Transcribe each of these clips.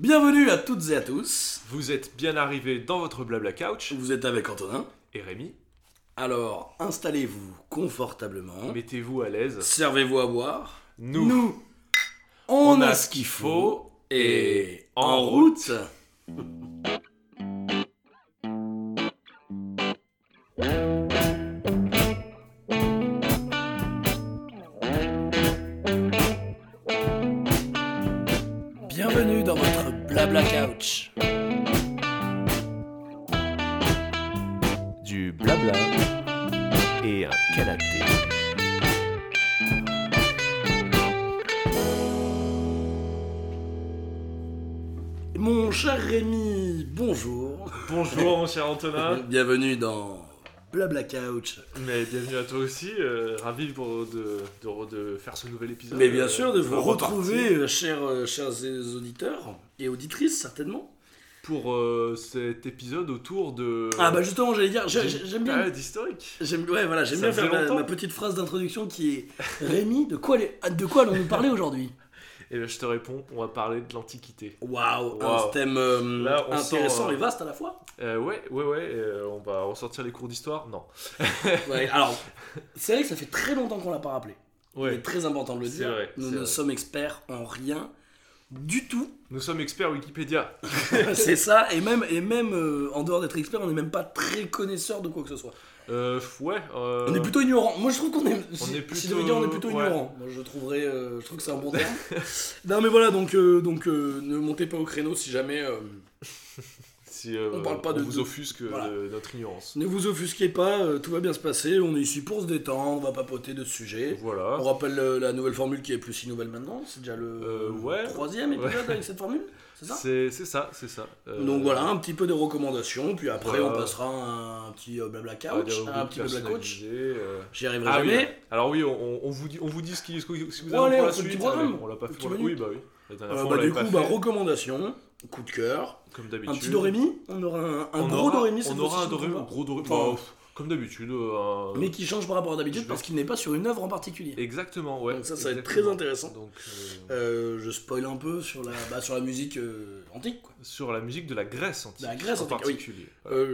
Bienvenue à toutes et à tous. Vous êtes bien arrivés dans votre blabla couch. Vous êtes avec Antonin. Et Rémi, Alors, installez-vous confortablement. mettez-vous à l'aise. Servez-vous à boire. Nous, on, a ce qu'il faut. Et en route. Blabla Couch. Mais bienvenue à toi aussi. euh, ravi pour de, de, de faire ce nouvel épisode. Mais bien Euh, sûr, de vous repartir retrouver, euh, chers, euh, chers auditeurs et auditrices, certainement. Pour euh, cet épisode autour de. Ah bah justement, j'allais dire, j'aime bien, période historique. j'aime, ouais, voilà, j'aime bien faire ma, ma petite phrase d'introduction qui est Rémi, de quoi, les- de quoi allons-nous parler aujourd'hui? Et là, je te réponds, on va parler de l'Antiquité. Waouh, un Waouh. thème euh, Là, on intéressant euh, et vaste à la fois. Euh, ouais, ouais, ouais. euh, on va ressortir les cours d'histoire Non. Ouais, alors, c'est vrai que ça fait très longtemps qu'on l'a pas rappelé. Il est Ouais. très important de le dire. vrai, Nous ne vrai. sommes experts en rien du tout. Nous sommes experts Wikipédia. c'est ça, et même, et même en dehors d'être expert, on n'est même pas très connaisseur de quoi que ce soit. Euh, ouais. euh, On est plutôt ignorant. Moi, je trouve qu'on est. si, est si je plutôt- dire, on est plutôt ouais. ignorant. Moi, je trouverais. euh, je trouve que c'est un bon terme. non, mais voilà, donc, euh, donc ne montez pas au créneau si jamais. Si On parle pas de- vous offusque voilà. de notre ignorance. ne vous offusquez pas, tout va bien se passer. On est ici pour se détendre, on va papoter de ce sujet. Voilà. On rappelle la nouvelle formule qui est plus si nouvelle maintenant. C'est déjà le ouais. troisième épisode avec cette formule, c'est ça C'est ça, c'est ça. Euh, Donc voilà, un petit peu de recommandations, puis après Voilà. on passera à un petit euh, blabla couch, dire un petit blabla coach. euh. J'y arriverai Ah oui. Alors oui, on, vous dit, on vous dit ce qui, ce que- vous avez allez, pour la suite. programme. On l'a pas fait. pour la-. Oui, bah oui. La dernière Euh, fois, on bah, du coup, bah, fait, recommandation, coup de cœur, comme d'habitude. un petit Dorémy, on aura un, un On gros aura- Dorémy On aura un Dorémy, gros Dorémy. Comme d'habitude. euh, un- mais qui change par rapport à d'habitude parce qu'il n'est pas sur une œuvre en particulier. Exactement, ouais. Donc ça, ça va être très intéressant. Donc, euh, Euh, je spoil un peu sur la, bah, sur la musique euh, antique. Quoi. sur la musique de la Grèce antique. La Grèce en antique, oui. particulier.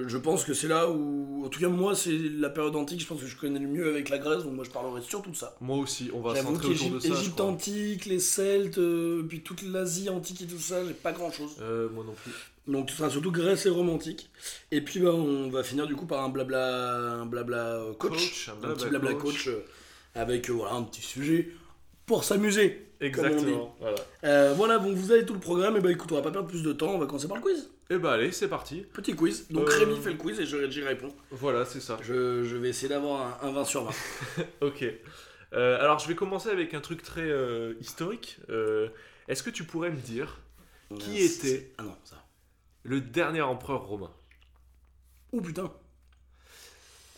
Je pense que c'est là où, en tout cas moi, c'est la période antique. Je pense que je connais le mieux avec la Grèce, donc moi je parlerai surtout de ça. Moi aussi, on va centrer autour de ça. antique, les Celtes, puis toute l'Asie antique et tout ça, j'ai pas grand chose. Moi non plus. Donc ce sera surtout Grèce et romantique. Et puis bah, on va finir du coup par un blabla, un blabla euh, coach, Coach, un petit blabla coach. coach, euh, avec euh, voilà un petit sujet pour s'amuser. Exactement. Voilà. Euh, voilà, donc vous avez tout le programme. Et bah écoute, on va pas perdre plus de temps. On va commencer par le quiz. Et bah allez, c'est parti. Petit quiz. Donc Euh, Rémi fait le quiz et je- j'y réponds. Voilà, c'est ça. Je, je vais essayer d'avoir un, un 20 sur 20. Ok. Alors je vais commencer avec un truc très historique. Est-ce que tu pourrais me dire Qui était Ah non, ça. Le dernier empereur romain Oh putain.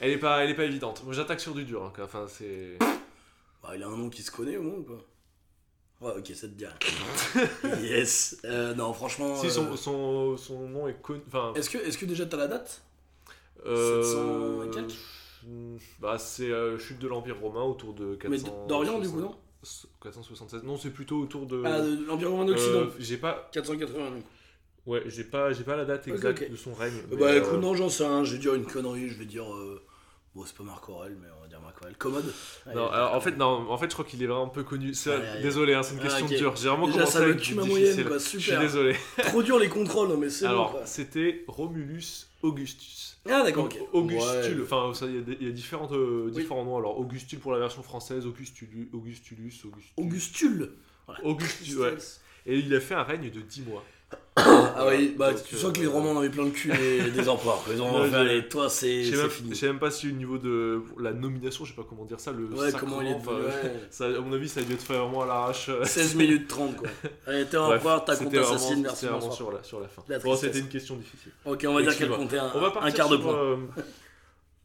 Elle est pas, elle est pas évidente. Moi j'attaque sur du dur. hein, quoi. Enfin c'est. Bah, il a un nom qui se connaît au moins ou pas? Ouais, ok, ça te dit rien. yes. Euh, non, franchement. Si son, euh, son, son nom est connu. Enfin. Est-ce que, est que déjà t'as la date? euh, 700 et quelques? Bah c'est euh, chute de l'empire romain autour de 400. Mais d'Orient du coup, non? 476. Non, c'est plutôt autour de. Ah, de l'Empire romain d'Occident. Euh, j'ai pas. 480 donc. Ouais, j'ai pas, j'ai pas la date exacte de son règne. Euh, bah euh, écoute, non, j'en sais rien. Je vais dire une connerie. Je vais dire. euh, Bon, c'est pas Marc Aurel, mais on va dire Marc Aurel. Commode? Non, alors en fait, non, en fait, je crois qu'il est vraiment peu connu. C'est-. Désolé, hein, c'est une Ah, question ok. dure. J'ai vraiment Déjà, commencé ça me tue ma moyenne, quoi, Je suis super. désolé. Trop dur les contrôles, non mais c'est bon Alors, c'était Romulus Augustus. Ah d'accord, ok. Augustule, enfin, il y a y, différentes, euh, différents noms. Alors, Augustule pour la version française, Augustulus, Augustulus, Augustule. Augustule. Voilà. Augustus, ouais. Et il a fait un règne de 10 mois. Ah oui, bah Donc, tu euh, sens que les Romains en avaient plein le cul des, des empereurs. Ils ont fait, allez, toi c'est Je sais même, fini. je sais même pas si au niveau de la nomination, je sais pas comment dire ça, le Ouais, comment il est enfin, devenu, ouais. ça, à mon avis, ça a dû être fait vraiment à l'arrache. 16 minutes 30 quoi. Allez, t'es empereur, ta compte c'était vraiment- assassine, merci, C'était vraiment sur la, sur la fin. La Bon, c'était une question difficile. Ok, on va dire qu'elle comptait un, On va un quart de point. euh,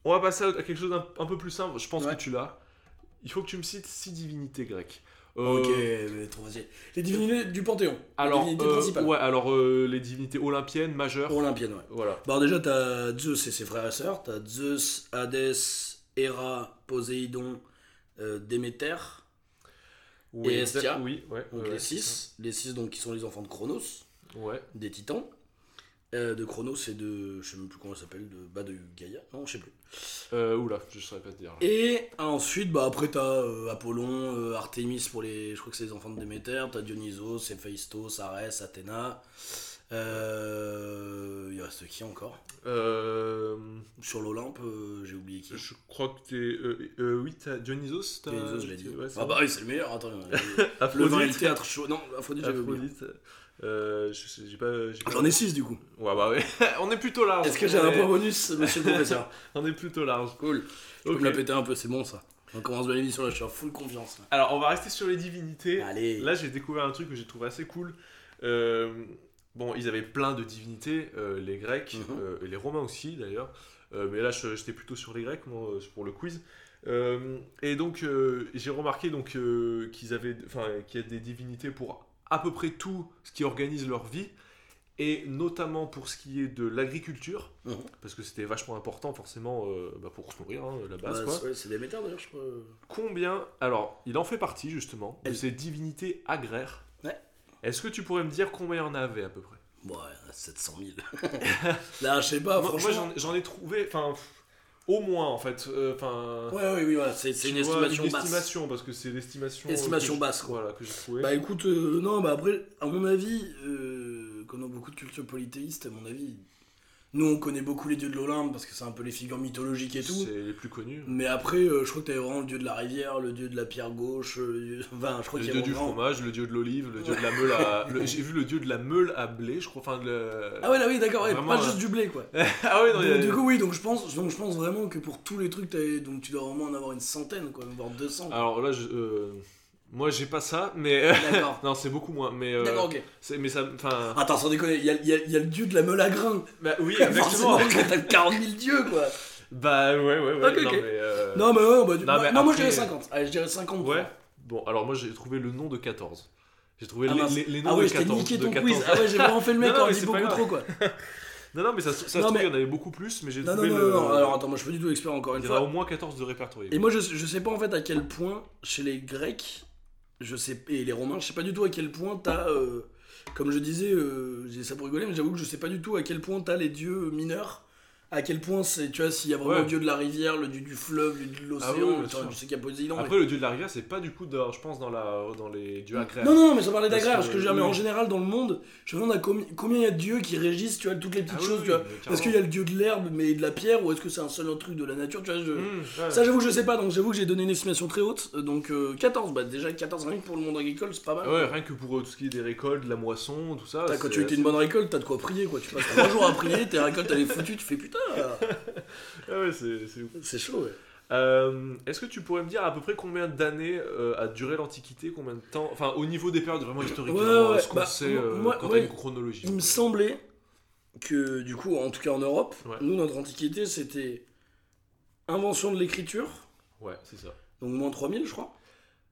on va passer à quelque chose d'un un peu plus simple. Je pense Ouais. que tu l'as. Il faut que tu me cites six divinités grecques. Euh, Ok, mais trop facile. Les divinités du Panthéon. Alors, les divinités euh, principales. ouais, alors euh, les divinités olympiennes majeures. Olympienne, ouais. Voilà. Bon, déjà, t'as Zeus et ses frères et sœurs. T'as Zeus, Hadès, Héra, Poséidon, euh, Déméter. Oui, Et Hestia. Oui, ouais. Donc les c'est 6. Les 6, donc, qui sont les enfants de Chronos. Ouais. des titans. Euh, de Chronos et de. Je sais même plus comment ça s'appelle, de, bah, de Gaïa, non, je sais plus. Euh, oula, je saurais pas te dire. Et ensuite, bah, après, t'as euh, Apollon, euh, Artemis pour les. Je crois que c'est les enfants de Déméter, t'as Dionysos, Héphaïstos, Arès, Athéna. Euh, il reste qui encore Euh, Sur l'Olympe, euh, j'ai oublié qui. je crois que t'es. Euh, oui, t'as Dionysos. t'as- Dionysos, je l'ai dit. Ouais, ah bah oui, c'est le meilleur, attends. le vin et Aphrodite. le théâtre chaud. Non, Aphrodite, j'avais oublié. Euh, j'ai pas. J'en ai 6 du coup. Ouais, bah ouais. on est plutôt large. Est-ce que j'ai un point bonus, monsieur le professeur On est plutôt large. Cool. Je peux Ok. me la péter un peu, c'est bon ça. On commence bien l'émission là, je suis en full confiance. là. Alors, on va rester sur les divinités. Allez. Là, j'ai découvert un truc que j'ai trouvé assez cool. Euh, bon, ils avaient plein de divinités, euh, les Grecs, Mhm. euh, et les Romains aussi d'ailleurs. Mais là, j'étais plutôt sur les Grecs, moi, pour le quiz. Euh, et donc, euh, j'ai remarqué donc euh, qu'ils avaient, enfin, qu'il y a des divinités pour à peu près tout ce qui organise leur vie, et notamment pour ce qui est de l'agriculture, Mhm. parce que c'était vachement important forcément euh, bah, pour se nourrir, hein, la base. Bah, quoi. c'est- c'est Déméter d'ailleurs, je crois. Combien Alors, il en fait partie justement de ces divinités agraires. Ouais. Est-ce que tu pourrais me dire combien il y en avait à peu près? Ouais, 700 000. là, je sais pas, Moi, j'en- ai trouvé, enfin, au moins en fait. euh, Enfin, ouais, ouais, oui, voilà, c'est une estimation basse. estimation, parce que c'est l'estimation. euh, Estimation je- basse, quoi. Voilà, que j'ai trouvé. Bah écoute, euh, non, bah après, à mon avis, euh, comme dans beaucoup de cultures polythéistes, à mon avis, nous on connaît beaucoup les dieux de l'Olympe parce que c'est un peu les figures mythologiques et tout. c'est les plus connus. Mais après, euh, je crois que t'avais vraiment le dieu de la rivière, le dieu de la pierre gauche, euh, le dieu- enfin, je crois Le dieu du fromage, le dieu de l'olive, le dieu de la meule à. le- J'ai vu le dieu de la meule à blé, je crois. Enfin, la- Ah ouais, là oui, d'accord, ouais, pas juste du blé quoi. ah ouais, non, a- du coup, oui, donc je pense, donc je pense vraiment que pour tous les trucs, donc tu dois vraiment en avoir une centaine, quoi, voire 200. Alors là, je, euh, moi j'ai pas ça, mais. D'accord. non, c'est beaucoup moins. Mais, euh, D'accord, ok. c'est- mais ça. Enfin. Attends, sans déconner, il y a, il y a- il y a le dieu de la meule à grains. Bah oui, Forcément, exactement. t'as 40 000 dieux, quoi. Bah ouais, ouais, ouais. Ok, non, ok. mais, euh, Non, mais ouais, bah, du- Non, bah, mais non, moi je après- dirais 50. Allez, je dirais 50. Ouais. Bon, alors moi j'ai trouvé le nom de 14. J'ai trouvé Ah, les, mince. les- les noms Ah ouais, de je t'ai 14. niqué de ton 14. quiz. Ah ouais, j'ai vraiment fait le mec Non, non, quand on mais dit c'est beaucoup grave. trop, quoi. Non, non, mais ça, ça se Non, trouve, mais- il y en avait beaucoup plus, mais j'ai Non, non, trouvé non, le. non, alors attends, moi je suis pas du tout expert encore une il y en a au moins 14 de répertoriés. Et moi je, je sais pas en fait à quel point, chez les Grecs, je sais, et les Romains, je sais pas du tout à quel point t'as. euh, comme je disais, euh, j'ai ça pour rigoler, mais j'avoue que je sais pas du tout à quel point t'as les dieux mineurs. À quel point c'est, tu vois, s'il y a vraiment Ouais. le dieu de la rivière, le dieu du fleuve, le dieu de Ah oui, l'océan, bien tu sais qu'il y a Poséidon. mais- Après, le dieu de la rivière, c'est pas du coup, dans- je pense, dans, la, dans les dieux agraires. Non, non, non, mais ça parlait Parce d'agraire, que- ce que mais oui. en général dans le monde, je me demande à combi- combien il y a de dieux qui régissent, tu vois, toutes les petites Ah oui, choses, oui, tu vois. carrément. qu'il y a le dieu de l'herbe, mais de la pierre, ou est-ce que c'est un seul autre truc de la nature, tu vois, je... Mmh, ouais. Ça, j'avoue que je sais pas, donc j'avoue que j'ai donné une estimation très haute, euh, donc euh, 14, bah déjà 14 rien que pour le monde agricole, c'est pas mal. Ouais, rien que pour euh, tout ce qui est des récoltes, de la moisson, tout ça. Quand tu que t'aies une bonne récolte, t'as de quoi prier, quoi. Tu passes 3 jours à prier, tes récoltes, elle est foutue, tu fais putain, Ah ouais, c'est c'est ouf. c'est chaud, ouais. Euh, Est-ce que tu pourrais me dire à peu près combien d'années euh, a duré l'Antiquité Combien de temps Enfin, au niveau des périodes vraiment historiques, Ouais, vraiment, ouais, ce qu'on bah, sait euh, moi- quand t'as une chronologie. Il me semblait que, du coup, en tout cas en Europe, Ouais. nous, notre antiquité, c'était invention de l'écriture, Ouais, c'est ça. donc moins 3000, je crois,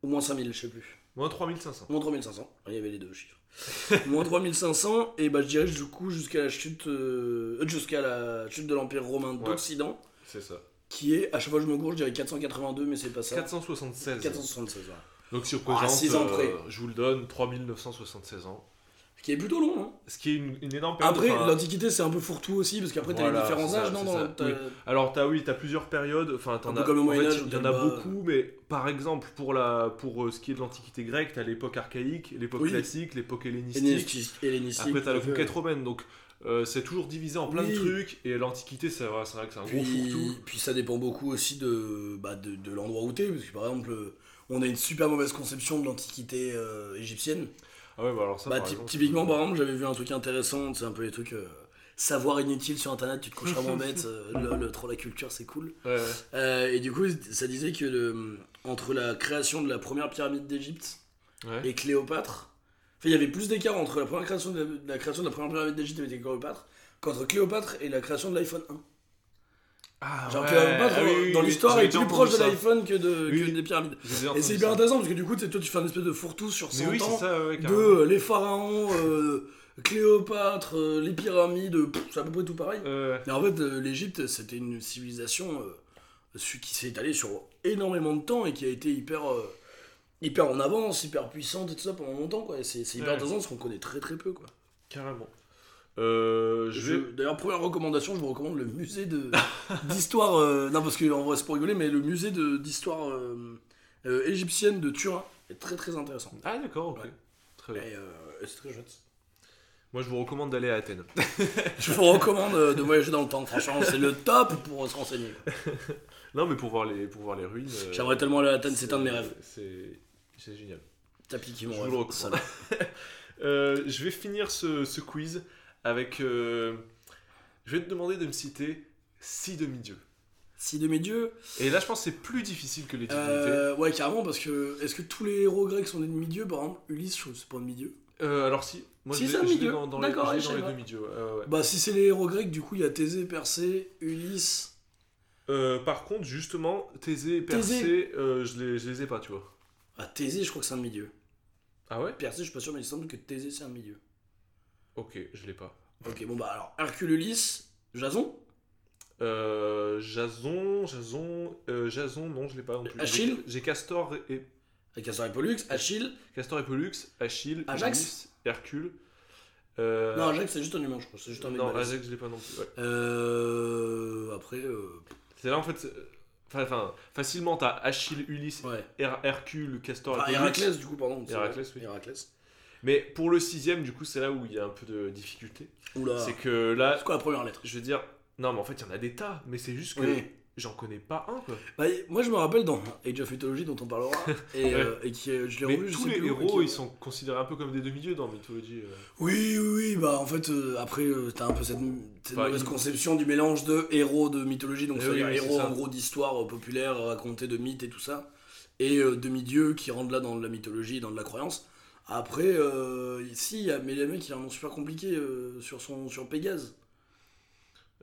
ou moins 5000, je sais plus. Moins 3500. Moins 3500, il y avait les deux chiffres. moins 3500, et bah je dirais du coup jusqu'à la chute euh, jusqu'à la chute de l'Empire romain Ouais. d'Occident, C'est ça. qui est, à chaque fois je me gourre, je dirais 482, mais c'est pas ça. 476. 476, voilà. Donc si on Ah, représente, six ans euh, près. je vous le donne, 3976 ans. Ce qui est plutôt long, hein. Ce qui est une, une énorme période. Après, enfin, l'Antiquité c'est un peu fourre-tout aussi, parce qu'après t'as Voilà, les différents âges, non ça, t'as- oui. Alors t'as oui, t'as plusieurs périodes. Enfin, t'en as. comme en fait, il y en a t'as- beaucoup, mais par exemple pour la pour euh, ce qui est de l'Antiquité grecque, t'as l'époque archaïque, l'époque Oui. classique, l'époque hellénistique. Hellénistique. Après t'as la conquête romaine, donc euh, c'est toujours divisé en plein Oui. de trucs. Et l'Antiquité, c'est vrai, vrai que c'est un gros Puis, fourre-tout. puis ça dépend beaucoup aussi de, bah, de, de l'endroit où t'es, parce que par exemple, euh, on a une super mauvaise conception de l'Antiquité euh, égyptienne. Ah ouais, bah alors ça. Bah, par ty- exemple, typiquement, par exemple, j'avais vu un truc intéressant, c'est un peu les trucs euh, savoir inutile sur internet, tu te couches vraiment bête, euh, le, le- trop la culture, c'est cool. Ouais, ouais. Euh, et du coup, ça disait que le- entre la création de la première pyramide d'Égypte et Cléopâtre, il y avait plus d'écart entre la, première création de la, la création de la première pyramide d'Égypte avec Cléopâtre qu'entre Cléopâtre et la création de l'iPhone 1. Ah, Genre ouais. Cléopâtre, Ah oui, dans oui, l'histoire, est plus proche de l'iPhone que, de, Oui. que des pyramides. Et c'est hyper ça. intéressant parce que du coup, toi, tu fais un espèce de fourre-tout sur 100 Mais oui, c'est ans ça, ouais, de les pharaons, euh, Cléopâtre, euh, les pyramides, euh, c'est à peu près tout pareil. Euh, Mais en fait, l'Égypte, c'était une civilisation qui s'est étalée sur énormément de temps et qui a été hyper, hyper en avance, hyper puissante et tout ça pendant longtemps. Quoi. Et c'est, hyper Ouais. intéressant parce qu'on connaît très très peu. Quoi. Carrément. Euh, je Je- vais. D'ailleurs, première recommandation, je vous recommande le musée de d'histoire. euh, non, parce qu'en vrai, c'est pour rigoler, mais le musée de- d'histoire euh, euh, égyptienne de Turin est très très intéressant. Ah, d'accord, ok. Ouais. Très bien. Et, euh, et c'est très chouette. Moi, je vous recommande d'aller à Athènes. Je vous recommande euh, de voyager dans le temps. Franchement, c'est le top pour se renseigner. non, mais pour voir les, pour voir les ruines. euh, J'aimerais tellement aller à Athènes, c'est un de mes rêves. C'est c'est génial. T'as piqué mon Je vous le recommande. Euh, je vais finir ce, ce quiz avec. euh, je vais te demander de me citer six demi-dieux. Si demi-dieux. Et là, je pense que c'est plus difficile que les divinités. Euh, ouais, carrément, parce que est-ce que tous les héros grecs sont des demi-dieux? Par exemple, Ulysse, je trouve que c'est pas un demi-dieu. Euh, alors, si. Moi, Si, je c'est un je dans, dans les, dans demi-dieux. ouais, ouais. Bah, si c'est les héros grecs, du coup, il y a Thésée, Persée, Ulysse. Euh, par contre, justement, Thésée, Persée, euh, je, les, je les ai pas, tu vois. Ah, Thésée, je crois que c'est un demi-dieu. Ah ouais? Persée, je suis pas sûr, mais il semble que Thésée, c'est un demi-dieu. Ok, je l'ai pas. Ok, bon bah alors, Hercule, Ulysse, Jason, Euh, Jason, Jason, euh, Jason, non, je l'ai pas non plus. Achille J'ai- Castor et Castor et Pollux, Achille. Castor et Pollux, Achille, Ajax Ulysse, Hercule. Euh, Non, Ajax, c'est juste un humain, je crois. C'est juste un mec non. Ajax, je l'ai pas non plus. ouais. Euh. Après, euh. C'est là en fait, enfin, facilement t'as Achille, Ulysse, Ouais. Her- Hercule, Castor Enfin, et Pollux. Héraclès, du coup, pardon. Héraclès, oui. Héraclès. Mais pour le sixième, du coup, c'est là où il y a un peu de difficulté. Oula. C'est que là, C'est quoi la première lettre? je veux dire, non, mais en fait, il y en a des tas, mais c'est juste que Oui. j'en connais pas un quoi. Bah, moi, je me rappelle dans Age of Mythology, dont on parlera, et, euh, et qui, euh, je l'ai Mais revu, je tous sais les plus héros, ils sont considérés un peu comme des demi-dieux dans Mythologie. euh. Oui, oui, oui, bah en fait, euh, après, euh, t'as un peu cette, cette Enfin, mauvaise il- conception du mélange de héros de mythologie, donc Eh c'est-à-dire oui, oui, c'est héros en gros d'histoires euh, populaires racontées de mythes et tout ça, et euh, demi-dieux qui rentrent là dans de la mythologie, dans de la croyance. Après, euh, ici, il y a- mecs, il a un nom super compliqué euh, sur, son, sur Pégase.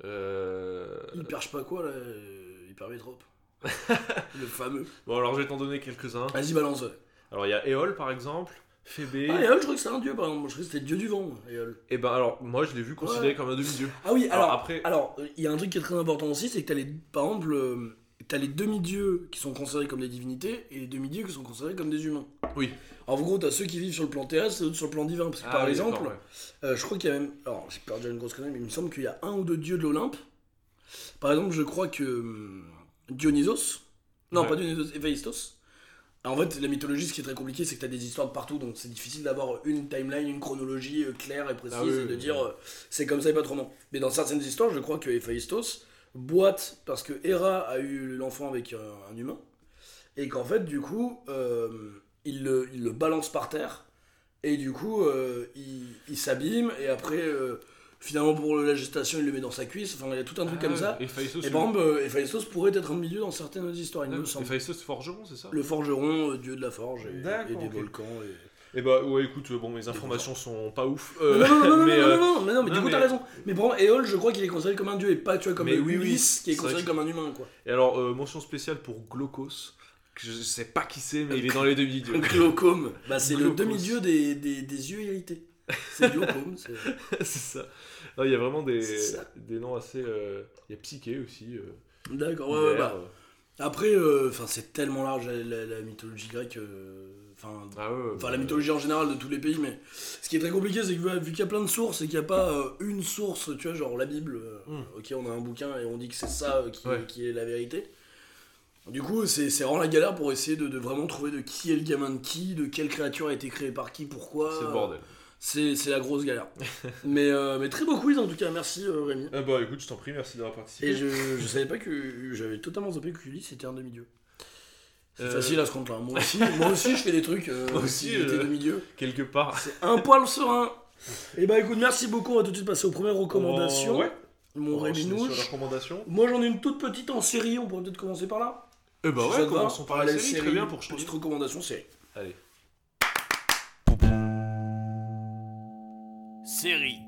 Euh, Il perche pas quoi là euh, Hypermétrope. le fameux. Bon, alors je vais t'en donner quelques-uns. Vas-y, balance. Alors il y a Éole par exemple, Phébé. Ah, Éole, je crois que c'est un dieu par exemple. Je crois que c'était le dieu du vent, Éole. Et ben alors, moi je l'ai vu considéré Ouais. comme un demi-dieu. Ah oui, alors, Alors, après- alors il y a un truc qui est très important aussi, c'est que t'as les, par exemple, euh, t'as les demi-dieux qui sont considérés comme des divinités et les demi-dieux qui sont considérés comme des humains. Oui. Alors en gros, t'as ceux qui vivent sur le plan terrestre et d'autres sur le plan divin. Parce que par Ah oui, exemple, ouais. euh, je crois qu'il y a même, alors j'ai perdu une grosse connerie, mais il me semble qu'il y a un ou deux dieux de l'Olympe. Par exemple, je crois que hum, Dionysos, non Ouais. pas Dionysos, Héphaïstos. En fait, la mythologie, ce qui est très compliqué, c'est que t'as des histoires de partout, donc c'est difficile d'avoir une timeline, une chronologie euh, claire et précise Ah oui, et de oui. dire euh, c'est comme ça et pas autrement. Mais dans certaines histoires, je crois que Héphaïstos boite parce que Héra a eu l'enfant avec un, un humain et qu'en fait, du coup, euh, il, le, il le balance par terre et du coup, euh, il, il s'abîme et après, euh, finalement, pour la gestation, il le met dans sa cuisse. Enfin, il y a tout un truc Ah, comme ça. Héphaïstos, Et par exemple, euh, Héphaïstos pourrait être un milieu dans certaines histoires, il me semble. Héphaïstos forgeron, c'est ça? Le forgeron, euh, dieu de la forge et, et des volcans. Et... Et bah ouais, écoute, bon, mes informations sont pas ouf. Non, euh, non, non, non, mais, non, euh, non, non, mais non, mais non, du coup, mais- t'as raison. Mais exemple, Éole, je crois qu'il est considéré comme un dieu et pas, tu vois, comme Mais oui, qui est considéré que- comme un humain, quoi. Et alors, euh, mention spéciale pour Glaucos, que je sais pas qui c'est, mais il est dans les demi-dieux. Glaucome, bah, c'est le demi-dieu des, des, des yeux irrités. C'est Glaucome, c'est. ça. Il y a vraiment des, des noms assez. euh, Il y a Psyché aussi. euh, D'accord, ouais, ouais, bah. euh. Après, euh, enfin, c'est tellement large la, la- la mythologie grecque. euh, Enfin, Ah ouais, Enfin, bah, la mythologie en général de tous les pays, mais ce qui est très compliqué, c'est que vu qu'il y a plein de sources et qu'il n'y a pas euh, une source, tu vois, genre la Bible, euh, Mm. ok, on a un bouquin et on dit que c'est ça euh, qui, Ouais. qui est la vérité. Du coup, c'est c'est vraiment la galère pour essayer de, de vraiment trouver de qui est le gamin de qui, de quelle créature a été créée par qui, pourquoi. C'est le bordel. C'est c'est la grosse galère. mais, euh, mais très beau quiz en tout cas, merci euh, Rémi. Ah bah écoute, je t'en prie, merci d'avoir participé. Et je, je savais pas que. J'avais totalement zappé que Ulysse était un demi-dieu. C'est Euh, facile à ce compte-là. Moi aussi, moi aussi, je fais des trucs. euh, Moi aussi, qui étaient euh, demi-dieu. Quelque part. C'est un poil serein. Et bah écoute, merci beaucoup. On va tout de suite passer aux premières recommandations. Oh, ouais. Mon recommandation. Moi j'en ai une toute petite en série. On pourrait peut-être commencer par là. Eh bah Si ouais, commençons par la série, très bien pour changer. Petite recommandation série. Allez. Série.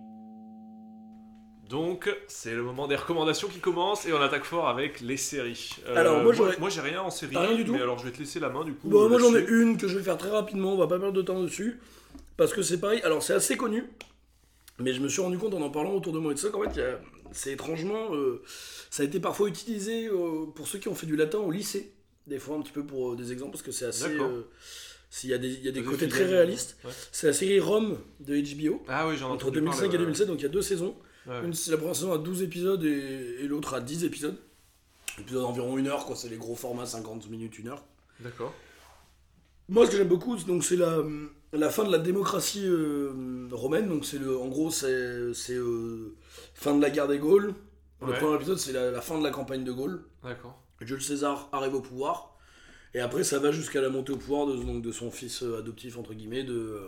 Donc, c'est le moment des recommandations qui commence et on attaque fort avec les séries. Euh, Alors, moi, j'ai rien en série. Rien du tout Mais alors je vais te laisser la main du coup. Bon, moi j'en ai une que je vais faire très rapidement. On va pas perdre de temps dessus. Parce que c'est pareil. Alors c'est assez connu. Mais je me suis rendu compte en en parlant autour de moi et de ça qu'en fait, a- c'est étrangement. euh, ça a été parfois utilisé euh, pour ceux qui ont fait du latin au lycée. Des fois, un petit peu pour des exemples, parce que c'est assez. S'il y a des, il y a des De côtés très réalistes. ouais. C'est la série Rome de HBO. Ah oui, j'en Entre entendu 2005 parler, et 2007, donc il y a deux saisons. Ouais. Une, c'est la première saison à 12 épisodes et, et l'autre à 10 épisodes. Épisode d'environ une heure, quoi. C'est les gros formats 50 minutes, une heure. D'accord. Moi, ce que j'aime beaucoup, c'est- donc c'est la, la fin de la démocratie euh, romaine. Donc c'est le, en gros, c'est c'est, euh, fin de la guerre des Gaules. Le Ouais. premier épisode, c'est la, la fin de la campagne de Gaulle. D'accord. Jules César arrive au pouvoir. Et après, ça va jusqu'à la montée au pouvoir de, donc, de son fils euh, adoptif, entre guillemets, de,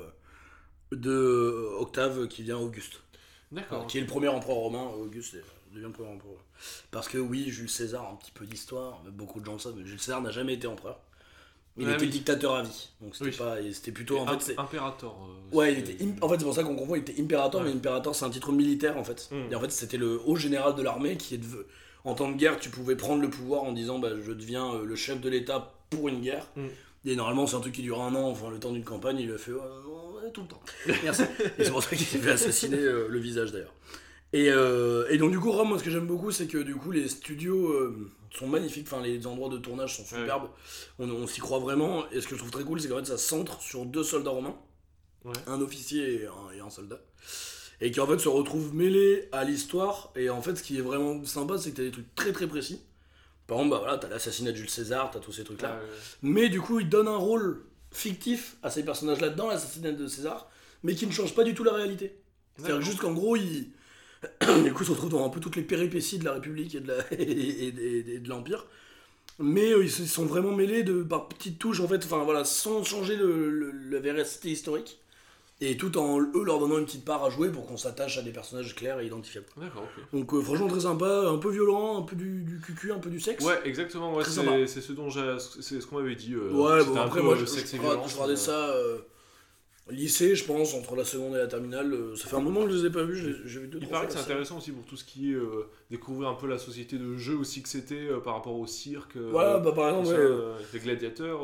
de Octave, qui devient Auguste. D'accord. Qui est le premier empereur romain, Auguste devient le premier empereur. Parce que oui, Jules César, un petit peu d'histoire, beaucoup de gens le savent, mais Jules César n'a jamais été empereur. Il Ah était oui. dictateur à vie. Donc c'était Oui. pas. et C'était plutôt. En fait, Imperator. euh, Ouais, il était. En fait, c'est pour ça qu'on confond, il était impérator, Ouais. mais impérator, c'est un titre militaire en fait. Mm. Et en fait, c'était le haut général de l'armée qui est. En temps de guerre, tu pouvais prendre le pouvoir en disant bah, je deviens euh, le chef de l'État pour une guerre. Mm. Et normalement, c'est un truc qui dure un an, enfin le temps d'une campagne, il a fait tout le temps. Merci. et c'est pour ça qu'il s'est fait assassiner euh, le visage d'ailleurs. Et, euh, et donc, du coup, Rome, moi, ce que j'aime beaucoup, c'est que du coup, les studios euh, sont magnifiques, enfin, les endroits de tournage sont Ouais. superbes. On, on s'y croit vraiment. Et ce que je trouve très cool, c'est qu'en fait, ça centre sur deux soldats romains Ouais. un officier et un, et un soldat. Et qui en fait se retrouvent mêlés à l'histoire. Et en fait, ce qui est vraiment sympa, c'est que t'as des trucs très très précis. Par exemple, bah voilà, t'as l'assassinat de Jules César, t'as tous ces trucs-là. Ah, ouais. Mais du coup, il donne un rôle fictif à ces personnages-là dans l'assassinat de César, mais qui ne change pas du tout la réalité. C'est-à-dire juste qu'en gros, il. du coup, se retrouve dans un peu toutes les péripéties de la République et de, la... et, et- et de l'Empire. Mais euh, ils se sont vraiment mêlés de, par petites touches, en fait, enfin voilà, sans changer le, le- la véracité historique. Et tout en eux leur donnant une petite part à jouer pour qu'on s'attache à des personnages clairs et identifiables. D'accord, ok. Donc euh, franchement très sympa, un peu violent, un peu du, du cucu, un peu du sexe. Ouais, exactement, ouais, c'est c'est ce dont j'ai. C'est ce qu'on m'avait dit. euh, Ouais, c'était bon un après peu, moi euh, je, sexe je, et regardais- violence, je regardais ça euh, lycée je pense, entre la seconde et la terminale. euh, ça fait un moment que je les ai pas vus, j'ai vu deux Il paraît que c'est intéressant aussi pour tout ce qui est euh, découvrir un peu la société de jeu aussi que c'était euh, par rapport au cirque. Voilà, bah par exemple, ouais. les gladiateurs.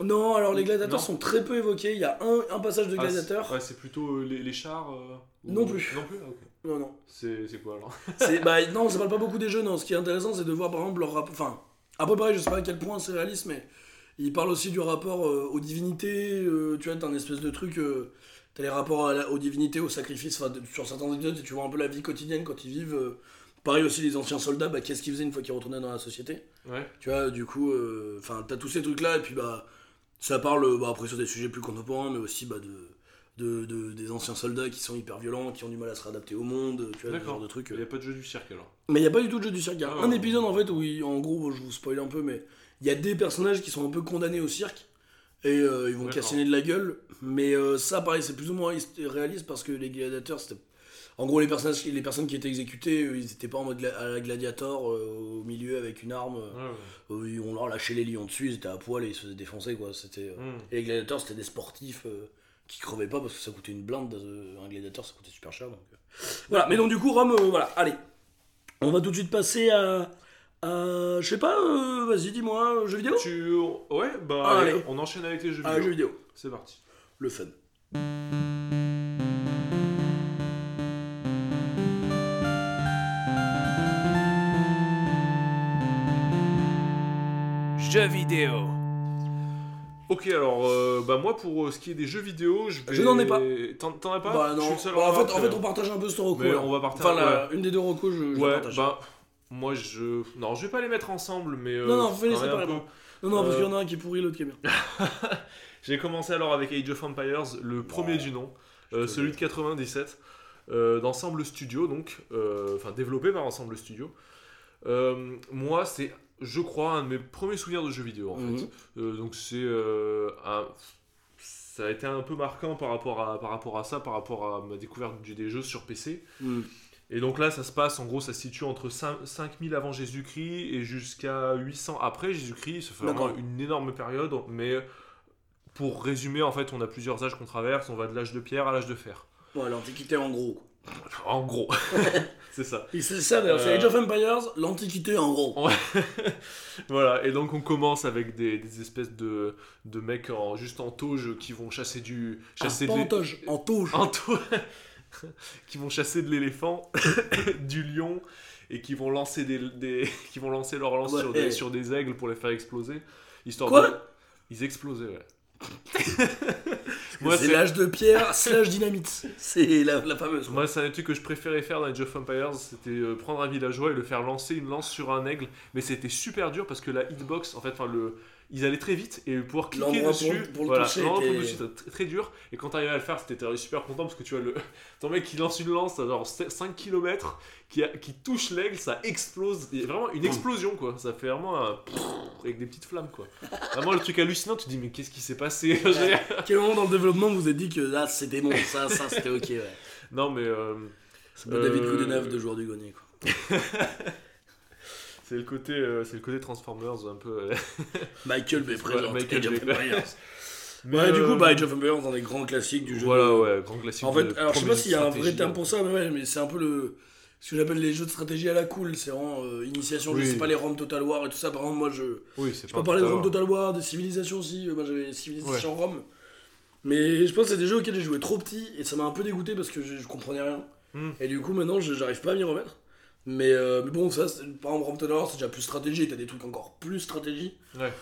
Non, alors les gladiateurs Non. sont très peu évoqués. Il y a un, un passage de ah, gladiateurs. c'est- Ouais, c'est plutôt les, les chars. ou- Non plus. Non plus Ah. Non, non. C'est quoi alors? Bah, non, ça parle pas beaucoup des jeux, non. Ce qui est intéressant, c'est de voir par exemple leur rapport. Enfin, après, pareil, je sais pas à quel point c'est réaliste, mais il parle aussi du rapport euh, aux divinités. euh, tu vois, t'as un espèce de truc. euh, t'as les rapports à la- aux divinités, aux sacrifices. Sur certains épisodes, tu vois un peu la vie quotidienne quand ils vivent. euh, pareil aussi, les anciens soldats, bah, qu'est-ce qu'ils faisaient une fois qu'ils retournaient dans la société? Ouais. Tu vois, du coup, enfin, t'as tous ces trucs-là, et puis bah, ça parle, bah, après sur des sujets plus contemporains, mais aussi bah, de, de, de- des anciens soldats qui sont hyper violents, qui ont du mal à se réadapter au monde, tu vois, ce genre de trucs. Il n'y a pas de jeu du cirque alors. Mais il n'y a pas du tout de jeu du cirque. Il y a Ah un ouais. épisode en fait où, il- en gros, je vous spoil un peu, mais il y a des personnages qui sont un peu condamnés au cirque et euh, ils vont cassiner de la gueule. Mais euh, ça, pareil, c'est plus ou moins réaliste parce que les gladiateurs, c'était. En gros, les, personnages, les personnes qui étaient exécutées, euh, ils étaient pas en mode à la gladiator euh, au milieu avec une arme. Ouais, ouais. Ils- on leur lâchait les lions dessus, ils étaient à poil et ils se faisaient défoncer quoi. C'était. Hmm. Et les gladiateurs, c'était des sportifs qui crevaient pas parce que ça coûtait une blinde. un gladiateur, ça coûtait super cher. Donc. Voilà, mais donc du coup, Rome, voilà, allez. On va tout de suite passer à. À- je sais pas, euh, vas-y, dis-moi, jeux vidéo? Tu... Ouais, bah Ah, allez, allez. on enchaîne avec les jeux Ah, vidéo. jeux vidéo, C'est parti. le fun. Jeux vidéo. Ok, alors, euh, bah moi pour euh, ce qui est des jeux vidéo, je vais... Je n'en ai pas. T'en t'en as pas? Bah Je non, suis le seul Bah, en, fait, en fait, euh, on partage un peu ce recours. mais là. on va partager- Enfin, la- une des deux recos, je, je la Ouais, partage. bah... Moi je... Non, je vais pas les mettre ensemble, mais... euh, Non, non, même un séparément. Non, non, parce euh, qu'il y en a un qui est pourri, l'autre qui est bien. J'ai commencé alors avec Age of Empires, le premier Ouais. du nom, euh, celui de 97, euh, d'Ensemble Studio, donc, euh, enfin développé par Ensemble Studio. Moi, c'est, je crois, un de mes premiers souvenirs de jeux vidéo en Mhm. fait. Euh, donc c'est un- ça a été un peu marquant par rapport à, par rapport à ça, par rapport à ma découverte du- des jeux sur PC. Hmm. Et donc là, ça se passe, en gros, ça se situe entre 5 5000 avant Jésus-Christ et jusqu'à 800 après Jésus-Christ. Ça fait vraiment une énorme période. Mais pour résumer, en fait, on a plusieurs âges qu'on traverse. On va de l'âge de pierre à l'âge de fer. Ouais, l'Antiquité en gros. En gros, c'est ça. C'est ça d'ailleurs, c'est Euh. Age of Empires, l'Antiquité en gros. Voilà, et donc on commence avec des, des espèces de, de mecs en, juste en tauge qui vont chasser du... Ah, Chasser pas de en toge, en touche. en tau- qui vont chasser de l'éléphant, du lion, et qui vont lancer des, des- qui vont lancer leur lance Ouais. sur, des, sur des aigles pour les faire exploser. Histoire Quoi de... Ils explosaient, ouais. C'est c'est- l'âge de pierre slash dynamite. C'est la, la fameuse. quoi. Moi, c'est un des trucs que je préférais faire dans Age of Empires, c'était euh, prendre un villageois et le faire lancer une lance sur un aigle. Mais c'était super dur parce que la hitbox, en fait, enfin le, ils allaient très vite et pouvoir cliquer pour- dessus, pour le voilà, pour le était- toucher, c'était très, très dur. Et quand t'arrivais à le faire, c'était super content parce que tu vois le, ton mec qui lance une lance à genre 5 km, qui, a- qui touche l'aigle, ça explose. Il y a vraiment une explosion quoi. Ça fait vraiment un avec des petites flammes quoi. Vraiment le truc hallucinant, tu te dis mais qu'est-ce qui s'est passé? À quel moment dans le développement vous vous êtes dit que là c'était bon, ça, ça c'était ok, ouais. Non mais euh, C'est David Euh, Goodenough de joueur du grenier, quoi. c'est le côté, euh, c'est le côté Transformers un peu. euh, Michael Bay présente Michael Age of Bay. Empires. Mais, Ouais, du euh, coup, bah, Age of Empires, dans les grands classiques du jeu. Voilà, de- ouais, grand classique. En fait, de alors je sais pas s'il y a un vrai stratégie, terme hein. pour ça, mais ouais, mais c'est un peu le. Ce que j'appelle les jeux de stratégie à la cool, c'est vraiment euh, initiation, je Oui. sais pas les ROM Total War et tout ça. Par exemple, moi je. Oui, c'est Je pas peux parler de un ROM Total War, de Civilisation aussi, euh, moi j'avais Civilisation ROM. Mais je pense que c'est des jeux auxquels j'ai joué trop petit et ça m'a un peu dégoûté parce que je, je comprenais rien. Hmm. Et du coup, maintenant, je- j'arrive pas à m'y remettre. Mais, euh, mais bon, ça, par exemple, Total War, c'est déjà plus stratégie, t'as des trucs encore plus stratégie. Ouais.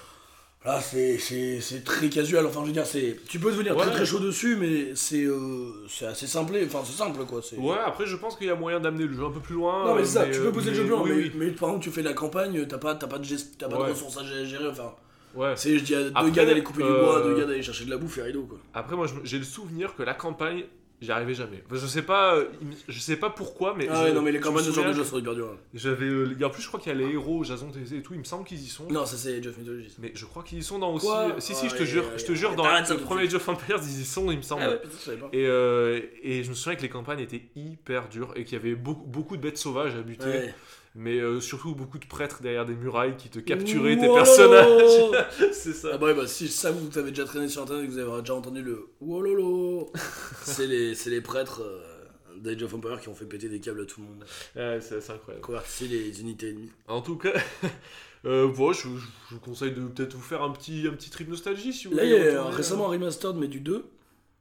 Là, c'est- c'est c'est très casual. Enfin, je veux dire, c'est tu peux devenir très Ouais. très chaud dessus, mais c'est euh, c'est assez simplé. Enfin, c'est simple quoi. c'est- Ouais, après, je pense qu'il y a moyen d'amener le jeu un peu plus loin. Non, mais c'est ça, euh, tu peux pousser le jeu plus loin. oui, mais, oui. mais par exemple, tu fais la campagne, t'as pas, t'as pas, de, gest- t'as pas de ressources à gé- gérer. Enfin, Ouais. c'est je dis à deux Après, gars d'aller couper du euh, bois, deux gars d'aller chercher de la bouffe et rideau quoi. Après, moi, j'ai le souvenir que la campagne, j'y arrivais jamais. Je sais pas, euh, je sais pas pourquoi, mais. Ah ouais, non, mais les campagnes de genre de jeu sont hyper dures. J'avais. euh, en plus, je crois qu'il y a les héros, Jason TZ et tout, il me semble qu'ils y sont. Non, ça c'est Age of Mythology. Mais je crois qu'ils y sont dans aussi. Quoi si, si, je te jure, je te jure, dans le premier of Empires, ils y sont, il me semble. Ah ouais, putain, je savais pas. Et, euh, et je me souviens que les campagnes étaient hyper dures et qu'il y avait beaucoup, beaucoup de bêtes sauvages à buter, Ouais. Mais euh, surtout beaucoup de prêtres derrière des murailles qui te capturaient tes personnages. C'est ça. Ah bah ouais, bah si ça vous avez déjà traîné sur internet et que vous avez déjà entendu le Wololo, c'est les, c'est les prêtres euh, d'Age of Empires qui ont fait péter des câbles à tout le monde. Ouais, c'est c'est incroyable. Convertir les unités ennemies. En tout cas, euh, bon, je, je- je vous conseille de peut-être vous faire un petit, un petit trip nostalgie si vous Là, il voulez. y a récemment un euh. remastered, mais du 2.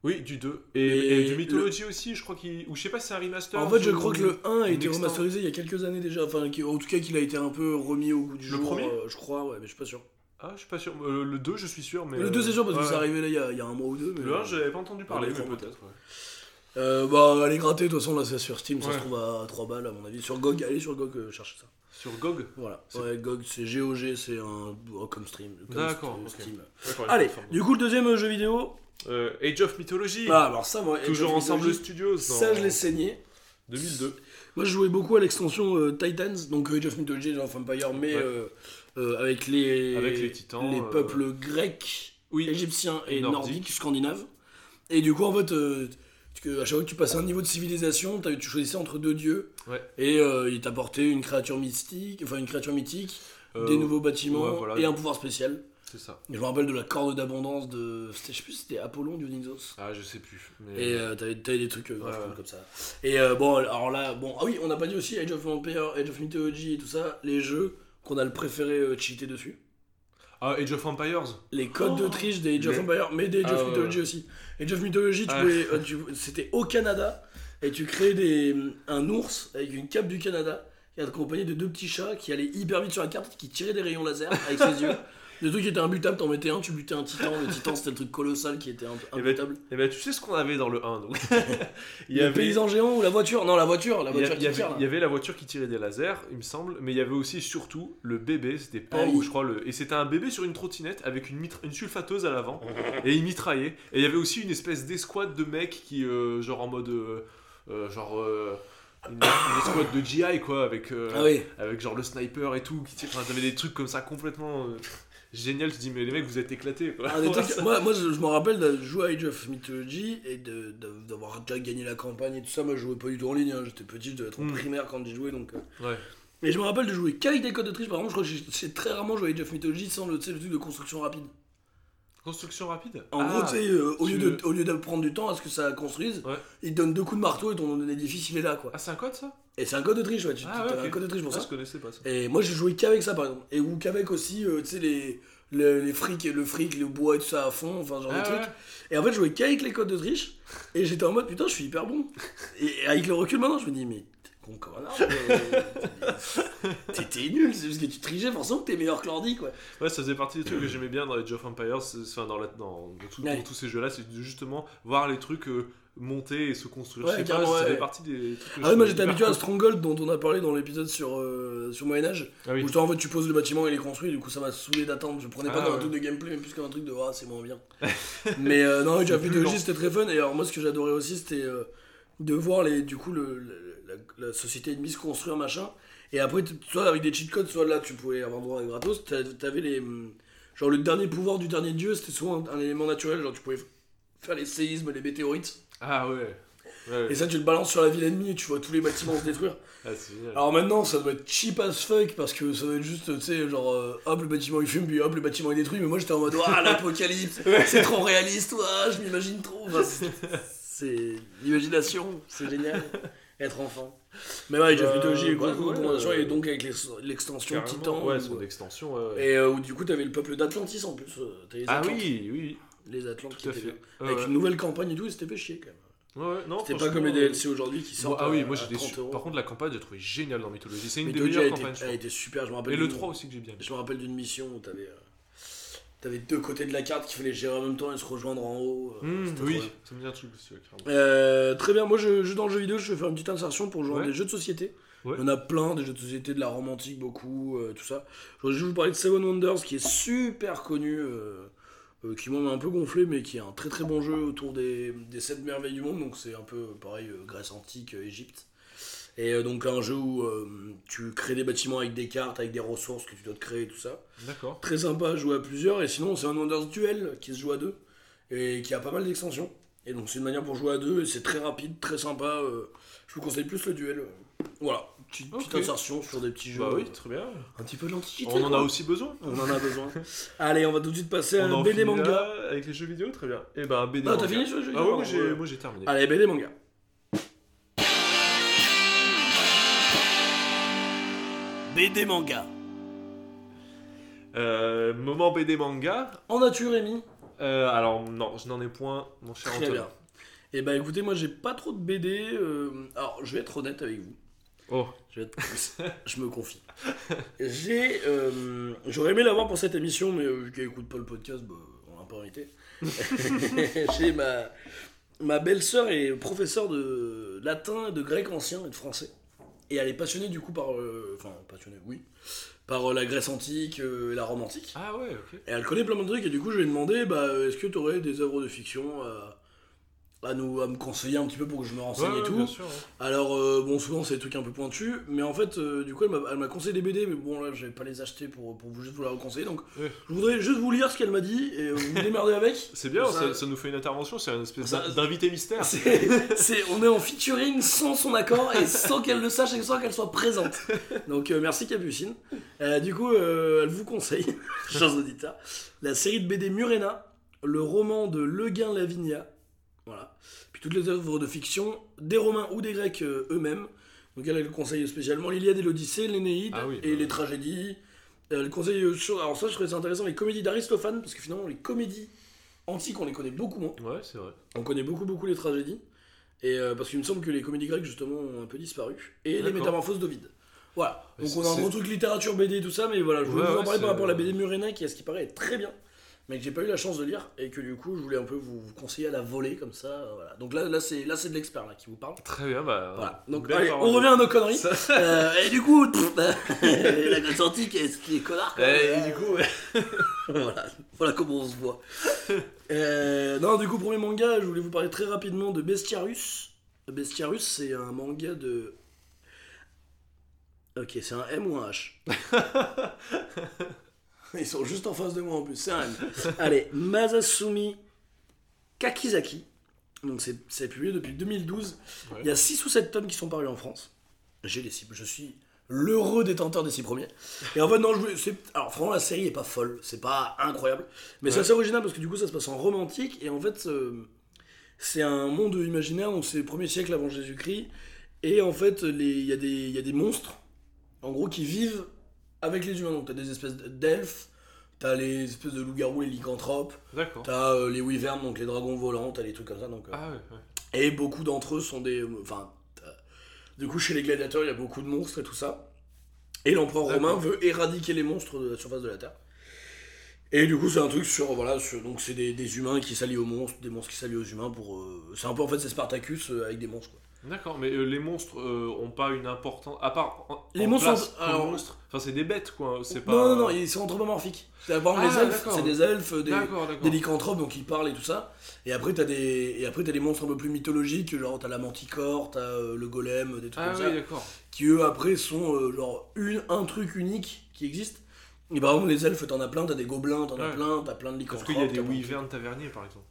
Oui, du 2. Et, Et et du Mythology aussi, je crois qu'il. Ou je sais pas si c'est un remaster. En fait, je crois que le 1 a été extend. remasterisé il y a quelques années déjà. Enfin, en tout cas, qu'il a été un peu remis au goût du Le jour. premier? euh, je crois, ouais, mais je suis pas sûr. Ah, je suis pas sûr. Euh, le 2, je suis sûr. Mais le 2, c'est sûr parce que ouais. c'est arrivé là il y, a, il y a un mois ou deux. Mais... Le 1, j'avais pas entendu parler, mais peut-être. ouais. Euh, bah, allez gratter, de toute façon, là, c'est sur Steam, ça se trouve à 3 balles, à mon avis. Sur GOG, allez sur GOG euh, chercher ça. Sur GOG Voilà. Ouais, GOG, c'est GOG, c'est un. oh, comme stream. D'accord, Allez, du coup, le deuxième euh, jeu vidéo. Euh, Age of Mythology. Ah, alors ça, moi, Age Toujours of Ensemble Mythology, Studios. Ça, je l'ai saigné. 2002. Moi, je jouais beaucoup à l'extension euh, Titans, donc euh, Age of Mythology, Age of Empire, mais Ouais. euh, avec les. Avec les titans, Les peuples grecs, Oui. égyptiens et, Et nordiques, scandinaves. Et du coup, en fait, que à chaque fois que tu passais un niveau de civilisation, tu choisissais entre deux dieux. Ouais. Et euh, il t'apportait une créature mystique, enfin une créature mythique, Euh, des nouveaux bâtiments ouais, voilà. et un pouvoir spécial. C'est ça. Et je me rappelle de la corde d'abondance de. Je sais plus si c'était Apollon du Nixos. Ah, je sais plus. Mais... Et euh, t'avais, t'avais des trucs euh, grave Ouais, cool ouais. comme ça. Et euh, bon, alors là, bon, ah oui, on n'a pas dit aussi Age of Empire, Age of Mythology et tout ça, les jeux qu'on a le préféré euh, cheaté dessus. Ah, Age of Empires. Les codes de Oh, triche des Age of les- Empire, mais des Age Ah, of Mythology ouais. aussi. Age of Mythology, tu Ah. pouvais, euh, tu- c'était au Canada, et tu créais des, un ours avec une cape du Canada, qui accompagné de deux petits chats qui allaient hyper vite sur la carte, qui tiraient des rayons laser avec ses yeux. Le truc était imbutable, t'en mettais un, tu butais un titan. Le titan, c'était le truc colossal qui était un- Eh ben, imbutable. Et ben, tu sais ce qu'on avait dans le 1, donc. il Le paysan géant ou la voiture Non, la voiture, la Il y, a- voiture il y qui tire. avait, il y avait la voiture qui tirait des lasers, il me semble, mais il y avait aussi surtout le bébé, c'était pas Ah oui. je crois le et c'était un bébé sur une trottinette avec une, mitra- une sulfateuse à l'avant et il mitraillait. Et il y avait aussi une espèce d'escouade de mecs qui euh, genre en mode euh, euh, genre euh, une, une escouade de GI quoi avec euh, Ah oui. avec genre le sniper et tout qui enfin t'avais des trucs comme ça complètement euh, génial, te dis mais les mecs vous êtes éclatés quoi. Trucs- moi, moi, je, je me rappelle de jouer à Age of Mythology et d'avoir déjà gagné la campagne et tout ça. Moi, je jouais pas du tout en ligne. hein. J'étais petit, je devais être en Mm. primaire quand j'y jouais. Donc, euh. Ouais. Et je me rappelle de jouer qu'avec des codes de triche. Par exemple, je crois que j'ai- très rarement joué à Age of Mythology sans le truc de construction rapide. Construction rapide? En Ah, gros, tu sais, euh, au, tu lieu de, au lieu de prendre du temps à ce que ça construise, Ouais. il te donne deux coups de marteau et ton édifice il est là. quoi. Ah, c'est un code ça? Et c'est un code de triche, ouais. Tu Ah, ouais, un code de triche pour Ah, ça. je connaissais pas ça. Et moi j'ai joué qu'avec ça par exemple. Et ou qu'avec aussi, euh, tu sais, les, les, les frics, et le fric, le bois et tout ça à fond, enfin ce genre Ah, de trucs. ouais. Et en fait je jouais qu'avec les codes de triche. Et j'étais en mode putain je suis hyper bon. Et avec le recul maintenant je me dis mais con arbre. euh, T'étais nul, c'est juste que tu trichais, forcément que t'es meilleur que l'ordi, quoi. Ouais, ça faisait partie des trucs que j'aimais bien dans les Age of Empires, c'est- enfin dans, la, dans, dans tout- Ouais. dans tous ces jeux-là, c'est de justement voir les trucs euh, monter et se construire. Ouais, pas, ça fait partie des trucs que Ah ouais, moi j'étais habitué à. Stronghold dont on a parlé dans l'épisode sur, euh, sur Moyen-Âge. Ah oui. Où en fait tu poses le bâtiment et il est construit, du coup ça m'a saoulé d'attendre. Je prenais pas Ah comme un truc de gameplay, mais plus comme un truc de ah, c'est moins bien. mais euh, non, Mythology lent. c'était très fun. Et alors moi ce que j'adorais aussi c'était euh, de voir les, du coup le, le- la, la société ennemie se construire machin. Et après, soit avec des cheat codes, soit là tu pouvais avoir droit à gratos. t'a- T'avais les. hum, Genre le dernier pouvoir du dernier dieu, c'était souvent un, un élément naturel. Genre tu pouvais faire les séismes, les météorites. Ah ouais. Ouais, Et ça tu le balances sur la ville ennemie et tu vois tous les bâtiments se détruire. Ah. Alors maintenant, ça doit être cheap as fuck parce que ça doit être juste, tu sais, genre, euh, hop, le bâtiment il fume, puis hop, le bâtiment est détruit. Mais moi j'étais en mode, ah, l'apocalypse, c'est trop réaliste, ouah, je m'imagine trop. Enfin, c'est l'imagination, c'est génial. Être enfant. Mais ouais, Mythology, ouais, grosse recommandation, et donc avec l'ex- l'extension Titan. Ouais, son extension. et euh, où du coup t'avais le peuple d'Atlantis en plus. euh, Ah oui, oui, Les Atlantes Avec une nouvelle campagne et tout, et c'était fait chier quand même. Ouais, ouais, non, C'était pas comme les euh, DLC aujourd'hui qui sortent. moi- ah oui, à- moi j'ai des 30 su- euros. Par contre, la campagne, j'ai trouvé géniale dans Mythologie. C'est une des meilleures campagnes, crois. été super, je me rappelle. Et le d'une- 3 aussi que j'ai bien aimé. Je me rappelle d'une mission où t'avais euh, t'avais deux côtés de la carte qu'il fallait gérer en même temps et se rejoindre en haut. euh, Mmh, trop oui, ça me dit un truc aussi, ouais, clairement. Euh, très bien, moi je, je- dans le jeu vidéo, je vais faire une petite insertion pour jouer à des jeux de société. Ouais. Il y en a plein, des jeux de société, de la romantique, beaucoup, euh, tout ça. Je juste vous parler de Seven Wonders qui est super connu, euh, qui moi m'a un peu gonflé, mais qui est un très très bon jeu autour des, des 7 merveilles du monde. Donc c'est un peu pareil, Grèce antique, Égypte. Et euh, donc un jeu où euh, tu crées des bâtiments avec des cartes, avec des ressources que tu dois te créer, tout ça. D'accord. Très sympa à jouer à plusieurs. Et sinon, c'est un Wonders Duel qui se joue à deux et qui a pas mal d'extensions. Et donc, c'est une manière pour jouer à deux et c'est très rapide, très sympa. euh, je vous conseille plus le duel. Voilà, petite, petite Ok. insertion sur des petits jeux. Bah oui, très bien. Un petit peu de l'antiquité. On en a quoi. aussi besoin. On en a besoin. Allez, on va tout de suite passer à On un en BD manga. avec les jeux vidéo, très bien. Et ben BD Ah, manga. t'as fini sur les jeux Ah vidéo Ouais. moi j'ai terminé. Allez, BD manga. BD manga. Euh, moment BD manga. En as-tu, Rémi Euh, alors non, je n'en ai point, mon cher Très Antoine. bien. Et bah écoutez, moi j'ai pas trop de BD. euh, Alors, je vais être honnête avec vous. Oh, Je, vais être- je me confie. J'ai, euh, j'aurais aimé l'avoir pour cette émission, mais euh, vu qu'elle écoute pas le podcast, bah, on l'a pas invité. J'ai ma, ma belle-sœur est professeure de latin, de grec ancien et de français. Et elle est passionnée du coup par, euh, enfin passionnée, oui, par euh, la Grèce antique euh, et la Rome antique. ah ouais, ok. Et elle connaît plein de trucs et du coup je lui ai demandé, bah, euh, est-ce que tu aurais des œuvres de fiction à, à nous, à me conseiller un petit peu pour que je me renseigne Ouais, et tout. bien sûr. ouais. Alors, euh, bon, souvent c'est des trucs un peu pointus, mais en fait, euh, du coup, elle m'a- conseillé des BD, mais bon, là, je vais pas les acheter pour, pour vous, juste vous la reconseiller. Donc, Ouais. je voudrais juste vous lire ce qu'elle m'a dit et euh, vous démerdez avec. C'est bien, Ça- ça, ça nous fait une intervention, c'est une espèce d'invité mystère. On est en featuring sans son accord et sans qu'elle le sache et sans qu'elle soit présente. Donc, euh, merci Capucine. Du coup, elle vous conseille, chers auditeurs, la série de BD Murena, le roman de Le Guin Lavinia. Voilà. Puis toutes les œuvres de fiction, des Romains ou des Grecs euh, eux-mêmes. Donc elle, elle conseille spécialement l'Iliade et l'Odyssée, l'Énéide Ah oui, et bah les oui. tragédies. Elle conseille, euh, sur- alors ça je trouvais ça intéressant, les comédies d'Aristophane, parce que finalement les comédies antiques on les connaît beaucoup moins. Ouais, c'est vrai. On connaît beaucoup beaucoup les tragédies. Et euh, parce qu'il me semble que les comédies grecques justement ont un peu disparu. Et les métamorphoses d'Ovide. Voilà. Mais Donc on a un gros truc littérature BD et tout ça, mais voilà, je voulais vous en parler par rapport à la BD Murena qui, à ce qui paraît, est très bien. Mais que j'ai pas eu la chance de lire et que du coup je voulais un peu vous, vous conseiller à la volée comme ça. euh, Voilà. Donc là, là c'est là c'est de l'expert là qui vous parle. Très bien, bah. Voilà. Donc belle allez, parole. on revient à nos conneries. Ça- Euh, et du coup, pff, la Grèce antique, est-ce qu'il est connard quoi. Eh, et du coup, ouais. voilà, voilà comment on se voit. Euh, non, du coup, premier manga, je voulais vous parler très rapidement de Bestiarus. Bestiarus, c'est un manga de. Ok, c'est un M ou un H? Ils sont juste en face de moi en plus, c'est. Allez, Masasumi Kakizaki. Donc, c'est publié depuis 2012. Ouais. Il y a 6 ou 7 tomes qui sont parus en France. J'ai les 6, je suis l'heureux détenteur des 6 premiers. Et en fait, non, je Alors, franchement, la série est pas folle, c'est pas incroyable. Mais c'est assez original parce que du coup, ça se passe en romantique. Et en fait, euh, c'est un monde imaginaire, donc c'est le premier siècle avant Jésus-Christ. Et en fait, il y, y a des monstres, en gros, qui vivent avec les humains. Donc, t'as des espèces d'elfes, t'as les espèces de loups-garous, les lycanthropes, t'as euh, les wyverns, donc les dragons volants, t'as les trucs comme ça. Donc, euh, Ah ouais, ouais. et beaucoup d'entre eux sont des. Enfin. t'as Du coup, chez les gladiateurs, il y a beaucoup de monstres et tout ça. Et l'empereur romain veut éradiquer les monstres de la surface de la Terre. Et du coup, c'est un truc sur. Voilà, sur- donc c'est des, des humains qui s'allient aux monstres, des monstres qui s'allient aux humains pour. euh, c'est un peu en fait, c'est Spartacus euh, avec des monstres. quoi. D'accord, mais euh, les monstres euh, ont pas une importance. À part. en- Les en monstres place sont- alors- monstres. Enfin, c'est des bêtes, quoi. C'est pas. Non, non, non, ils sont anthropomorphiques. Exemple, Ah, les elfes, c'est des elfes, des, des lycanthropes, donc ils parlent et tout ça. Et après, t'as des, et après, t'as des monstres un peu plus mythologiques, genre t'as la manticore, t'as euh, le golem, des trucs Ah comme oui, ça. d'accord. qui eux après sont euh, genre une, un truc unique qui existe. Et par exemple les elfes t'en as plein, t'as des gobelins, t'en as Ouais. plein, t'as plein de Parce lycanthropes. qu'il y a des wyverns taverniers, par exemple.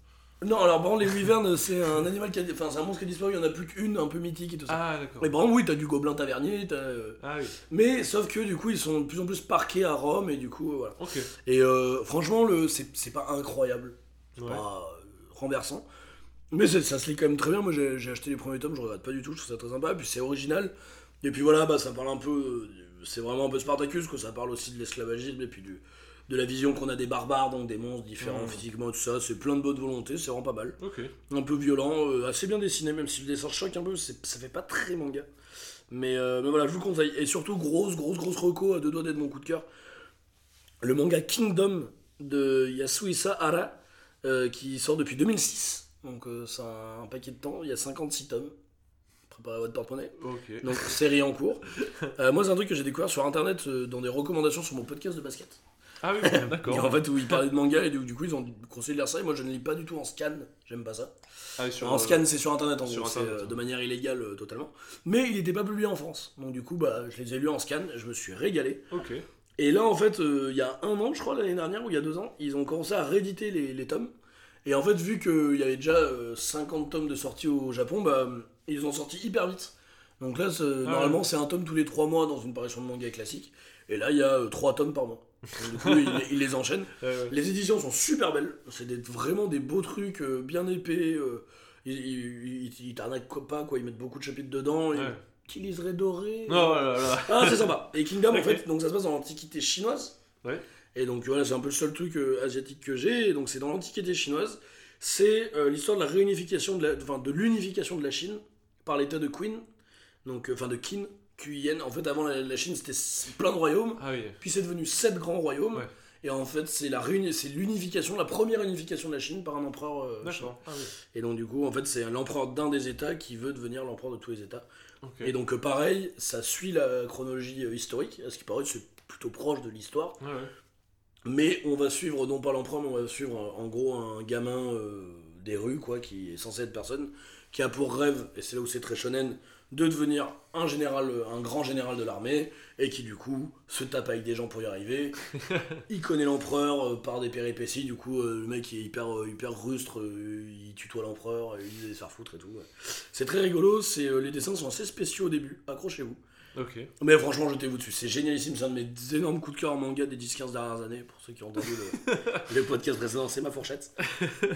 Non alors contre les wyverns c'est un animal qui a, enfin c'est un monstre qui a disparu, il y en a plus qu'une un peu mythique et tout ça. Ah, d'accord. Et par exemple oui t'as du gobelin tavernier, t'as, euh, Ah oui, mais sauf que du coup ils sont de plus en plus parqués à Rome et du coup euh, voilà. Et euh, franchement le c'est, c'est pas incroyable, c'est Ouais. pas renversant. Mais ça se lit quand même très bien. Moi, j'ai acheté les premiers tomes, je regrette pas du tout, je trouve ça très sympa. Puis c'est original. Et puis voilà, bah, ça parle un peu. C'est vraiment un peu Spartacus, quoi. Ça parle aussi de l'esclavagisme et puis du, de la vision qu'on a des barbares, donc des monstres différents Mhm. physiquement, tout ça. C'est plein de bonne volonté, c'est vraiment pas mal. Un peu violent, euh, assez bien dessiné, même si le dessin choque un peu, c'est- ça fait pas très manga. Mais, euh, mais voilà, je vous le conseille. Et surtout, grosse, grosse, grosse reco à deux doigts d'être mon coup de cœur. Le manga Kingdom de Yasuhisa Hara, euh, qui sort depuis 2006. Donc euh, c'est un, un paquet de temps, il y a 56 tomes. Préparez votre porte-monnaie. Donc série en cours. Euh, moi c'est un truc que j'ai découvert sur internet euh, dans des recommandations sur mon podcast de basket. Ah oui, d'accord. en fait où ils parlaient de manga et du, du coup ils ont conseillé de lire ça et moi je ne lis pas du tout en scan, j'aime pas ça. Ah, sur, en euh, scan c'est sur internet en sur gros, c'est Internet, euh, de manière illégale euh, totalement. Mais il n'était pas publié en France. Donc du coup bah, je les ai lus en scan, je me suis régalé. Ok. Et là, en fait, euh, il y a un an, je crois, l'année dernière, ou il y a deux ans, ils ont commencé à rééditer les, les tomes. Et en fait, vu qu'il y avait déjà euh, 50 tomes de sortie au Japon, bah, ils ont sorti hyper vite. Donc là, c'est- normalement, c'est un tome tous les trois mois dans une parution de manga classique. Et là, il y a trois tomes par mois. Donc, du coup, ils les. Ouais, ouais. Les éditions sont super belles. C'est des- vraiment des beaux trucs euh, bien épais. euh, ils, ils, ils- t'arnaquent pas, quoi. Ils mettent beaucoup de chapitres dedans. Ouais. Qui liserait doré Non, voilà, voilà. ah, c'est sympa. Et Kingdom, en fait, donc ça se passe dans l'Antiquité chinoise. Et donc voilà, c'est un peu le seul truc euh, asiatique que j'ai. Et donc c'est dans l'Antiquité chinoise. C'est euh, l'histoire de la réunification, de la- enfin de l'unification de la Chine par l'État de Qin. Donc, enfin de Qin, Q-I-N. En fait, avant la, la Chine, c'était plein de royaumes. Ah oui. Puis c'est devenu sept grands royaumes. Ouais. Et en fait, c'est la c'est l'unification, la première unification de la Chine par un empereur euh. D'accord. Ah oui. Et donc du coup, en fait, c'est l'empereur d'un des États qui veut devenir l'empereur de tous les États. Et donc euh, pareil, ça suit la chronologie euh, historique, à ce qui paraît c'est plutôt proche de l'histoire. Ouais. Mais on va suivre non pas l'empereur, mais on va suivre en en gros un gamin euh, des rues, quoi, qui est censé être personne, qui a pour rêve, et c'est là où c'est très shonen, de devenir un général, euh, un grand général de l'armée, et qui du coup se tape avec des gens pour y arriver. il connaît l'empereur euh, par des péripéties, du coup euh, le mec est hyper, euh, hyper rustre, il tutoie l'empereur, il se faire foutre et tout. ouais. C'est très rigolo, c'est, les dessins sont assez spéciaux au début, accrochez-vous. Mais franchement, jetez-vous dessus. C'est génialissime. C'est un de mes énormes coups de cœur en manga des 10-15 dernières années. Pour ceux qui ont entendu le, le podcast précédent, c'est ma fourchette.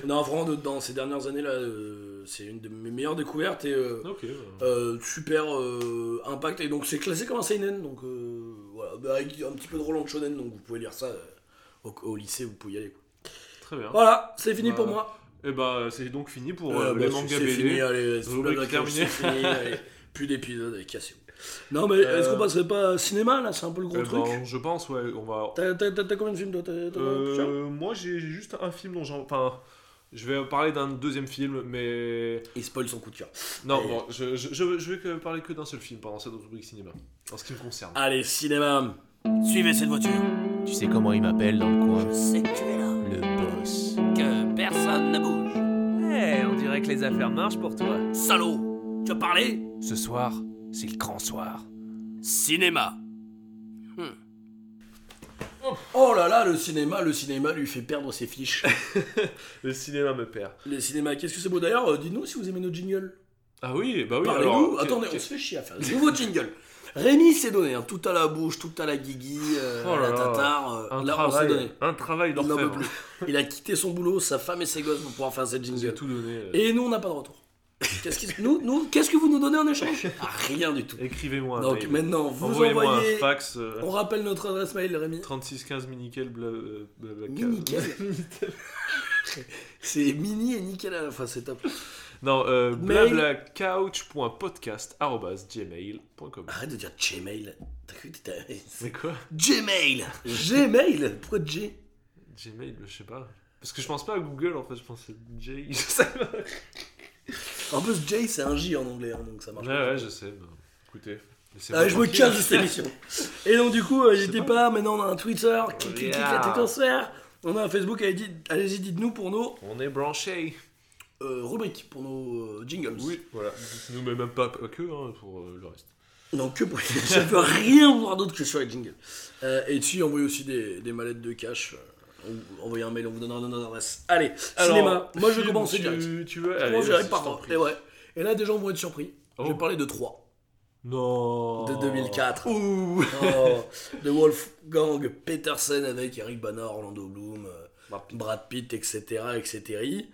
Non, vraiment, dans ces dernières années-là, euh, c'est une de mes meilleures découvertes et euh, ouais. euh, super impact. Et donc, c'est classé comme un seinen. Donc, euh, voilà. Bah, avec un petit peu de Roland Shonen. Donc, vous pouvez lire ça au, au lycée. Vous pouvez y aller. quoi. Très bien. Voilà, c'est fini pour Voilà. moi. Et bah, c'est donc fini pour bah, les c'est- mangas c'est BD. fini. Allez, c'est c'est fini. allez. Plus d'épisodes. Allez, cassez-vous. Non, mais est-ce qu'on passerait pas à cinéma là C'est un peu le gros Eh truc. ben, je pense, ouais, on va. T'as t'as- t'as- t'as combien de films toi T'as- t'as- plusieurs Euh, moi, j'ai j'ai juste un film dont j'en. Enfin, je vais parler d'un deuxième film, mais. Il spoil son coup de cœur. Non, bon, je, je, je, je vais que parler que d'un seul film pendant cette rubrique cinéma, en ce qui me concerne. Allez, cinéma Suivez cette voiture. Tu sais comment il m'appelle dans le coin Je sais que tu es là. Le boss. Que personne ne bouge. Eh, on dirait que les affaires marchent pour toi. Salaud Tu as parlé? Ce soir, c'est le grand soir. Cinéma. Oh là là, le cinéma, le cinéma lui fait perdre ses fiches. Le cinéma me perd. le cinéma, qu'est-ce que c'est beau D'ailleurs, euh, dites-nous si vous aimez nos jingles. Ah oui, bah oui, Parlez-nous. alors. Attendez, on se fait chier à faire des nouveaux jingles. Rémi s'est donné, hein, tout à la bouche, tout à la guigui, euh, Oh à la là. tatar. euh, Un là, on s'est travail, donné. un travail Il plus. Il a quitté son boulot, sa femme et ses gosses pour pouvoir faire cette jingle. tout donné. euh. Et nous, on n'a pas de retour. Qu'est-ce nous, nous, qu'est-ce que vous nous donnez en échange? Ah, Rien du tout. Écrivez-moi un Donc mail. maintenant, vous Envoyez-moi envoyez. un fax. euh, On rappelle notre adresse mail, Rémi. 3615 minikel bla, bla- Minikel. C'est mini et nickel à la fin, c'est top. Non, euh, Mail. blablacouch.podcast.gmail.com. Arrête de dire Gmail. T'as cru que t'étais. Mais quoi? Gmail Gmail Pourquoi G? Gmail, je sais pas. Parce que je pense pas à Google en fait, je pense à J. Je sais pas. En plus, J c'est un J en anglais, hein, donc ça marche. Ouais, pas. ouais, je sais. bah, écoutez. Ah, je me casse de cette émission. Et donc, du coup, euh, n'hésitez C'est pas, maintenant on a un Twitter, la Yeah. en serre. On a un Facebook, allez, allez-y, dites-nous pour nos On est branché. euh, rubriques, pour nos euh, jingles. Oui, voilà. Nous, mais même pas, pas que hein, pour euh, le reste. Non, que pour Je ne peux rien voir d'autre que sur les jingles. Euh, et dessus, envoyez aussi des, des mallettes de cash. Envoyez un mail, on vous donnera notre adresse. Allez, cinéma. Moi, je commencer tu, direct. Tu veux Je Allez, commence direct par. Et ouais. Et là, des gens vont être surpris. Je vais Oh. parler de 3. Non. De 2004. Ouh. Oh, de Wolfgang Petersen avec Eric Bana, Orlando Bloom, Brad Pitt. Brad Pitt, etc. etc.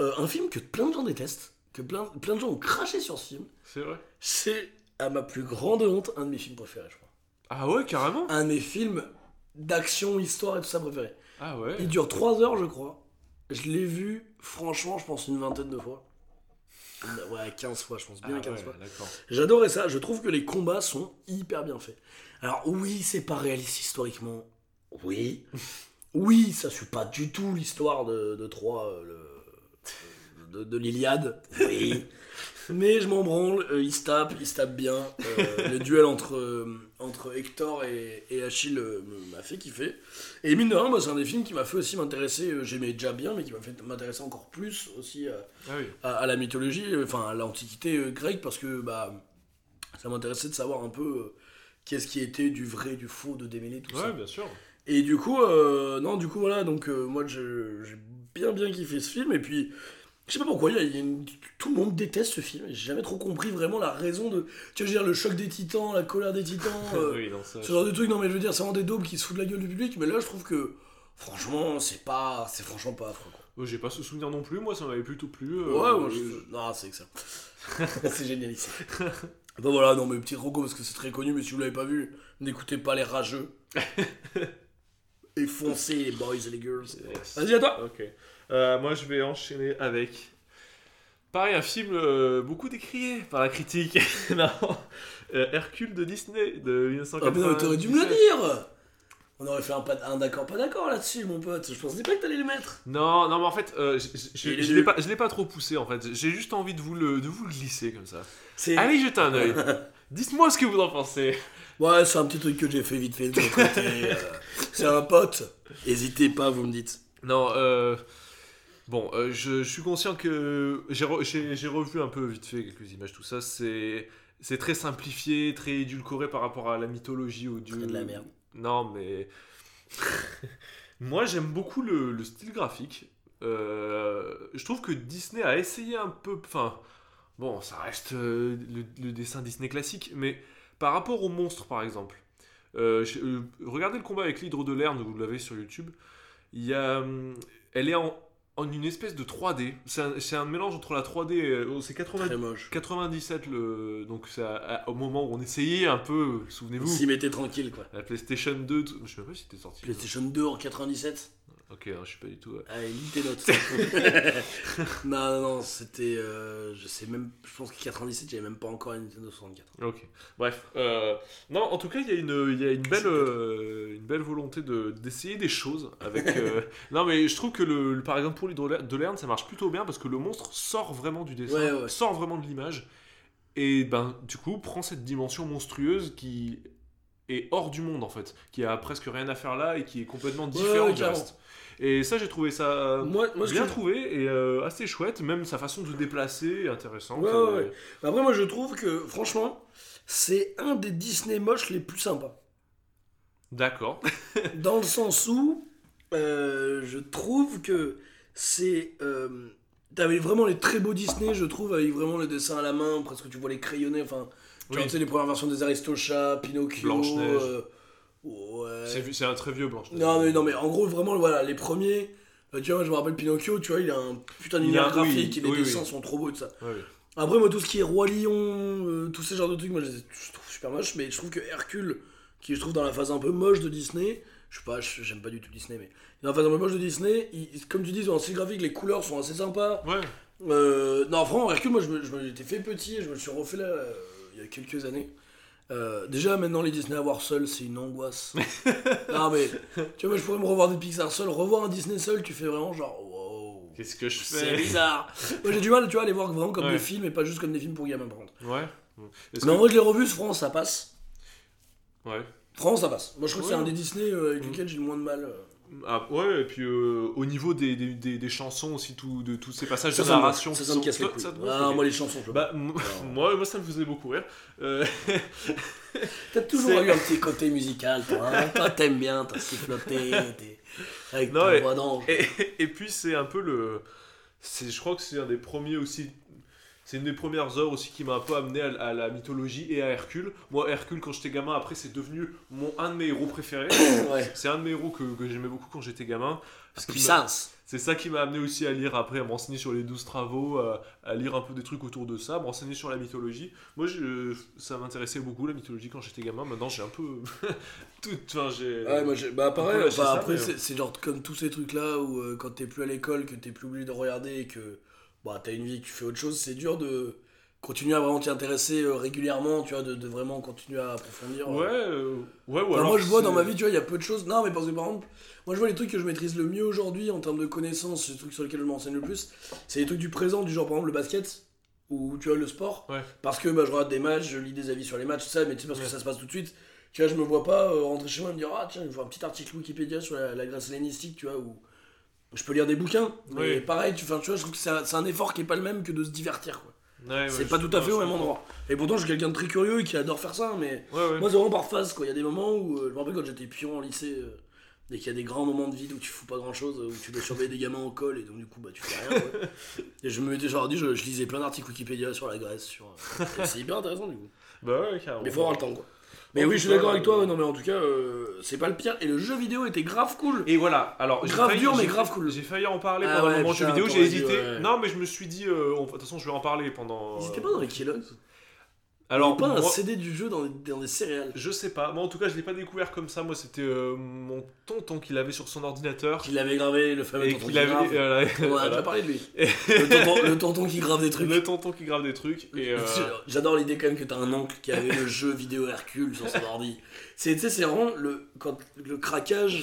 Euh, un film que plein de gens détestent, que plein, plein de gens ont craché sur ce film. C'est vrai. C'est, à ma plus grande honte, un de mes films préférés, je crois. Ah ouais, carrément Un de mes films d'action, histoire et tout ça préférés. Ah ouais. Il dure 3 heures, je crois. Je l'ai vu, franchement, je pense une vingtaine de fois. Ouais, 15 fois, je pense Ah bien ouais, 15 fois. J'adorais ça, je trouve que les combats sont hyper bien faits. Alors oui, c'est pas réaliste historiquement. Oui. Oui, ça suit pas du tout l'histoire de, de Troie, euh, le- de, de l'Iliade. Oui. Mais je m'en branle, euh, il se tape, il se tape bien. Euh, le duel entre, euh, entre Hector et, et Achille euh, m'a fait kiffer. Et mine de rien, c'est un des films qui m'a fait aussi m'intéresser, euh, j'aimais déjà bien, mais qui m'a fait m'intéresser encore plus aussi à, Ah oui. à, à la mythologie, enfin à l'antiquité euh, grecque, parce que bah, ça m'intéressait de savoir un peu qu'est-ce qui était du vrai, du faux, de démêler tout Ouais, ça. bien sûr. Et du coup, euh, non, du coup voilà, donc euh, moi j'ai bien bien kiffé ce film, et puis je sais pas pourquoi, y a- il y a une- tout le monde déteste ce film, j'ai jamais trop compris vraiment la raison de, tu vois, je veux dire, le choc des titans, la colère des titans, euh, oui, non, ça. ce genre de truc, non mais je veux dire, c'est vraiment des daubes qui se foutent de la gueule du public, mais là je trouve que franchement, c'est pas, c'est franchement pas affreux quoi. Oh, J'ai pas ce souvenir non plus, moi ça m'avait plutôt plu. euh, Ouais, moi, euh, je... Non, c'est excellent. c'est génial ici. Bah voilà, non, mais petit roco parce que c'est très connu, mais si vous l'avez pas vu, n'écoutez pas les rageux. et foncez les boys et les girls. yes. Vas-y, à toi Ok. Euh, moi, je vais enchaîner avec. Pareil, un film euh, beaucoup décrié par la critique. non. Euh, Hercule de Disney de Ah, mais t'aurais dû me le 1997. dire On aurait fait un, pas- un d'accord, pas d'accord là-dessus, mon pote. Je pensais pas que t'allais le mettre. Non, non, mais en fait, euh, je- l'ai pas, je l'ai pas trop poussé en fait. J'ai juste envie de vous le, de vous le glisser comme ça. Allez, jetez un œil. Dites-moi ce que vous en pensez. Ouais, c'est un petit truc que j'ai fait vite fait de côté. euh, c'est un pote. Hésitez pas, vous me dites. Non, euh, bon, euh, je, je suis conscient que j'ai re- j'ai j'ai revu un peu vite fait quelques images, tout ça. C'est c'est très simplifié, très édulcoré par rapport à la mythologie dieux. Très de la merde. Non, mais moi j'aime beaucoup le, le style graphique. Euh, je trouve que Disney a essayé un peu. Enfin, bon, ça reste euh, le, le dessin Disney classique, mais par rapport aux monstres, par exemple. regardez le combat avec l'hydre de Lerne, vous l'avez sur YouTube. Il y a, elle est en, en une espèce de 3D. C'est un, c'est un mélange entre la 3D, et, euh, c'est 80 Très moche. 97, le, donc à- au moment où on essayait un peu, Vous souvenez-vous, s'y mettez tranquille, quoi. la PlayStation 2, tout- je sais même pas si c'était sorti. PlayStation 2 en 97 Ok, hein, je suis pas du tout. ouais. Allez, lis tes notes. non, non, non, c'était. euh, je sais même. Je pense que 97, j'avais même pas encore une Nintendo 64. Ok. Bref. euh, non, en tout cas, il y a une, il y a une belle, euh, une belle volonté de d'essayer des choses avec. euh, non, mais je trouve que le, le- par exemple pour l'hydre de Lerne, ça marche plutôt bien parce que le monstre sort vraiment du dessin, Ouais, ouais. sort vraiment de l'image, et ben du coup prend cette dimension monstrueuse qui est hors du monde en fait, qui a presque rien à faire là et qui est complètement différent ouais, du reste. Et ça, j'ai trouvé ça Moi, moi bien trouvé et euh, assez chouette, même sa façon de se déplacer est intéressante. Ouais, euh, ouais, ouais. Après, moi, je trouve que, franchement, c'est un des Disney moches les plus sympas. D'accord. Dans le sens où euh, je trouve que c'est. Euh, T'avais vraiment les très beaux Disney, je trouve, avec vraiment les dessins à la main, presque tu vois les crayonnés, enfin. Tu Oui. vois, les premières versions des Aristochats, Pinocchio. Blanche-Neige. Ouais. C'est un très vieux blanche. Non, mais, non, mais en gros, vraiment, voilà, les premiers. euh, tu vois, moi, je me rappelle Pinocchio, tu vois, il a un putain d'univers oui, graphique, et les oui, dessins oui. sont trop beaux tout ça. Après, moi, tout ce qui est Roi Lion, euh, tous ces genres de trucs, moi, je, trouve super moche, mais je trouve que Hercule, qui je trouve dans la phase un peu moche de Disney, je sais pas, j'aime pas du tout Disney, mais dans la phase un peu moche de Disney, il- comme tu dis, dans le style graphique, les couleurs sont assez sympas, Ouais. Euh, non, franchement, Hercule, moi, je me, je me fait petit et je me suis refait là, euh, il y a quelques années. Euh, déjà, maintenant, les Disney à voir seul, c'est une angoisse. non, mais, tu vois, moi, je pourrais me revoir des Pixar seul. Revoir un Disney seul, tu fais vraiment genre, wow. Qu'est-ce que je C'est fais? bizarre. Moi, j'ai du mal, tu vois, à les voir vraiment comme Ouais. des films et pas juste comme des films pour gamins, par contre. Ouais. Mais en vrai, je l'ai revu, ce France, ça passe. Ouais. France, ça passe. Moi, je trouve que c'est un des Disney euh, avec Mm. lesquels j'ai le moins de mal. euh. Ah, ouais, et puis euh, au niveau des, des, des, des chansons aussi, tout, de tous ces passages Ça, de ça narration. ça, ça me casse les couilles. ça te Ah, moi, les chansons, je Bah, moi, moi, ça me faisait beaucoup rire. Euh, T'as toujours eu un petit côté musical, toi. hein. toi, t'aimes bien, t'as siffloté, t'es- avec Non, ta mais- voix d'ange. et, et puis, c'est un peu le. Je crois que c'est un des premiers aussi. C'est une des premières œuvres aussi qui m'a un peu amené à, à la mythologie et à Hercule. Moi, Hercule, quand j'étais gamin, après, c'est devenu mon, un de mes héros préférés. Ouais. C'est un de mes héros que, que j'aimais beaucoup quand j'étais gamin. Puissance. C'est ça qui m'a amené aussi à lire après, à me renseigner sur les 12 travaux, à, à lire un peu des trucs autour de ça, à me renseigner sur la mythologie. Moi, je- ça m'intéressait beaucoup la mythologie quand j'étais gamin. Maintenant, j'ai un peu. tout. Enfin, j'ai. Ouais, moi, j'ai- bah pareil, enfin, ça, après, mais- c'est c'est genre comme tous ces trucs-là où euh, quand t'es plus à l'école, que t'es plus obligé de regarder et que bah, t'as une vie, tu fais autre chose, c'est dur de continuer à vraiment t'y intéresser euh, régulièrement, tu vois, de, de vraiment continuer à approfondir. Ouais, euh, ouais, ou Enfin, alors moi, je vois dans ma vie, tu vois, il y a peu de choses. Non, mais parce que par exemple, moi, je vois les trucs que je maîtrise le mieux aujourd'hui en termes de connaissances, les trucs sur lesquels je m'enseigne le plus, c'est les trucs du présent, du genre par exemple le basket ou tu vois le sport. Ouais. Parce que bah, je regarde des matchs, je lis des avis sur les matchs, tout ça, mais tu sais, parce Ouais. que ça se passe tout de suite. Tu vois, je me vois pas euh, rentrer chez moi et me dire, ah tiens, je vois un petit article Wikipédia sur la, la grâce hellénistique, tu vois, ou je peux lire des bouquins. Mais Oui. pareil, tu, enfin, tu vois, je trouve que c'est un, c'est un effort qui est pas le même que de se divertir, quoi. Ouais, c'est pas tout à fait au même endroit. Et pourtant, je suis quelqu'un de très curieux et qui adore faire ça, mais. Ouais. Moi, c'est vraiment par phase, quoi. Il y a des moments où, euh, je me rappelle quand j'étais pion en lycée, euh, et qu'il y a des grands moments de vide où tu fous pas grand chose, où tu dois surveiller des gamins en col, et donc du coup, bah, tu fais rien. et je me mettais, genre, dit, je, je lisais plein d'articles Wikipédia sur la Grèce, sur. euh, c'est hyper intéressant, du coup. Bah ouais, carrément. Mais faut avoir le temps, quoi. Mais oui, je suis d'accord avec toi, ouais, non, mais en tout cas, euh, c'est pas le pire. Et le jeu vidéo était grave cool. Et voilà, alors j'ai Grave failli- dur, mais j'ai- grave cool. J'ai failli en parler Ah pendant ouais, le moment jeu putain, vidéo, j'ai t'aurais dû, hésité. ouais. Non, mais je me suis dit, euh, on- de toute façon, je vais en parler pendant. Ils étaient euh, pas dans les Kellogg's Alors, pas un CD du jeu dans des, dans céréales. Je sais pas, moi en tout cas je l'ai pas découvert comme ça, moi c'était euh, mon tonton qui l'avait sur son ordinateur Qu'il avait gravé, le fameux et tonton qui avait... grave. voilà, On a voilà. déjà parlé de lui. Le tonton, le tonton qui grave des trucs. Le tonton qui grave des trucs et euh, J'adore l'idée quand même que t'as un oncle qui avait le jeu vidéo Hercule sur son ordi. C'est, c'est vraiment le, quand, le craquage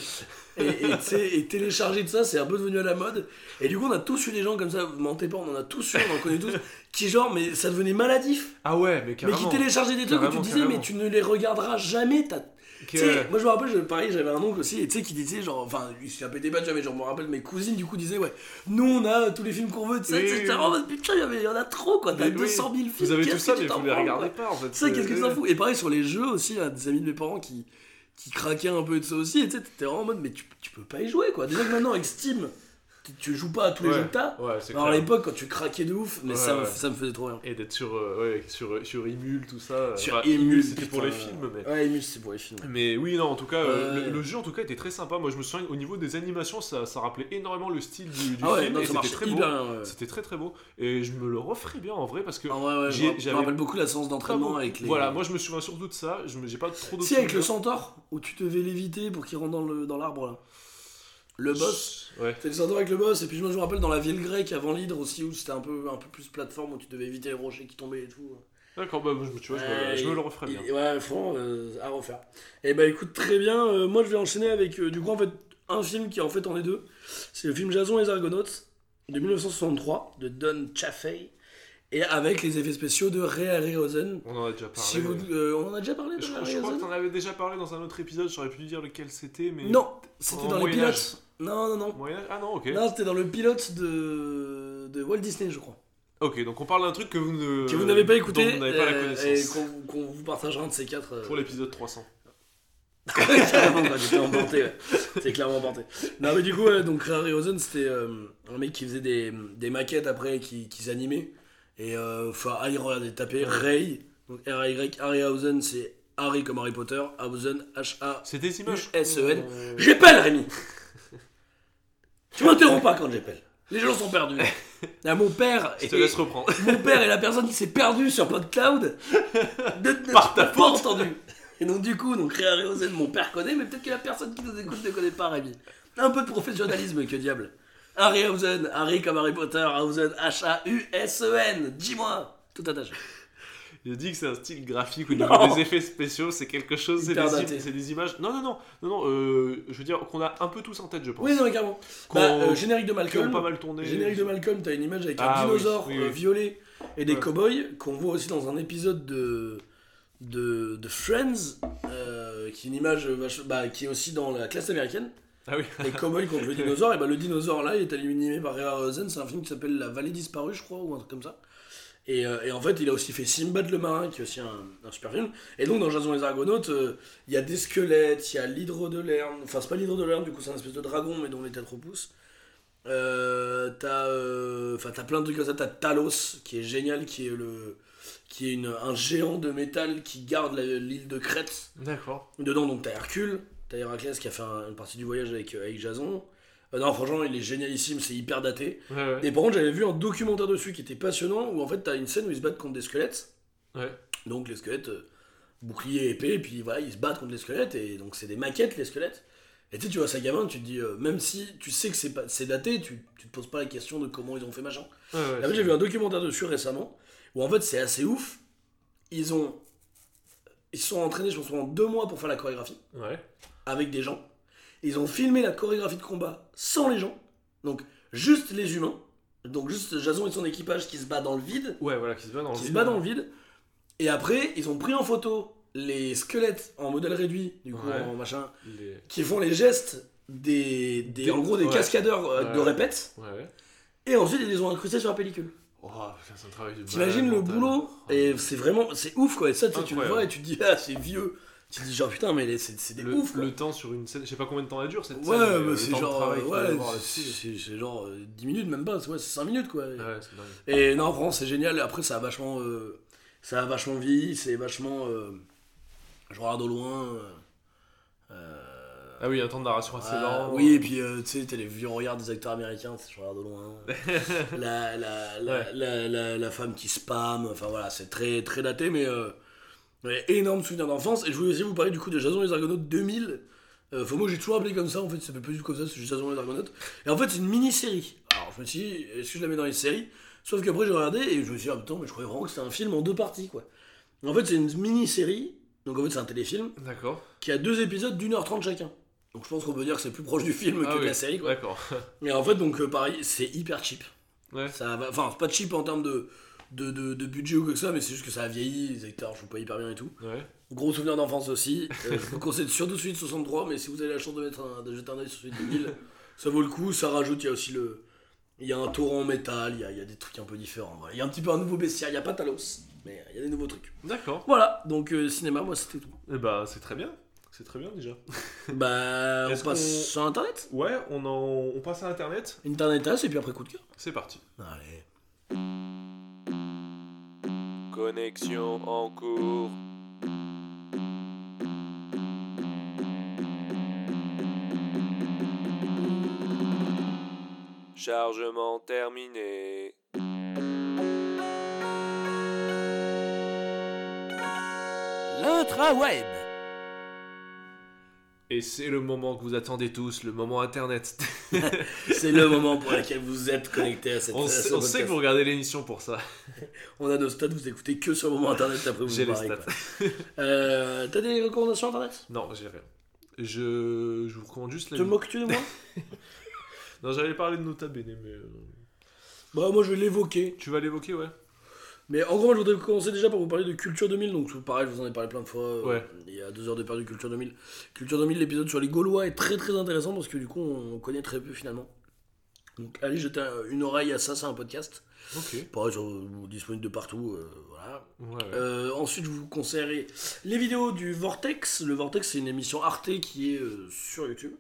et, télécharger de ça, c'est un peu devenu à la mode. Et du coup, on a tous eu des gens comme ça, vous mentez pas, on en a tous eu, on en connaît tous, qui genre, mais ça devenait maladif. Ah ouais, mais Mais carrément. qui téléchargeaient des trucs où tu disais, carrément. mais tu ne les regarderas jamais. T'as... Que- moi je me rappelle, je- pareil, j'avais un oncle aussi, et tu sais, qui disait, genre, enfin, il s'est pété pas, tu vois, mais genre, je me rappelle, mes cousines, du coup, disaient, ouais, nous on a tous les films qu'on veut, tu sais, Oui, oui, vraiment, putain, il y en a trop, quoi, t'as Mais oui, 200 000 films. Vous avez tout ça, mais vous les regardez pas en fait. Ça, qu'est-ce que ça fout Et pareil, sur les jeux aussi, a des amis de mes parents qui, qui craquaient un peu de ça aussi, et tu sais, t'étais en mode, mais tu, tu peux pas y jouer, quoi. Déjà que maintenant, avec Steam, tu, joues pas à tous les Ouais. jeux que t'as. Ouais, c'est Alors à l'époque, quand tu craquais de ouf, mais Ouais, ça, ça me faisait trop rien. Et d'être sur, euh, sur, sur Emule, tout ça. Sur Enfin, Emule, c'était pour les films, mais. Ouais, Emule, c'est pour les films. Mais oui, non, en tout cas, euh, le, le jeu en tout cas était très sympa. Moi, je me souviens, au niveau des animations, ça, ça rappelait énormément le style du, du Ah ouais, film c'était très beau. C'était très très beau. Et je me le referais bien en vrai parce que. Ah ouais, ouais, je me- rappelle beaucoup la séance d'entraînement avec les. Voilà, moi je me souviens surtout de ça. J'ai pas trop d'autres. Si, avec le centaure, où tu devais l'éviter pour qu'il rentre dans l'arbre là. Le boss. Ouais. Centaure avec le boss, et puis je me rappelle dans la ville grecque avant l'hydre aussi, où c'était un peu, un peu plus plateforme, où tu devais éviter les rochers qui tombaient et tout. D'accord, bah je, tu vois, je, me- Ouais, je me il- le referais bien. Ouais, franchement, euh, à refaire. Et bah écoute, très bien. euh, moi je vais enchaîner avec euh, du coup en fait un film qui en fait en est deux. C'est le film Jason et les Argonautes de 1963 de Don Chaffee. Et avec les effets spéciaux de Ray Harryhausen. On en a déjà parlé. Si vous, euh, on en a déjà parlé Je, crois que t'en avais déjà parlé dans un autre épisode, j'aurais pu dire lequel c'était, mais. Non, c'était dans les pilotes. Non, non, non. Moyen- Ah non, ok. Non, c'était dans le pilote de, de Walt Disney, je crois. Ok, donc on parle d'un truc que vous ne. que vous n'avez pas écouté dont vous n'avez pas la euh, connaissance. et qu'on qu'on vous partagera un de ces quatre. euh, Pour l'épisode 300. Carrément, quoi, j'étais emporté, ouais. C'est clairement emporté. Non, mais du coup, ouais, donc Ray Harryhausen, c'était euh, un mec qui faisait des, des maquettes après, qui, qui s'animait. Et euh, enfin, allez, regardez, tapez Ray, donc R-A-Y, Harryhausen, c'est Harry comme Harry Potter, Hausen, H-A. C'est des images. U-S-E-N. Euh, J'épelle, Rémi Tu m'interromps pas quand j'épelle. Les gens sont perdus. Ah, mon père Je te est- laisse reprendre. mon père est la personne qui s'est perdue sur PodCloud. De, de, Par ta pas entendu. Et donc du coup, donc Ray Harryhausen, mon père connaît, mais peut-être que la personne qui nous écoute ne connaît pas Rémi. Un peu de professionnalisme, que diable. Harryhausen, Harry comme Harry Potter, Hausen, H-A-U-S-E-N, dis-moi, tout attaché. Je dis que c'est un style graphique au niveau des effets spéciaux, c'est quelque chose, c'est des, daté. c'est des images. Non, non, non, non, non euh, je veux dire qu'on a un peu tous en tête, je pense. Oui, non, mais carrément. Bah, euh, générique de Malcolm. pas mal tourné. Générique de Malcolm, t'as une image avec Ah un oui, dinosaure oui, euh, oui. violet et des Ouais. cow-boys qu'on voit aussi dans un épisode de, de, de Friends, euh, qui est une image bah, qui est aussi dans la classe américaine. Ah oui. Les cow-boys contre le dinosaure, et bah le dinosaure là il est animé par Ray Harryhausen, c'est un film qui s'appelle La vallée disparue, je crois, ou un truc comme ça. Et, euh, et en fait, il a aussi fait Simbad le marin, qui est aussi un, un super film. Et donc, dans Jason et les Argonautes, euh, il y a des squelettes, il y a l'hydre de Lerne. Enfin, c'est pas l'hydre de Lerne, du coup, c'est un espèce de dragon, mais dont les têtes repoussent. Euh, t'as euh, t'as plein de trucs comme ça. T'as Talos, qui est génial, qui est, le, qui est une, un géant de métal qui garde la- l'île de Crète. D'accord. Dedans, donc, t'as Hercule, t'as Héraclès qui a fait un- une partie du voyage avec, avec Jason. Euh, non, franchement, il est génialissime, c'est hyper daté. Ouais, ouais. Et par contre, j'avais vu un documentaire dessus qui était passionnant, où en fait, t'as une scène où ils se battent contre des squelettes. Ouais. Donc, les squelettes, euh, bouclier, épée, et puis voilà, ils se battent contre les squelettes, et donc c'est des maquettes, les squelettes. Et tu sais, tu vois ça gamin, tu te dis, euh, même si tu sais que c'est pas- c'est daté, tu, tu te poses pas la question de comment ils ont fait machin. Ouais, après, j'ai vu un documentaire dessus récemment, où en fait, c'est assez ouf. Ils ont. Ils sont entraînés, je pense, pendant deux mois pour faire la chorégraphie Ouais. avec des gens. Ils ont filmé la chorégraphie de combat sans les gens, donc juste les humains, donc juste Jason et son équipage qui se bat dans le vide, Ouais, voilà, qui se bat dans le qui se vide. bat dans le vide. Et après, ils ont pris en photo les squelettes en modèle réduit, du coup Ouais. en machin, Les- qui font les gestes des, des- Des- en gros des ouais. cascadeurs euh, de Ouais. répète. Ouais, ouais. Et ensuite, ils les ont incrustés sur la pellicule. Oh, putain, c'est un travail de T'imagines le mental. boulot? Et c'est vraiment, c'est ouf quoi. Et ça, tu tu le vois et tu te dis, ah, c'est vieux. Tu te dis, genre, putain, mais c'est des le, ouf quoi. le temps sur une scène, je sais pas combien de temps elle dure cette Ouais, scène. mais, bah, le c'est genre, ouais, c'est genre euh, 10 minutes même pas, ouais, c'est 5 minutes quoi. Ouais. Et non, vraiment, c'est génial. Après, ça a vachement, euh, ça a vachement vieilli, c'est vachement. euh, je regarde au loin. euh, euh, Ah oui, un temps de narration assez lent. oui, et puis euh, tu sais, t'as les vieux regards des acteurs américains, je regarde au loin. la, la, la, Ouais. la, femme qui spam, enfin voilà, c'est très, très daté, mais euh, ouais, énorme souvenir d'enfance. Et je voulais aussi vous parler du coup de Jason et les Argonautes 2000. Euh, moi j'ai toujours appelé comme ça, en fait, ça s'appelle tout comme ça, c'est juste Jason et les Argonautes. Et en fait, c'est une mini-série. Alors je me suis dit, est-ce que je la mets dans les séries? Sauf qu'après j'ai regardé et je me suis dit, ah putain, mais je croyais vraiment que c'était un film en deux parties quoi. En fait, c'est une mini-série, donc en fait, c'est un téléfilm D'accord. qui a deux épisodes d'une heure trente chacun. Donc je pense qu'on peut dire que c'est plus proche du film Ah que de la série quoi. D'accord. Mais en fait, donc euh, pareil, c'est hyper cheap. Ouais. Ça va, enfin, c'est pas cheap en termes de, de, de, de budget ou quoi que ça, mais c'est juste que ça a vieilli, les acteurs jouent pas hyper bien et tout. Ouais. Gros souvenir d'enfance aussi. Euh, je vous conseille surtout celui de 63, mais si vous avez la chance de, mettre un, de jeter un œil sur celui de 2000, ça vaut le coup. Ça rajoute, il y a aussi le. Il y a un torrent en métal, il y a, y a des trucs un peu différents. Il y a un petit peu un nouveau bestiaire, il y a pas Talos, mais il y a des nouveaux trucs. D'accord. Voilà, donc euh, cinéma, moi c'était tout. Eh bah, c'est très bien. C'est très bien déjà. Bah, on passe qu'on- sur internet? Ouais, on, en... on passe à internet. Internetas et puis après coup de cœur. C'est parti. Allez. Connexion en cours. Chargement terminé. L'intraweb. Et c'est le moment que vous attendez tous, le moment internet. C'est le moment pour lequel vous êtes connecté à cette on à sait, ce on sait que vous regardez l'émission pour ça. On a nos stats, vous écoutez que sur le moment internet, après vous J'ai les stats. Euh, T'as des recommandations internet? Non, j'ai rien. Je... je vous recommande juste la. Te moques-tu de moi? Non, j'allais parler de Nota Bene, mais. euh, Bah moi je vais l'évoquer. Tu vas l'évoquer, ouais Mais en gros, je voudrais commencer déjà par vous parler de Culture 2000. Donc pareil, je vous en ai parlé plein de fois. euh, Ouais. Il y a deux heures de perdu Culture 2000. Culture 2000, l'épisode sur les Gaulois est très très intéressant parce que du coup on connaît très peu finalement. Donc allez jeter une oreille à ça, c'est un podcast. Ok. Pareil, sur- disponible de partout. euh, voilà. Ouais, ouais. Euh, ensuite, je vous conseillerai les vidéos du Vortex. Le Vortex, c'est une émission Arte qui est euh, sur YouTube.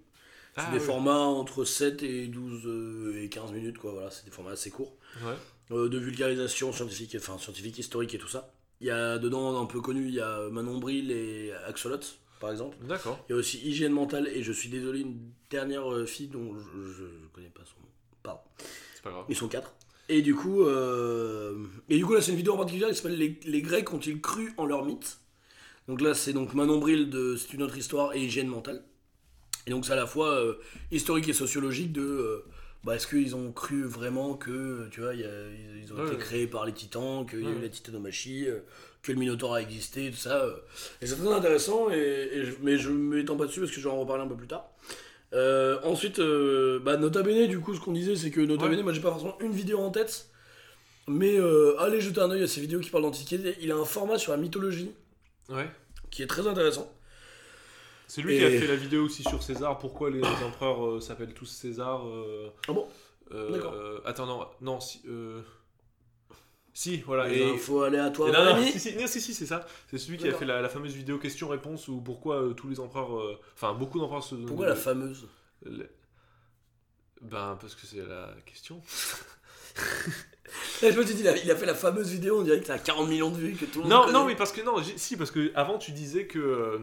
C'est Ah, des formats entre 7 et 12 euh, et 15 minutes, quoi. Voilà, c'est des formats assez courts. Ouais. Euh, de vulgarisation scientifique, enfin scientifique, historique et tout ça. Il y a dedans, un peu connu, il y a Manon Bril et Axolot, par exemple. D'accord. Il y a aussi Hygiène Mentale, et je suis désolé, une dernière euh, fille dont je, je, je connais pas son nom. Pardon. C'est pas grave. Ils sont quatre. Et du coup, euh, et du coup là c'est une vidéo en particulier qui s'appelle les, les Grecs ont-ils cru en leur mythe? Donc là c'est donc Manon Bril de C'est une autre histoire et hygiène mentale. Et donc c'est à la fois euh, historique et sociologique de, euh, bah, est-ce qu'ils ont cru vraiment que, tu vois, il y a- ils, ils ont Ouais, été ouais. créés par les titans, qu'il y a eu la titanomachie, euh, que le Minotaure a existé, tout ça. euh. Et c'est très intéressant, et, et je- mais je ne m'étends pas dessus parce que je vais en reparler un peu plus tard. Euh, ensuite, euh, bah, Nota Bene, du coup, ce qu'on disait, c'est que Nota. Bene, moi j'ai pas forcément une vidéo en tête, mais euh, allez jeter un oeil à ces vidéos qui parlent d'antiquité. Il a un format sur la mythologie Ouais. qui est très intéressant. C'est lui qui a fait la vidéo aussi sur César. Pourquoi les, les empereurs euh, s'appellent tous César euh, Ah bon euh, D'accord. Attends, non, non, si. Si, voilà. Les et- infos aléatoires. Et non, non, si, si, si, si, c'est ça. C'est celui qui a fait la, la fameuse vidéo question-réponse où pourquoi euh, tous les empereurs. euh, Enfin, beaucoup d'empereurs se. Pourquoi la fameuse le- Ben, parce que c'est la question. Je me suis dit, il a, il a fait la fameuse vidéo, on dirait que ça a 40 millions de vues, que tout le monde Non, non, mais parce que non, si, parce que avant tu disais que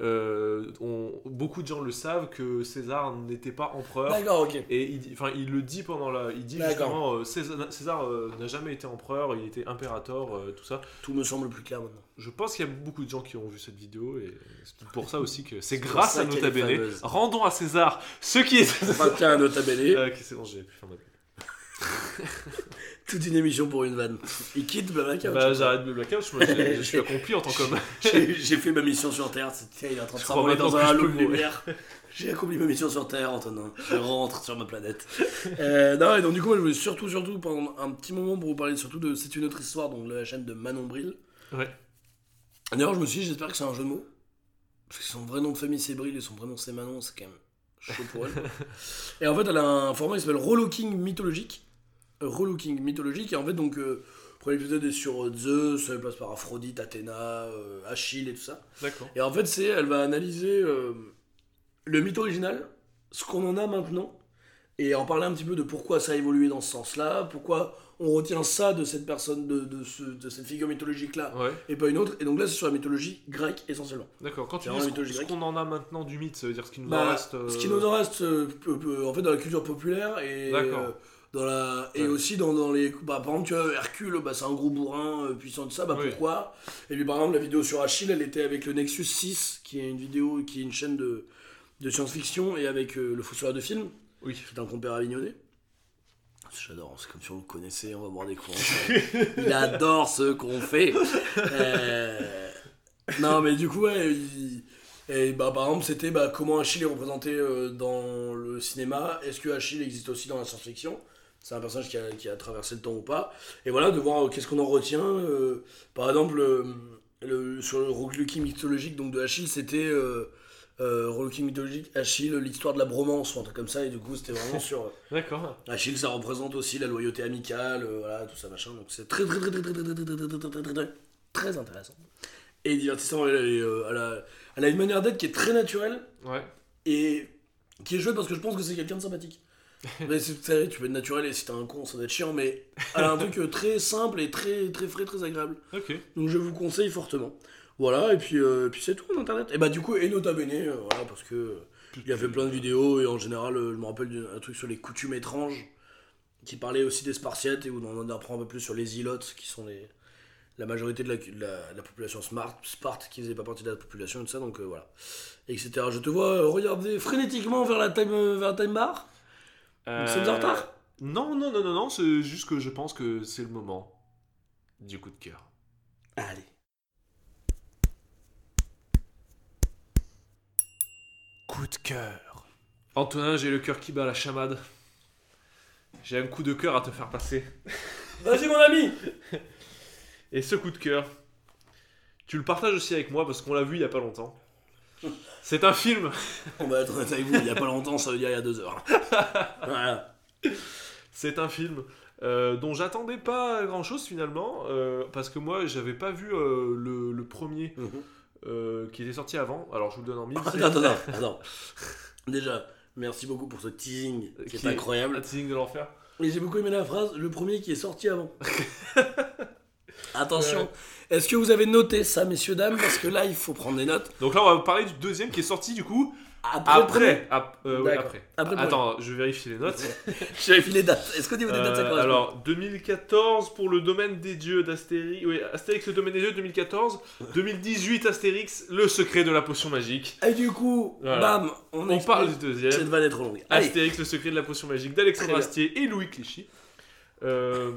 euh, on- beaucoup de gens le savent que César n'était pas empereur. D'accord, ok. Et il, enfin, il le dit pendant la. Il dit justement euh, César, César, euh, n'a jamais été empereur, il était impérator, tout ça. Tout me semble plus clair maintenant. Je pense qu'il y a beaucoup de gens qui ont vu cette vidéo et c'est pour ça aussi que c'est grâce à Nota Bene. Rendons à César ce qui est. Enfin, tiens, Nota Bene, ok, c'est bon, j'ai pu faire ma blague. toute une émission pour une vanne. Il quitte Blablacar. Bah, j'arrête moi, j'ai- je suis accompli en tant qu'homme. J'ai fait ma mission sur Terre, c'est- il est en train de Je crois s'envoler dans un je halo de lumière. J'ai accompli ma mission sur Terre, Antonin. Je rentre sur ma planète. Euh, non, et donc du coup, moi, je voulais surtout, surtout, prendre un petit moment pour vous parler surtout de C'est une autre histoire, donc la chaîne de Manon Bril. Ouais. D'ailleurs, je me suis dit, j'espère que c'est un jeu de mots. Parce que son vrai nom de famille c'est Bril et son prénom c'est Manon, c'est quand même chaud pour elle. et en fait, elle a un format qui s'appelle Relooking mythologique. Euh, Relooking mythologique, et en fait, donc, euh, le premier épisode est sur euh, Zeus, elle passe par Aphrodite, Athéna, euh, Achille et tout ça. D'accord. Et en fait, c'est, elle va analyser euh, le mythe original, ce qu'on en a maintenant, et en parler un petit peu de pourquoi ça a évolué dans ce sens-là, pourquoi on retient ça de cette personne, de, de, ce- de cette figure mythologique-là, Ouais, et pas une autre. Et donc là, c'est sur la mythologie grecque essentiellement. d'accord. Quand tu dis ce mythologie qu'on- ce grecque. qu'on en a maintenant du mythe, ça veut dire ce qui nous en Bah, reste. euh, Ce qui nous en reste, euh, en fait, dans la culture populaire et D'accord. euh, dans la et Ouais. aussi dans, dans les bah, par exemple tu vois Hercule bah, c'est un gros bourrin euh, puissant de ça bah Oui. pourquoi? Et puis par exemple la vidéo sur Achille elle était avec le Nexus 6 qui est une vidéo qui est une chaîne de, de science-fiction et avec euh, le fossoyeur de film Oui. c'est un compère avignonné J'adore, c'est comme si on le connaissait, on va boire des coups ensemble. Il adore ce qu'on fait. Euh, Non, mais du coup, ouais, il- et bah, par exemple, c'était bah, comment Achille est représenté euh, dans le cinéma. Est-ce que Achille existe aussi dans la science-fiction? C'est un personnage qui a, qui a traversé le temps ou pas. Et voilà, de voir euh, qu'est-ce qu'on en retient. euh, par exemple, euh, le, sur le relooking mythologique donc de Achille, c'était euh, euh, mythologique, Achille, l'histoire de la bromance ou un truc comme ça. Et du coup, c'était vraiment sur. D'accord. Achille, ça représente aussi la loyauté amicale, euh, voilà, tout ça, machin. Donc c'est très, très, très, très, très, très, très, très, très, très, très, très, très, très intéressant. Et divertissant, elle, euh, elle a, elle a une manière d'être qui est très naturelle Ouais. et qui est chouette parce que je pense que c'est quelqu'un de sympathique. mais c'est vrai, tu peux être naturel et si t'es un con, ça doit être chiant, mais elle a un truc euh, très simple et très, très frais, très agréable. Ok. Donc je vous conseille fortement. Voilà, et puis, euh, puis c'est tout en internet. Et bah du coup, et Nota Bene, euh, voilà, parce que euh, il a fait plein de vidéos et en général, je me rappelle d'un truc sur les coutumes étranges qui parlait aussi des Spartiates et où on en apprend un peu plus sur les Ilotes qui sont les, la majorité de la, de la, de la population smart, Sparte qui faisait pas partie de la population et tout ça, donc voilà, etc. Je te vois regarder frénétiquement vers la time, vers la time bar. Nous sommes en retard Non, non, non, non, non, c'est juste que je pense que c'est le moment du coup de cœur. Allez. Coup de cœur. Antonin, j'ai le cœur qui bat à la chamade. J'ai un coup de cœur à te faire passer. Vas-y mon ami Et ce coup de cœur, tu le partages aussi avec moi parce qu'on l'a vu il y a pas longtemps. C'est un film. On va être avec vous, il y a pas longtemps, ça veut dire il y a deux heures. voilà. C'est un film euh, dont j'attendais pas grand chose finalement euh, parce que moi j'avais pas vu euh, le, le premier euh, qui était sorti avant. Alors je vous le donne en mille. Attends, attends, attends. Déjà, merci beaucoup pour ce teasing qui, Qui est est- incroyable. Un teasing de l'enfer. Et j'ai beaucoup aimé la phrase, le premier qui est sorti avant. Attention, est-ce que vous avez noté ça, messieurs, dames? Parce que là, il faut prendre des notes. Donc là on va parler du deuxième qui est sorti du coup Après, ap- euh, ouais, après. Après, Attends, je vérifie les notes. Je vérifie les dates. Est-ce qu'au niveau des dates, ça Euh, correspond? alors, 2014 pour le domaine des dieux d'Astérix. Oui, Astérix, le domaine des dieux, 2014. 2018, Astérix, le secret de la potion magique. Et du coup, Voilà. bam, on, On parle du Cette deuxième. vanne est trop longue. Allez, Astérix, le secret de la potion magique d'Alexandre. Astier et Louis Clichy. Euh,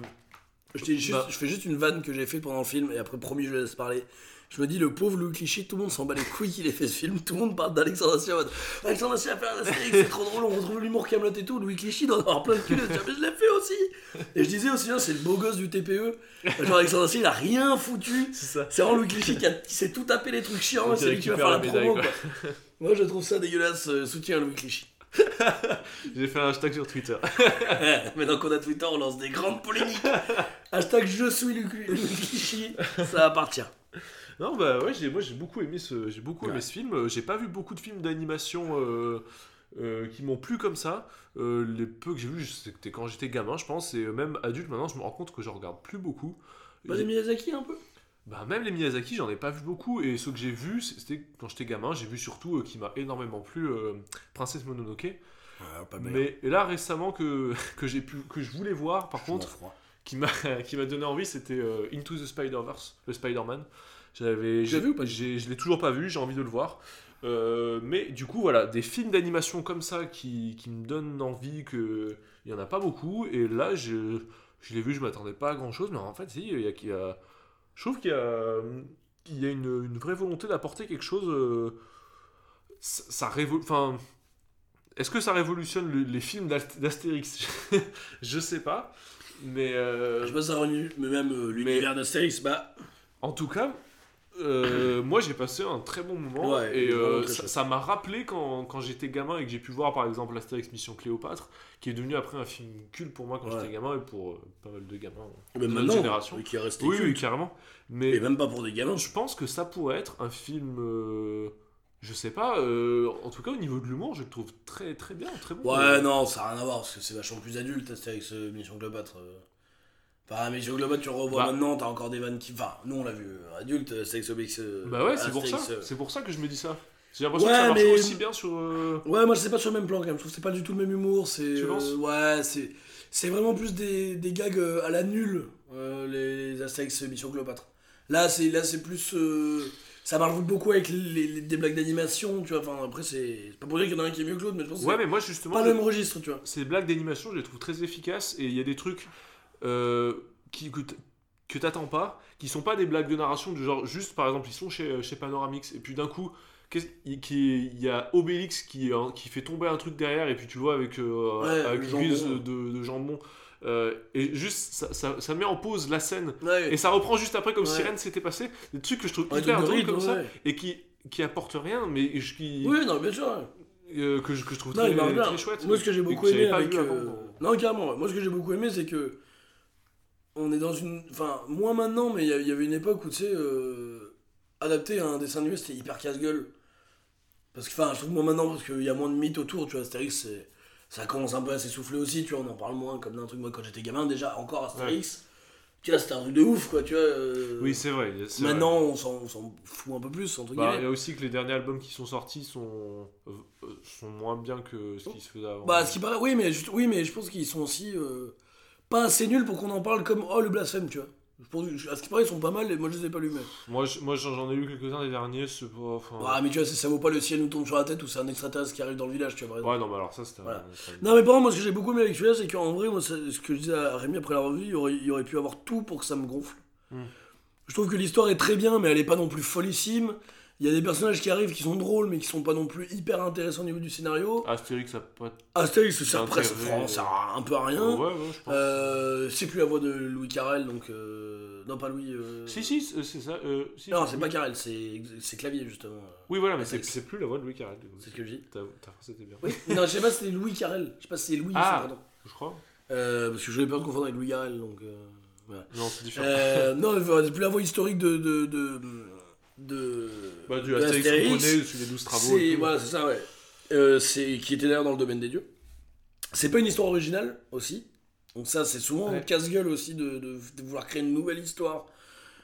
je, dis juste- Bah. je fais juste une vanne que j'ai faite pendant le film et après, promis, je laisse parler. Je me dis, le pauvre Louis Clichy, tout le monde s'en bat les couilles qu'il ait fait ce film. Tout le monde parle d'Alexandre Astier en mode Alexandre Astier a fait un Astérix, c'est trop drôle, on retrouve l'humour Camelot et tout. Louis Clichy doit en avoir plein de cul. Mais je l'ai fait aussi. Et je disais aussi, hein, c'est le beau gosse du TPE. Genre, Alexandre Astier, il a rien foutu. c'est ça. C'est vraiment Louis Clichy qui, a- qui s'est tout tapé les trucs chiants, c'est lui qui va faire la promo. Quoi. Moi je trouve ça dégueulasse, euh, soutien à Louis Clichy. J'ai fait un hashtag sur Twitter. Maintenant qu'on a Twitter, on lance des grandes polémiques. Hashtag je suis Louis Clichy, ça appartient. Non, bah ouais, j'ai, moi j'ai beaucoup aimé ce, j'ai beaucoup aimé ce film. Euh, J'ai pas vu beaucoup de films d'animation euh, euh, qui m'ont plu comme ça. Euh, les peu que j'ai vus, c'était quand j'étais gamin, je pense, et même adulte, maintenant, je me rends compte que je regarde plus beaucoup. Pas des Miyazaki un peu Bah, même les Miyazaki, j'en ai pas vu beaucoup, et ceux que j'ai vus, c'était quand j'étais gamin, j'ai vu surtout euh, qui m'a énormément plu euh, Princesse Mononoke. pas Mais et là récemment que, que j'ai pu que je voulais voir, par contre, qui m'a qui m'a donné envie, c'était euh, Into the Spider-Verse, le Spider-Man. J'avais j'ai- vu ou pas j'ai- Je l'ai toujours pas vu, j'ai envie de le voir. Euh, mais du coup, voilà, des films d'animation comme ça qui, qui me donnent envie que il y en a pas beaucoup. Et là, je, je l'ai vu, je m'attendais pas à grand chose, mais en fait, si, il y a, il y a- je trouve qu'il y a, il y a une, une vraie volonté d'apporter quelque chose. euh, ça, enfin, est-ce que ça révolutionne le- les films d'Ast- d'Astérix? Je sais pas. Mais euh, Je sais pas si ça revenu, mais même euh, l'univers d'Astérix, bah. en tout cas, euh, moi j'ai passé un très bon moment Ouais, et euh, ça m'a rappelé quand, quand j'étais gamin et que j'ai pu voir par exemple Astérix Mission Cléopâtre, qui est devenu après un film culte pour moi quand Ouais. j'étais gamin et pour euh, pas mal de gamins de maintenant, génération. qui est resté Oui, carrément. Et Mais même pas pour des gamins. je pense que ça pourrait être un film, je sais pas, euh, en tout cas au niveau de l'humour, je le trouve très très bien, très bon. Ouais, non, ça n'a rien à voir, parce que c'est vachement plus adulte, Astérix Mission Cléopâtre. Euh. Enfin, Mission Cléopâtre, tu revois Bah. maintenant, t'as encore des vannes qui. Enfin, nous on l'a vu euh, adulte, Astérix Obélix. euh, Bah ouais, c'est pour ça. Euh. C'est pour ça que je me dis ça. J'ai l'impression Ouais, que ça marche mais- aussi bien sur. euh, Ouais, moi c'est pas sur le même plan quand même. Je trouve que c'est pas du tout le même humour. C'est. Tu penses euh, Ouais, c'est. C'est vraiment plus des, des gags euh, à la nulle, euh, les, Astérix Mission Cléopâtre. Là, c'est là c'est plus. euh, Ça marche beaucoup avec les, les- des blagues d'animation, tu vois. Enfin, après, c'est pas pour dire qu'il y en a un qui est mieux que l'autre, mais je pense que Ouais, c'est mais moi justement. pas le même registre, tu vois. ces blagues d'animation, je les trouve très efficaces et il y a des trucs euh, qui, que que t'attends pas, qui sont pas des blagues de narration du genre juste par exemple ils sont chez, chez Panoramix et puis d'un coup il y a Obélix qui, euh, qui fait tomber un truc derrière et puis tu le vois avec, euh, Ouais, avec jambon. de, de jambon euh, et juste ça, ça, ça met en pause la scène Ouais. et ça reprend juste après comme si Ouais. rien ne s'était passé des trucs que je trouve hyper drôles comme ça et qui, qui apportent rien mais je- qui, Oui, non, bien sûr. euh, que, je, que je trouve Non, très, chouette Moi, ce que j'ai beaucoup aimé avec. avant, euh. Non, carrément. Moi, ce que j'ai beaucoup aimé, c'est que. On est dans une. Enfin, moins maintenant, mais il y avait une époque où, tu sais, euh, adapter un dessin animé, c'était hyper casse-gueule. Parce que, enfin, je trouve moins maintenant, parce qu'il y a moins de mythes autour, tu vois. Astérix, c'est- ça commence un peu à s'essouffler aussi, tu vois. On en parle moins comme d'un truc. Moi, quand j'étais gamin, déjà, encore Astérix, tu vois, c'était un truc de ouf, quoi, tu vois. euh, Oui, c'est vrai. Maintenant, on s'en fout un peu plus, entre Bah, il y a aussi que les derniers albums qui sont sortis sont, euh, sont moins bien que ce qui se faisait avant. Bah, ce qui paraît, oui, mais, oui, mais je pense qu'ils sont aussi euh, pas assez nuls pour qu'on en parle comme oh le blasphème, tu vois. À ce qui paraît, ils sont pas mal et moi je les ai pas lus, mais. Moi, je- moi j'en ai lu quelques-uns des derniers, c'est pas. Enfin... Ah, mais tu vois, ça, ça vaut pas le ciel nous tombe sur la tête ou c'est un extraterrestre qui arrive dans le village, tu vois, par. Ouais, non, mais alors ça, c'était. Voilà. Non, mais par contre, moi ce que j'ai beaucoup aimé avec celui-là, c'est qu'en vrai, moi, ce que je disais à Rémi après la revue, il aurait, il aurait pu avoir tout pour que ça me gonfle. Hmm. Je trouve que l'histoire est très bien, mais elle est pas non plus follissime. Il y a des personnages qui arrivent qui sont drôles, mais qui sont pas non plus hyper intéressants au niveau du scénario. Astérix, ça peut pas. Astérix, ça sert C'est presque, ça un peu à rien. Ouais, ouais, je pense. Euh, c'est plus la voix de Louis Carrel, donc. euh, Non, pas Louis. euh, Si, si, c'est c'est ça. euh, si, Non, c'est pas Carrel, c'est c'est Clavier, justement. Oui, voilà, mais c'est c'est plus la voix de Louis Carrel. C'est ce que je dis. Ta, phrase était bien. Oui, non, je sais pas si c'était Louis Carrel. Je sais pas si c'est Louis, Ah. pardon. Je crois. Euh, parce que j'avais peur de confondre avec Louis Carrel, donc. euh, voilà. Non, c'est différent. Non, c'est plus la voix historique de. de, de, de bah, du de Astérix, sur les 12 travaux. C'est voilà, c'est ça, ouais. Euh, c'est qui était d'ailleurs dans le domaine des dieux. C'est pas une histoire originale aussi. Donc ça, c'est souvent Ouais. casse-gueule aussi de, de, de vouloir créer une nouvelle histoire.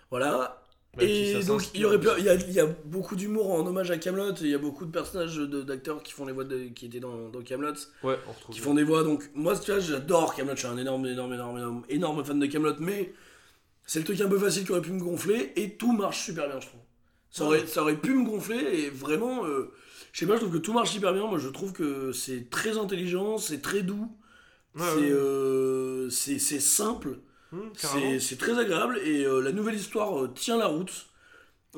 Voilà. Même Et donc il y aurait pu- il y a, il y a beaucoup d'humour en hommage à Camelot il y a beaucoup de personnages de- d'acteurs qui font les voix de, qui étaient dans, dans Camelot Ouais, on retrouve. qui font des voix donc moi tu vois j'adore Camelot je suis un énorme énorme énorme énorme énorme fan de Camelot mais c'est le truc un peu facile qui aurait pu me gonfler et tout marche super bien je trouve ça aurait, ça aurait pu me gonfler et vraiment euh, je sais pas je trouve que tout marche hyper bien moi je trouve que c'est très intelligent c'est très doux Ouais, c'est ouais. euh, c'est c'est simple carrément. c'est c'est très agréable et euh, la nouvelle histoire tient la route.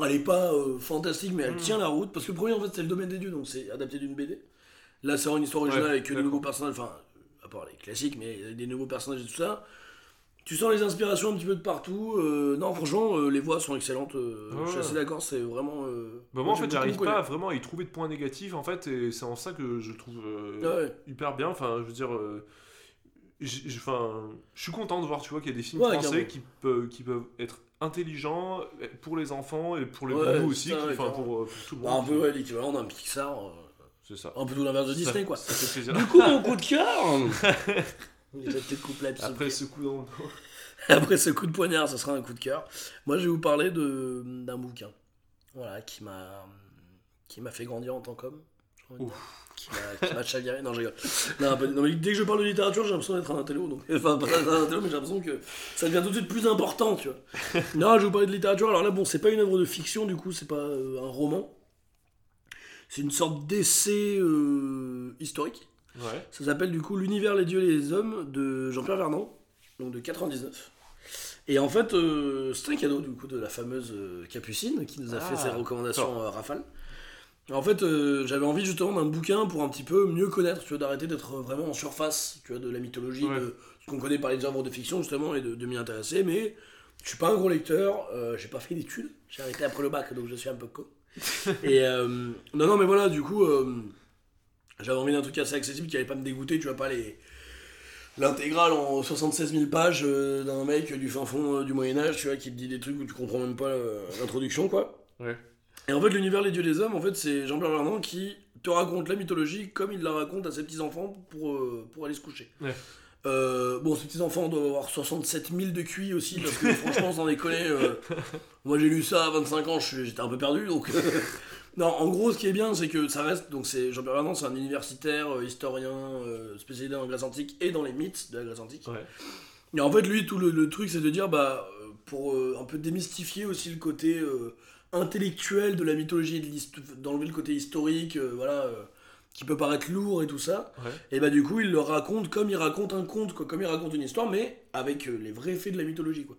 Elle est pas fantastique, mais elle Mm. tient la route parce que le premier en fait c'est le domaine des dieux, donc c'est adapté d'une BD. Là c'est vraiment une histoire originale Ouais, avec des nouveaux personnages, enfin à part les classiques, mais avec des nouveaux personnages et tout ça. Tu sens les inspirations un petit peu de partout. euh, non franchement euh, les voix sont excellentes. euh, Ouais, je suis assez d'accord, c'est vraiment. Bah, moi en fait j'arrive pas à vraiment y trouver de points négatifs en fait et c'est en ça que je trouve Ah ouais. hyper bien enfin je veux dire je suis content de voir tu vois qu'il y a des films Ouais, français carrément. qui peuvent qui peuvent être intelligents euh, pour les enfants et pour les nous aussi enfin pour, pour tout le Bah, monde un peu l'équivalent d'un Pixar, c'est ça un peu tout l'inverse de Ça- Disney quoi. ça Du coup mon coup de cœur. Après ce coup dans le dos Après ce coup de poignard, ce sera un coup de cœur. Moi, je vais vous parler de d'un bouquin, voilà, qui m'a qui m'a fait grandir en tant qu'homme. Qui m'a- qui m'a chaviré. Non, je rigole. Non, mais dès que je parle de littérature, j'ai l'impression d'être un intello. Donc, enfin, pas un intello, mais j'ai l'impression que ça devient tout de suite plus important, tu vois. Non, je vais vous parler de littérature. Alors là, bon, c'est pas une œuvre de fiction, du coup, c'est pas euh, un roman. C'est une sorte d'essai euh, historique. Ouais Ça s'appelle du coup L'univers, les dieux et les hommes de Jean-Pierre Vernant, donc de 99. Et en fait, euh, c'est un cadeau du coup de la fameuse euh, Capucine qui nous a fait Ah, ses recommandations euh, rafales. En fait, euh, j'avais envie justement d'un bouquin pour un petit peu mieux connaître, tu vois, d'arrêter d'être vraiment en surface, tu vois, de la mythologie, Ouais. de ce qu'on connaît par les œuvres de fiction justement, et de, de m'y intéresser. Mais je suis pas un gros lecteur, euh, j'ai pas fait d'études, j'ai arrêté après le bac, donc je suis un peu con. et non, non, mais voilà, du coup, j'avais envie d'un truc assez accessible qui allait pas me dégoûter, tu vois, pas les l'intégrale en 76 000 pages euh, d'un mec du fin fond euh, du Moyen-Âge, tu vois, qui te dit des trucs où tu comprends même pas euh, l'introduction, quoi. Ouais. Et en fait, l'univers Les Dieux les Hommes, en fait, c'est Jean-Pierre Vernant qui te raconte la mythologie comme il la raconte à ses petits-enfants pour, pour aller se coucher. Ouais. Bon, ses petits-enfants doivent avoir 67 000 de QI aussi, parce que franchement, sans déconner, moi j'ai lu ça à 25 ans, j'étais un peu perdu, donc... non, en gros, ce qui est bien, c'est que ça reste... Donc, c'est Jean-Pierre Vernant, c'est un universitaire, euh, historien, euh, spécialisé en Grèce antique et dans les mythes de la Grèce antique. Ouais. Et en fait, lui, tout le, le truc, c'est de dire, bah, euh, pour euh, un peu démystifier aussi le côté intellectuel de la mythologie, de d'enlever le côté historique, voilà, qui peut paraître lourd et tout ça. Ouais. Et bah, du coup, il le raconte comme il raconte un conte, quoi, comme il raconte une histoire, mais avec les vrais faits de la mythologie, quoi.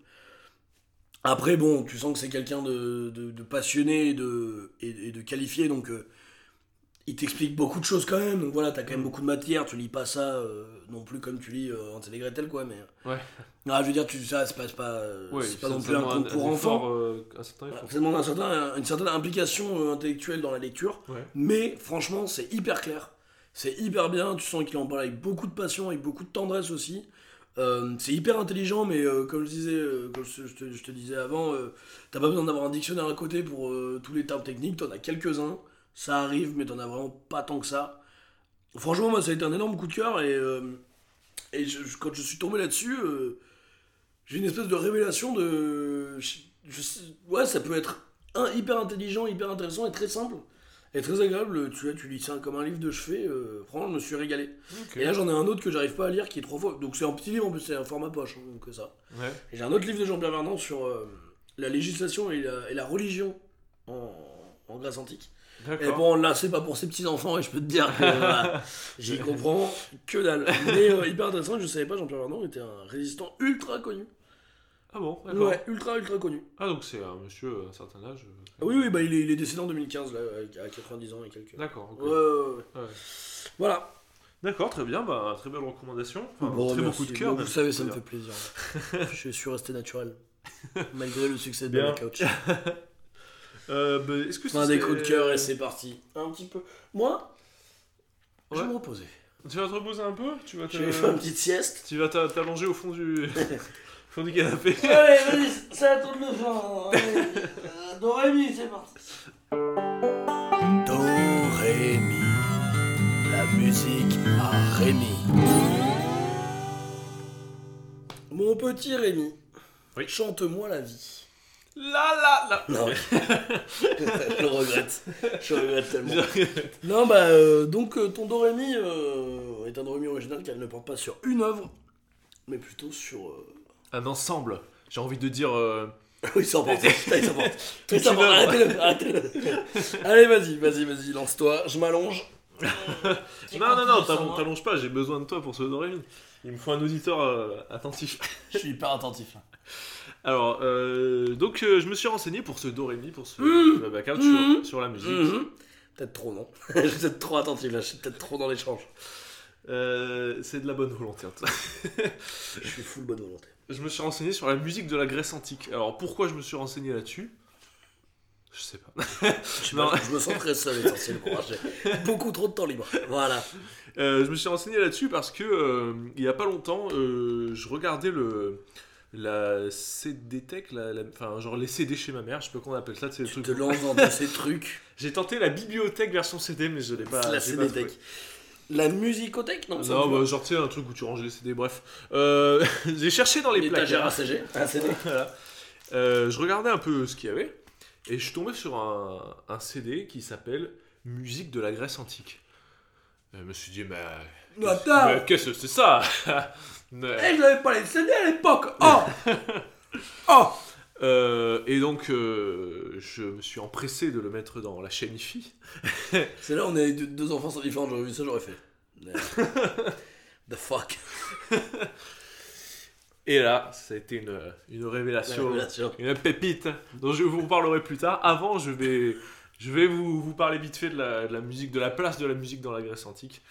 Après, bon, tu sens que c'est quelqu'un de, de- de passionné et de, et, et de qualifié, donc euh, il t'explique beaucoup de choses quand même. Donc voilà, t'as quand même Mm. beaucoup de matière, tu lis pas ça euh, non plus comme tu lis euh, Hansel et Gretel, quoi, mais. Ouais. Ah, je veux dire, tu, ça, c'est pas, pas, euh, Ouais, pas non plus un conte pour enfants. euh, Voilà. Ça demande un certain- une certaine implication euh, intellectuelle dans la lecture, Ouais. mais franchement, c'est hyper clair. C'est hyper bien, tu sens qu'il en parle avec beaucoup de passion, avec beaucoup de tendresse aussi. Euh, c'est hyper intelligent, mais euh, comme je disais, euh, comme je, te, disais avant, t'as pas besoin d'avoir un dictionnaire à côté pour tous les termes techniques, t'en as quelques-uns, ça arrive, mais t'en as vraiment pas tant que ça. Franchement, moi, ça a été un énorme coup de cœur, et, quand je suis tombé là-dessus, j'ai une espèce de révélation de. ouais, ça peut être hyper intelligent, hyper intéressant et très simple. Et très agréable, tu vois, tu lis ça comme un livre de chevet, euh, franchement, je me suis régalé. Et là, j'en ai un autre que j'arrive pas à lire qui est trois fois. Donc, c'est un petit livre en plus, c'est un format poche, hein, donc ça. Ouais. Et j'ai un autre livre de Jean-Pierre Vernant sur euh, la législation et la, et la religion en, en Grèce antique. Et bon, là, c'est pas pour ses petits-enfants, et je peux te dire que voilà, j'y comprends que dalle. Mais euh, hyper intéressant, je savais pas, Jean-Pierre Vernant était un résistant ultra connu. Ah bon, d'accord. Ouais, ultra, ultra connu. Ah donc c'est un monsieur à un certain âge. euh, Ah oui, oui, bah il est, il est décédé en 2015, là, à 90 ans et quelques. D'accord. ok. Ouais, ouais, ouais. Ouais. Voilà. D'accord, très bien, bah, très belle recommandation. Enfin, Bon, très merci. beaucoup de cœur. Même, vous savez, ça me fait plaisir. je suis resté naturel. Malgré le succès de Bien. la couch. Euh, bah, est-ce que Fin ce des coups de cœur et c'est parti. Un petit peu. Moi, je vais Ouais. me reposer. Tu vas te reposer un peu? Tu vas te... Je vais faire une petite sieste. Tu vas t'a- t'allonger au fond du... fond du canapé. Allez, vas-y, ça attend de le faire. Allez, euh, Do, Ré, Mi, c'est parti. Do, Ré, Mi. La musique à Rémi. Mon petit Rémi, Oui. chante-moi la vie. La la la. Non, je le regrette. Je le regrette tellement. Non, bah, euh, donc euh, ton Dorémy euh, est un Dorémy original car il ne porte pas sur une œuvre, mais plutôt sur. Un ensemble. J'ai envie de dire. euh, Oui, il s'emporte. Putain, s'emporte. œuvre. Arrêtez-le, arrêtez-le. Allez, vas-y, vas-y, vas-y, lance-toi. Je m'allonge. Non, non, non, t'allonges t'allonges pas, j'ai besoin de toi pour ce Dorémy. Il me faut un auditeur euh, attentif. Je suis hyper attentif. là. Alors, euh, donc euh, je me suis renseigné pour ce Dorémy, pour ce Mmh. Babacar, Mmh. sur, sur la musique. Mhm. Peut-être trop, non Je suis peut-être trop attentif là, je suis peut-être trop dans l'échange. Euh, c'est de la bonne volonté. Je suis full bonne volonté. Je me suis renseigné sur la musique de la Grèce antique. Alors, pourquoi je me suis renseigné là-dessus? Je sais pas. Je, Non. me, je me sens très seul essentiellement. J'ai beaucoup trop de temps libre. Voilà. Euh, je me suis renseigné là-dessus parce que euh, il y a pas longtemps, euh, je regardais le la CD Tech, la, la- enfin genre les CD chez ma mère, je sais pas comment on appelle ça, c'est Tu truc. te lances dans ces trucs. J'ai tenté la bibliothèque version CD, mais je l'ai pas. la trouvé. Cédétech. La musicothèque Non, Non, bah, genre tu sais un truc où tu ranges les CD, bref. Euh, j'ai cherché dans les L'étagère placards. Un CD. Voilà. Euh, je regardais un peu ce qu'il y avait et je suis tombé sur un, un CD qui s'appelle Musique de la Grèce antique. Euh, je me suis dit, mais. Mais qu'est-ce que c'est ça? Mais- Eh, je n'avais pas les CD à l'époque. Oh Oh Euh, et donc, euh, je me suis empressé de le mettre dans la chaîne IFI. C'est là, on est deux, deux enfants sont différents. J'aurais vu ça, j'aurais fait. The fuck. Et là, ça a été une, une La révélation, révélation. une pépite dont je vous parlerai plus tard. Avant, je vais, je vais vous, vous parler vite fait de la, de la musique, de la place de la musique dans la Grèce antique.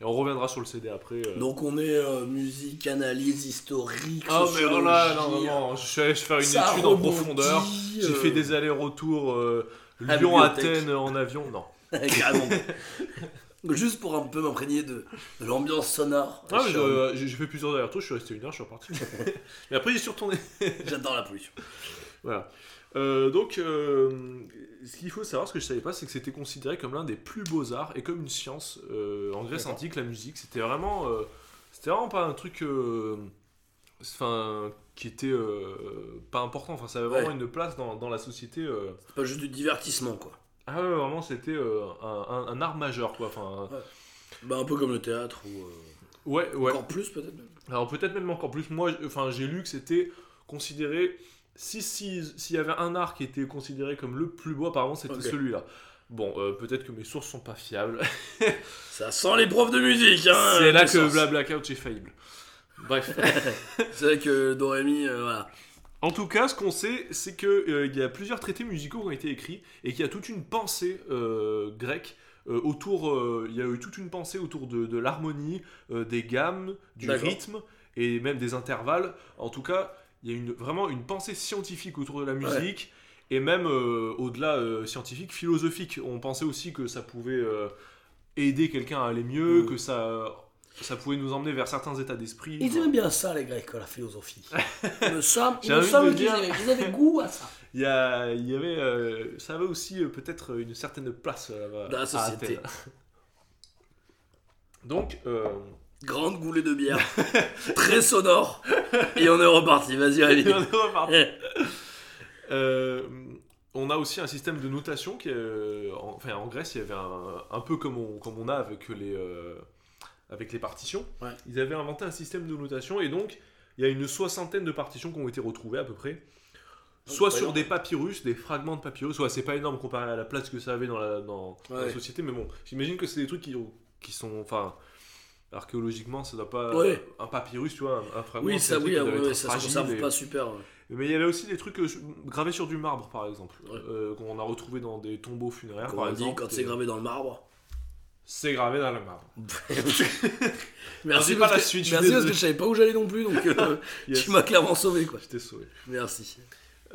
Et on reviendra sur le CD après. euh. Donc on est euh, musique, analyse historique. Ah mais sociologie, voilà, non, non, non, je suis allé faire une ça étude en profondeur. J'ai fait des allers-retours euh, Lyon-Athènes en avion. Non. Carrément. Juste pour un peu m'imprégner de, de l'ambiance sonore. Ah, j'ai j'ai fait plusieurs allers-retours, je suis resté une heure, je suis reparti. mais après, j'y suis retourné. J'adore la pollution. Voilà. Euh, donc, euh, ce qu'il faut savoir, ce que je savais pas, c'est que c'était considéré comme l'un des plus beaux arts et comme une science euh, en Grèce antique, la musique. C'était vraiment, c'était vraiment pas un truc, enfin, qui était pas important. Enfin, ça avait vraiment Ouais. une place dans, dans la société. C'est pas juste du divertissement, quoi. Ah ouais, vraiment, c'était un, un- un art majeur, quoi. Enfin, Bah, un peu comme le théâtre ou. ouais, ouais. Encore plus, peut-être même. Alors peut-être même encore plus. Moi, enfin, j'ai lu que c'était considéré. Si si- s'il y avait un art qui était considéré comme le plus beau, apparemment c'était celui-là. Bon, euh, peut-être que mes sources sont pas fiables. Ça sent les profs de musique, hein C'est là que sens. Bla Blackout est faillible. Bref. C'est vrai que Dorémy, euh, voilà. en tout cas, ce qu'on sait, c'est que euh, y a plusieurs traités musicaux qui ont été écrits et qu'il y a toute une pensée euh, grecque. autour, il y a eu toute une pensée autour de, de l'harmonie, des gammes, du rythme et même des intervalles. En tout cas, il y a une, vraiment une pensée scientifique autour de la musique et même euh, au-delà euh, scientifique, philosophique. On pensait aussi que ça pouvait euh, aider quelqu'un à aller mieux, Mm. que ça, ça pouvait nous emmener vers certains états d'esprit. Ils aimaient bien ça, les Grecs, la philosophie. Il me semble, il me semble qu'ils avaient, ils avaient goût à ça. Il y, a, il y avait, ça avait aussi peut-être une certaine place. Dans la société. Donc, Grande goulée de bière, très sonore, et on est reparti. Vas-y, on Rémi. est reparti. Euh, on a aussi un système de notation qui est, euh, en, enfin, en Grèce, il y avait un, un peu comme on, comme on a avec les, euh, avec les partitions. Ouais. Ils avaient inventé un système de notation et donc il y a une soixantaine de partitions qui ont été retrouvées à peu près. Soit c'est pas sur énorme. des papyrus, des fragments de papyrus, soit c'est pas énorme comparé à la place que ça avait dans la, dans, dans la Ouais. société, mais bon, j'imagine que c'est des trucs qui, qui sont, enfin, archéologiquement, ça doit pas, Ouais. un papyrus, tu vois, un, un fragment. Oui, ça, oui, ouais, ça se conserve et- pas super. ouais. mais il y avait aussi des trucs euh, gravés sur du marbre, par exemple, euh, qu'on a retrouvé dans des tombeaux funéraires, Comme par on dit, exemple. quand c'est gravé dans le marbre. C'est gravé dans le marbre. Merci dis pas parce la suite, Merci parce que je savais pas où j'allais non plus, donc euh, Yes. tu m'as clairement sauvé, quoi. Je t'ai sauvé. Merci.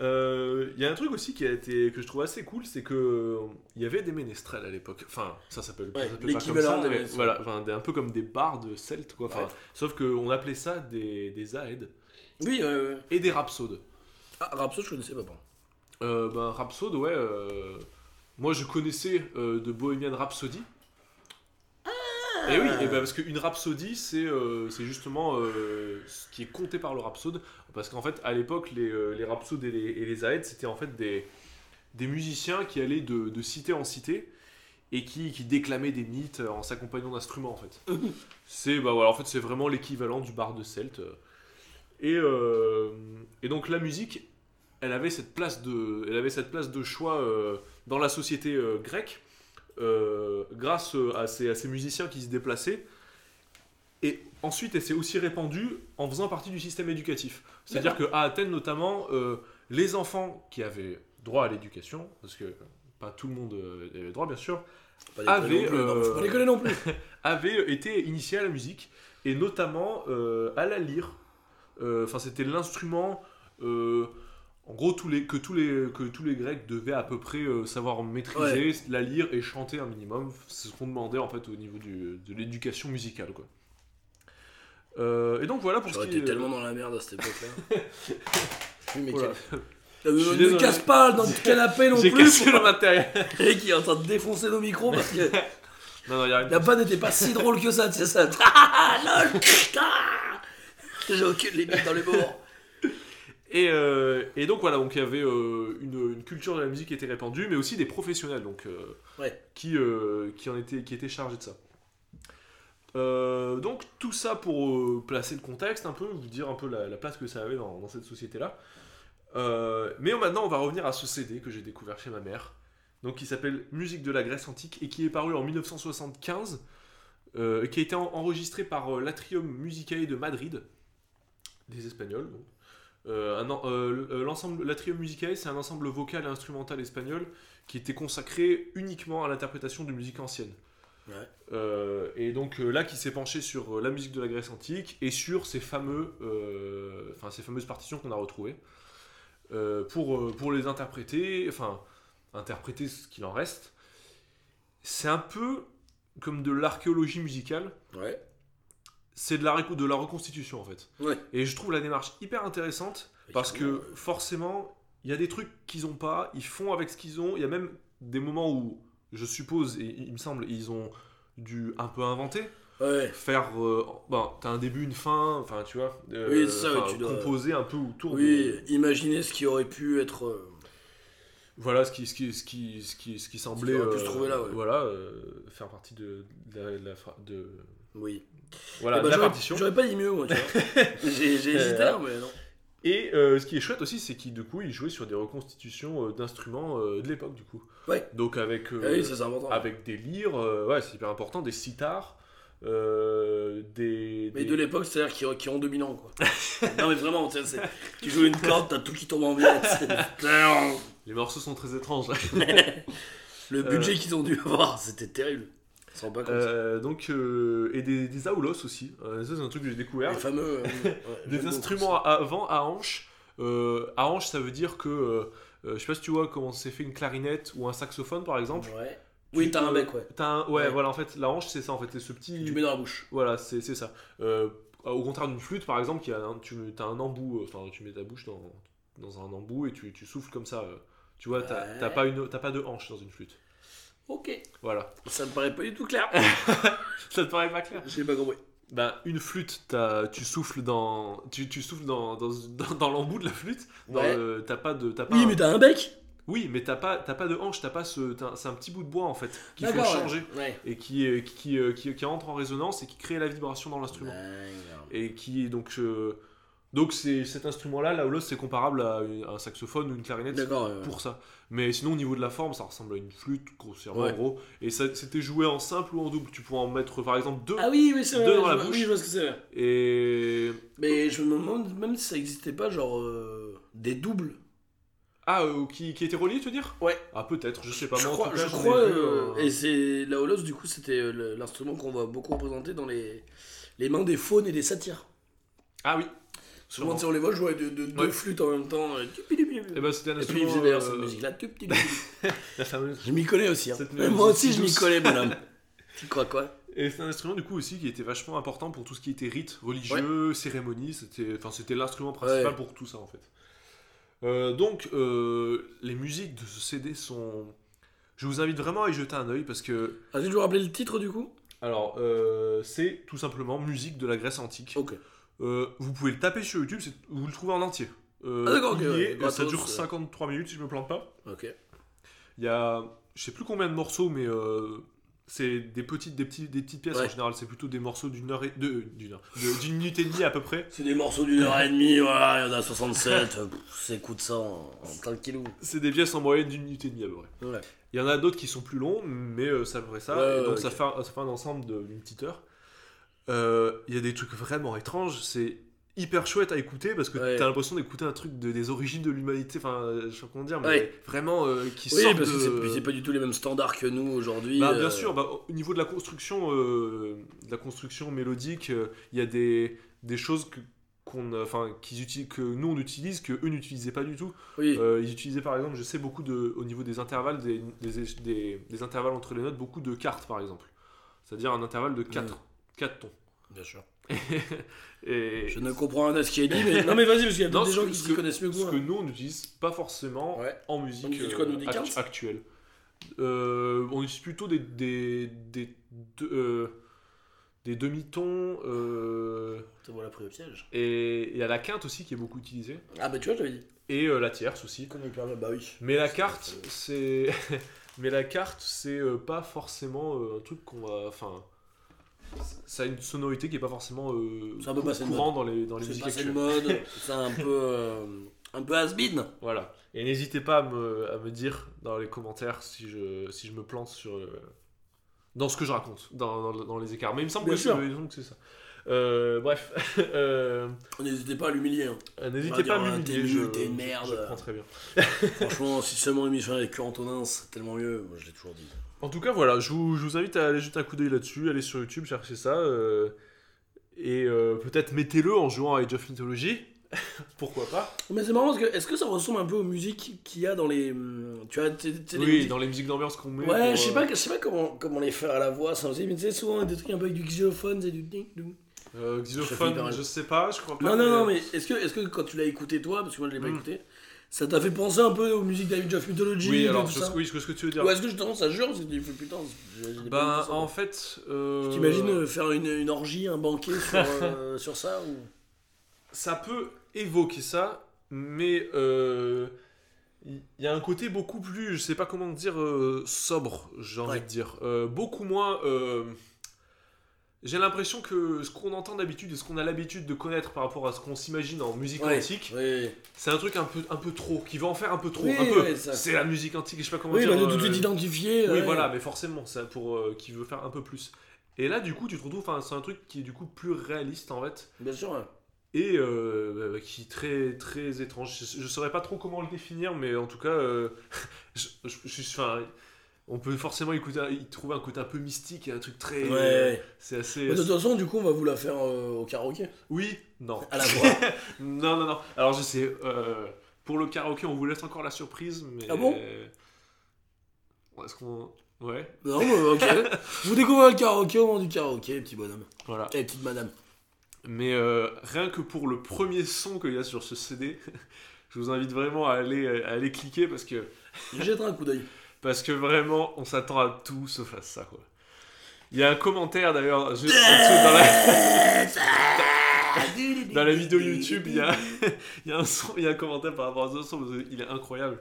Euh, Il y a un truc aussi qui a été que je trouve assez cool, c'est que euh, il y avait des ménestrels à l'époque. Enfin, ça s'appelle, Ouais, l'équivalent voilà, enfin, un peu comme des bardes celtes quoi. Enfin, Ouais. sauf qu'on appelait ça des, des aèdes Oui, euh, et des rhapsodes. ah, Rhapsody, je connaissais pas. pardon. Euh, ben, rhapsode, ouais. euh, moi, je connaissais euh, de Bohemian Rhapsody. Et oui, et bah, parce qu'une rhapsodie, c'est euh, c'est justement euh, ce qui est compté par le rhapsode. Parce qu'en fait, à l'époque, les, euh, les rhapsodes et les, et les aèdes, c'était en fait des, des musiciens qui allaient de, de cité en cité et qui, qui déclamaient des mythes en s'accompagnant d'instruments, en fait. c'est bah, voilà, en fait, c'est vraiment l'équivalent du bar de Celte. Et, et donc, la musique, elle avait cette place de, elle avait cette place de choix dans la société grecque euh, grâce à ces, à ces musiciens qui se déplaçaient. Et ensuite, elle s'est aussi répandue en faisant partie du système éducatif. C'est-à-dire qu'à Athènes, notamment, euh, les enfants qui avaient droit à l'éducation, parce que pas tout le monde euh, avait droit, bien sûr, plus. avaient été initiés à la musique, et notamment à la lyre. Enfin, c'était l'instrument. Euh, en gros, tous les, que, tous les, que tous les Grecs devaient à peu près euh, savoir maîtriser la lyre et chanter un minimum. C'est ce qu'on demandait en fait au niveau du- de l'éducation musicale. Quoi. Euh, et donc voilà pour ce qui été tellement dans la merde à cette époque-là. oui, mais Voilà. quel- Je Euh, suis ne casse pas dans notre canapé non plus. cassé le matériel. Et qui est en train de défoncer nos micros parce que non, non, y a rien. la panne n'était pas si drôle que ça, c'est ça. Ah, lol. Ah. J'ai aucune limite dans l'humour. Et, euh, et donc voilà, donc il y avait euh, une, une culture de la musique qui était répandue, mais aussi des professionnels donc, euh, Ouais. qui, qui, en étaient, qui étaient chargés de ça. Donc tout ça pour placer le contexte un peu, vous dire un peu la, la place que ça avait dans, dans cette société-là. Mais maintenant on va revenir à ce CD que j'ai découvert chez ma mère, donc qui s'appelle Musique de la Grèce antique et qui est paru en 1975, euh, qui a été en- enregistré par l'Atrium Musicae de Madrid, des Espagnols. donc. Euh, euh, euh, l'ensemble, l'Atrium Musicae, c'est un ensemble vocal et instrumental espagnol qui était consacré uniquement à l'interprétation de musique ancienne. Ouais. Euh, et donc là, qui s'est penché sur la musique de la Grèce antique et sur ces fameux, ces fameuses partitions qu'on a retrouvées pour pour les interpréter, enfin interpréter ce qu'il en reste. C'est un peu comme de l'archéologie musicale. Ouais. C'est de la, de la reconstitution en fait. Ouais. Et je trouve la démarche hyper intéressante parce que forcément, il y a des trucs qu'ils ont pas, ils font avec ce qu'ils ont. Il y a même des moments où, je suppose, et il me semble, ils ont dû un peu inventer, Ouais. faire. Euh, ben, t'as un début, une fin, enfin, tu vois, euh, Oui, c'est ça, enfin, tu dois- composer un peu autour. Oui, de- imaginez ce qui aurait pu être. euh, voilà ce qui, ce qui, ce qui, ce qui, ce qui semblait. aurait pu se trouver là, ouais. Voilà, euh, faire partie de, de- Oui. Voilà, Eh ben, la partition. J'aurais pas dit mieux, moi. J'ai j'ai hésité, Euh, mais non. Et euh, ce qui est chouette aussi, c'est qu'il du coup, il jouait sur des reconstitutions euh, d'instruments euh, de l'époque, du coup. Ouais. Donc avec, euh, Ah oui, avec des lyres, euh, ouais, c'est hyper important, des sitars, euh, des, Mais des- de l'époque, c'est-à-dire qui, qui ont 2000 ans, quoi. non, mais vraiment, tu joues une corde, t'as tout qui tombe en miettes. les morceaux sont très étranges. Le budget qu'ils ont dû avoir, c'était terrible. Rendent pas compte. Euh, donc euh, et des, des aoulos aussi. Euh, ça c'est un truc que j'ai découvert. Les fameux. des instruments à, à vent à hanche. À hanche, ça veut dire que je sais pas si tu vois comment c'est fait une clarinette ou un saxophone par exemple. Ouais. Tu Oui, t'as un bec, ouais. T'as un- ouais, Ouais. voilà, en fait, la hanche, c'est ça, en fait, c'est ce petit. Tu mets dans la bouche. Voilà, c'est c'est ça. Euh, au contraire d'une flûte, par exemple, qui a un, tu as un embout, enfin, tu mets ta bouche dans, dans un embout et tu, tu souffles comme ça. tu vois, t'as Ouais. t'as pas, une- t'as pas de hanche dans une flûte. Ok. Voilà. Ça me paraît pas du tout clair. Ça te paraît pas clair? J'ai pas compris. Ben, une flûte, t'as- tu souffles dans, tu, tu souffles dans, dans, dans, dans l'embout de la flûte. Dans Ouais. le- T'as pas de, t'as pas Oui, un- mais t'as un bec oui, mais t'as pas, t'as pas de hanche, t'as pas ce, t'as- c'est un petit bout de bois en fait qu'il faut D'accord, ouais. changer Ouais. et qui, euh, qui, euh, qui, qui entre en résonance et qui crée la vibration dans l'instrument. D'accord. et qui est donc euh, donc c'est cet instrument là la houlos c'est comparable à un saxophone ou une clarinette ouais. pour ça mais sinon au niveau de la forme ça ressemble à une flûte grossièrement Ouais. en gros et c'était joué en simple ou en double tu pouvais en mettre par exemple deux Ah oui, oui, c'est vrai. Deux dans la bouche. Oui, je vois ce que c'est. et Mais je me demande même si ça existait pas, genre, euh, des doubles. ah euh, qui, qui était relié tu veux dire? Ouais. ah peut-être je sais pas je moi en crois, tout cas, je crois vu, euh, euh, et c'est la holos du coup c'était l'instrument qu'on va beaucoup représenter dans les, les mains des faunes et des satyres. ah oui Souvent sais, on les voit jouer de, de- deux Ouais. flûtes en même temps. euh, et ben c'était un Et puis instrument d'ailleurs cette musique là. la fameuse Je m'y connais aussi. hein. Moi aussi je m'y connais bonhomme. tu crois quoi? Et c'est un instrument du coup aussi qui était vachement important pour tout ce qui était rite religieux, cérémonie, c'était enfin c'était l'instrument principal Ouais. pour tout ça en fait. Euh, donc euh, les musiques de ce CD sont je vous invite vraiment à y jeter un œil parce que je vous rappeler le titre du coup? Alors, euh, c'est tout simplement musique de la Grèce antique. Ok. Euh, vous pouvez le taper sur YouTube, c'est- vous le trouvez en entier. Euh, Ah, d'accord, il ok, y ouais, est, gratos, ça dure euh. 53 minutes si je me plante pas. Ok. Il y a, je sais plus combien de morceaux, mais euh, c'est des petites, des petits, des petites pièces Ouais. en général. C'est plutôt des morceaux d'une heure et de, d'une heure, de- d'une minute et demie à peu près. C'est des morceaux d'une heure et demie, voilà, il y en a 67. euh, pff, S'écoute ça en, en tranquillou. C'est des pièces en moyenne d'une minute et demie à peu près. Ouais. Il y en a d'autres qui sont plus longs, mais euh, ça ferait ça. Ouais, et donc ça, ok. fait un, ça fait un ensemble de- d'une petite heure. Euh, Il y a des trucs vraiment étranges. C'est hyper chouette à écouter parce que Ouais. t'as l'impression d'écouter un truc de- des origines de l'humanité. Enfin, euh, je sais pas comment dire, mais Ouais. vraiment euh, qui Oui, sortent parce que de- c'est puis c'est pas du tout les mêmes standards que nous aujourd'hui. Bah, bien euh, sûr, bah, au niveau de la construction, euh, de la construction mélodique, il y a des, des choses que qu'on enfin qu'ils utilisent que nous on utilise que eux n'utilisaient pas du tout Oui. Ils utilisaient par exemple je sais beaucoup de au niveau des intervalles des, des, des- des intervalles entre les notes beaucoup de cartes par exemple c'est à dire un intervalle de 4 quatre tons Bien sûr. et Je ne comprends rien à ce qui est dit, mais. Non, mais vas-y, parce qu'il y a Non, des ce gens qui ce que- connaissent mieux que ce moi. que nous on n'utilise pas forcément Ouais. en musique quoi, euh, quintes actuelle Euh, on utilise plutôt des des, des, de- euh, des demi-tons euh, Te voilà pris au piège. et il y a la quinte aussi qui est beaucoup utilisée Ah, bah tu vois, j'avais dit. et euh, la tierce aussi parle Bah oui. mais la carte c'est mais la carte c'est pas forcément un truc qu'on va enfin ça a une sonorité qui est pas forcément euh, C'est un peu passé de courant dans les dans les C'est musiques actuelles. mode, c'est un peu. euh, un peu has-been. Voilà. Et n'hésitez pas à me, à me dire dans les commentaires si je, si je me plante sur le- dans ce que je raconte, dans, dans- dans les écarts. Mais il me semble Bien que c'est que ça. Euh, bref, Euh, N'hésitez pas à l'humilier. hein. n'hésitez pas à m'humilier. t'es je- t'es une merde. Je prends très bien. Franchement, si seulement l'émission avec que Antonin, c'est tellement mieux. Moi, je l'ai toujours dit. En tout cas, voilà, je vous, je vous invite à aller jeter un coup d'œil là-dessus, aller sur YouTube, chercher ça. euh, et euh, peut-être mettez-le en jouant à Age of Mythology. Pourquoi pas Mais c'est marrant parce que est-ce que ça ressemble un peu aux musiques qu'il y a dans les. hum, Tu vois, tu sais, les Oui, musiques- dans les musiques d'ambiance qu'on met. Ouais, pour, je sais euh, pas, je sais pas comment, comment les faire à la voix, ça aussi, mais tu sais, souvent des trucs un peu avec du xylophone, c'est du ding euh, Ça xylophone, fait hyper- je sais pas, je crois pas. Non, non, non, mais est-ce que, est que quand tu l'as écouté toi, parce que moi je l'ai pas Hmm. écouté, ça t'a fait penser un peu aux musiques d'Age of Mythology Oui, alors, tout je, ça oui, ce que ce que tu veux dire. Ou est-ce que justement ça jure parce que tu fais putain, j'ai- j'ai pas Ben, écouté ça, en fait. euh, Tu t'imagines euh, faire une, une orgie, un banquet sur, euh, sur ça ou... Ça peut évoquer ça, mais euh, il y a un côté beaucoup plus, je sais pas comment dire, euh, sobre, j'ai envie Ouais. de dire. Euh, beaucoup moins. euh, j'ai l'impression que ce qu'on entend d'habitude et ce qu'on a l'habitude de connaître par rapport à ce qu'on s'imagine en musique Ouais, antique, Oui, c'est un truc un peu, un peu trop, qui va en faire un peu trop. Oui, un peu. ouais, ça. c'est la musique antique, je sais pas comment oui dire. bah, de tout de euh, suite identifié. Oui, voilà, mais forcément, ça pour euh, qui veut faire un peu plus. Et là, du coup, tu te retrouves, c'est un truc qui est du coup plus réaliste en fait, Bien sûr, et euh, bah, qui est très très étrange. Je, je saurais pas trop comment le définir, mais en tout cas, euh, je, je- je on peut forcément écouter, y trouver un côté un peu mystique, et un truc très, Ouais. c'est assez. Mais de toute façon, du coup, on va vous la faire euh, au karaoké. Oui, non, À la voix. non, non, non. Alors je sais, euh, pour le karaoké, on vous laisse encore la surprise, mais. Ah bon? Est-ce qu'on, ouais, non, ok. vous découvrez le karaoké au moment du karaoké, petit bonhomme. voilà. Et petite madame. Mais euh, rien que pour le premier son qu'il y a sur ce CD, je vous invite vraiment à aller, à aller cliquer parce que, Je jetterai un coup d'œil. Parce que vraiment, on s'attend à tout sauf à ça. Quoi. Il y a un commentaire d'ailleurs, juste en dessous dans la, dans la vidéo YouTube, il y a, il y a un son, il y a un commentaire par rapport à ce son, parce qu'il est incroyable.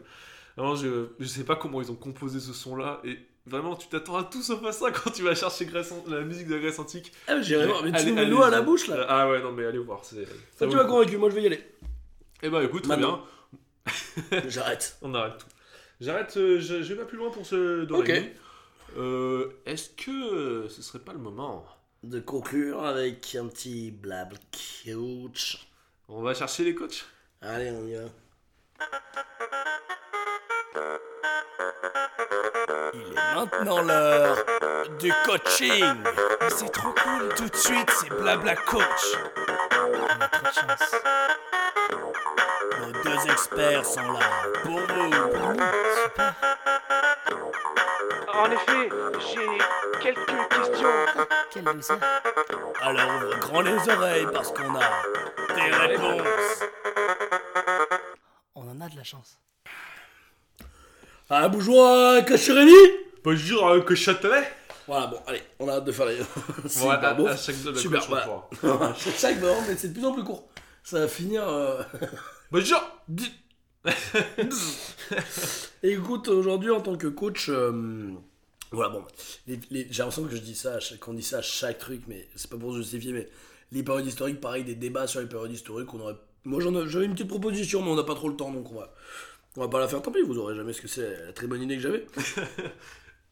Vraiment, je, je sais pas comment ils ont composé ce son-là, et vraiment, tu t'attends à tout sauf à ça quand tu vas chercher Grèce la musique de Grèce antique. Ah, mais j'irai voir, mais tu mets l'eau à la bouche là. Ah ouais, non, mais allez voir. c'est- ça tu m'as convaincu, moi je vais y aller. Eh bah écoute, très bien. J'arrête. On arrête tout. J'arrête, euh, je, je vais pas plus loin pour ce Doraemon. Euh, Est-ce que ce serait pas le moment De conclure avec un petit blabla coach. On va chercher les coachs? Allez, on y va. Il est maintenant l'heure du coaching. C'est trop cool. Tout de suite, c'est blabla coach. On a trop de chance. Deux experts sont là pour vous. En effet, j'ai quelques questions. Quel loser. Alors ouvre grand les oreilles parce qu'on a des réponses. On en a de la chance. Ah, bonjour, Cacherémy Bonjour, euh, que Châtelet Voilà, bon, allez, on a hâte de faire les. c'est Ouais, hyper à, beau. à chaque Super, voilà. pourra. C'est ça que mais c'est de plus en plus court. Ça va finir. euh, Bonjour Et écoute, aujourd'hui, en tant que coach, euh, voilà, bon, les- les- j'ai l'impression que je dis ça, qu'on dit ça à chaque truc, mais c'est pas pour justifier, mais les périodes historiques, pareil, des débats sur les périodes historiques, on aurait. Moi, j'en ai- j'avais une petite proposition, mais on n'a pas trop le temps, donc on va, on va pas la faire. Tant pis, vous aurez jamais ce que c'est la très bonne idée que j'avais.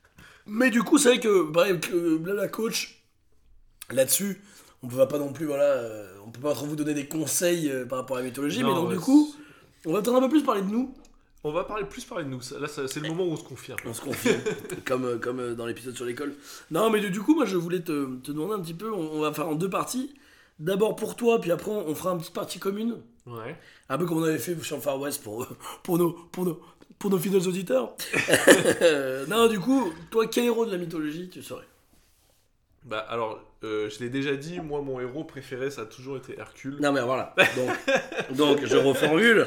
mais du coup, c'est vrai que, pareil, que la coach, là-dessus, on peut pas non plus, voilà, euh, on peut pas trop vous donner des conseils euh, par rapport à la mythologie, mais donc ouais, du coup, on va peut-être un peu plus parler de nous. On va parler plus parler de nous. Là, c'est le moment où on se peu. On se confirme, comme, euh, comme euh, dans l'épisode sur l'école. Non, mais du du coup, moi, je voulais te, te demander un petit peu, on, on va faire en deux parties. D'abord pour toi, puis après, on fera une petite partie commune. Ouais. Un peu comme on avait fait sur le Far West pour, pour, nos, pour, nos, pour nos fidèles auditeurs. non, du coup, toi, quel héros de la mythologie tu serais? Bah alors, euh, je l'ai déjà dit, moi mon héros préféré ça a toujours été Hercule. Non, mais voilà. Donc, donc je reformule.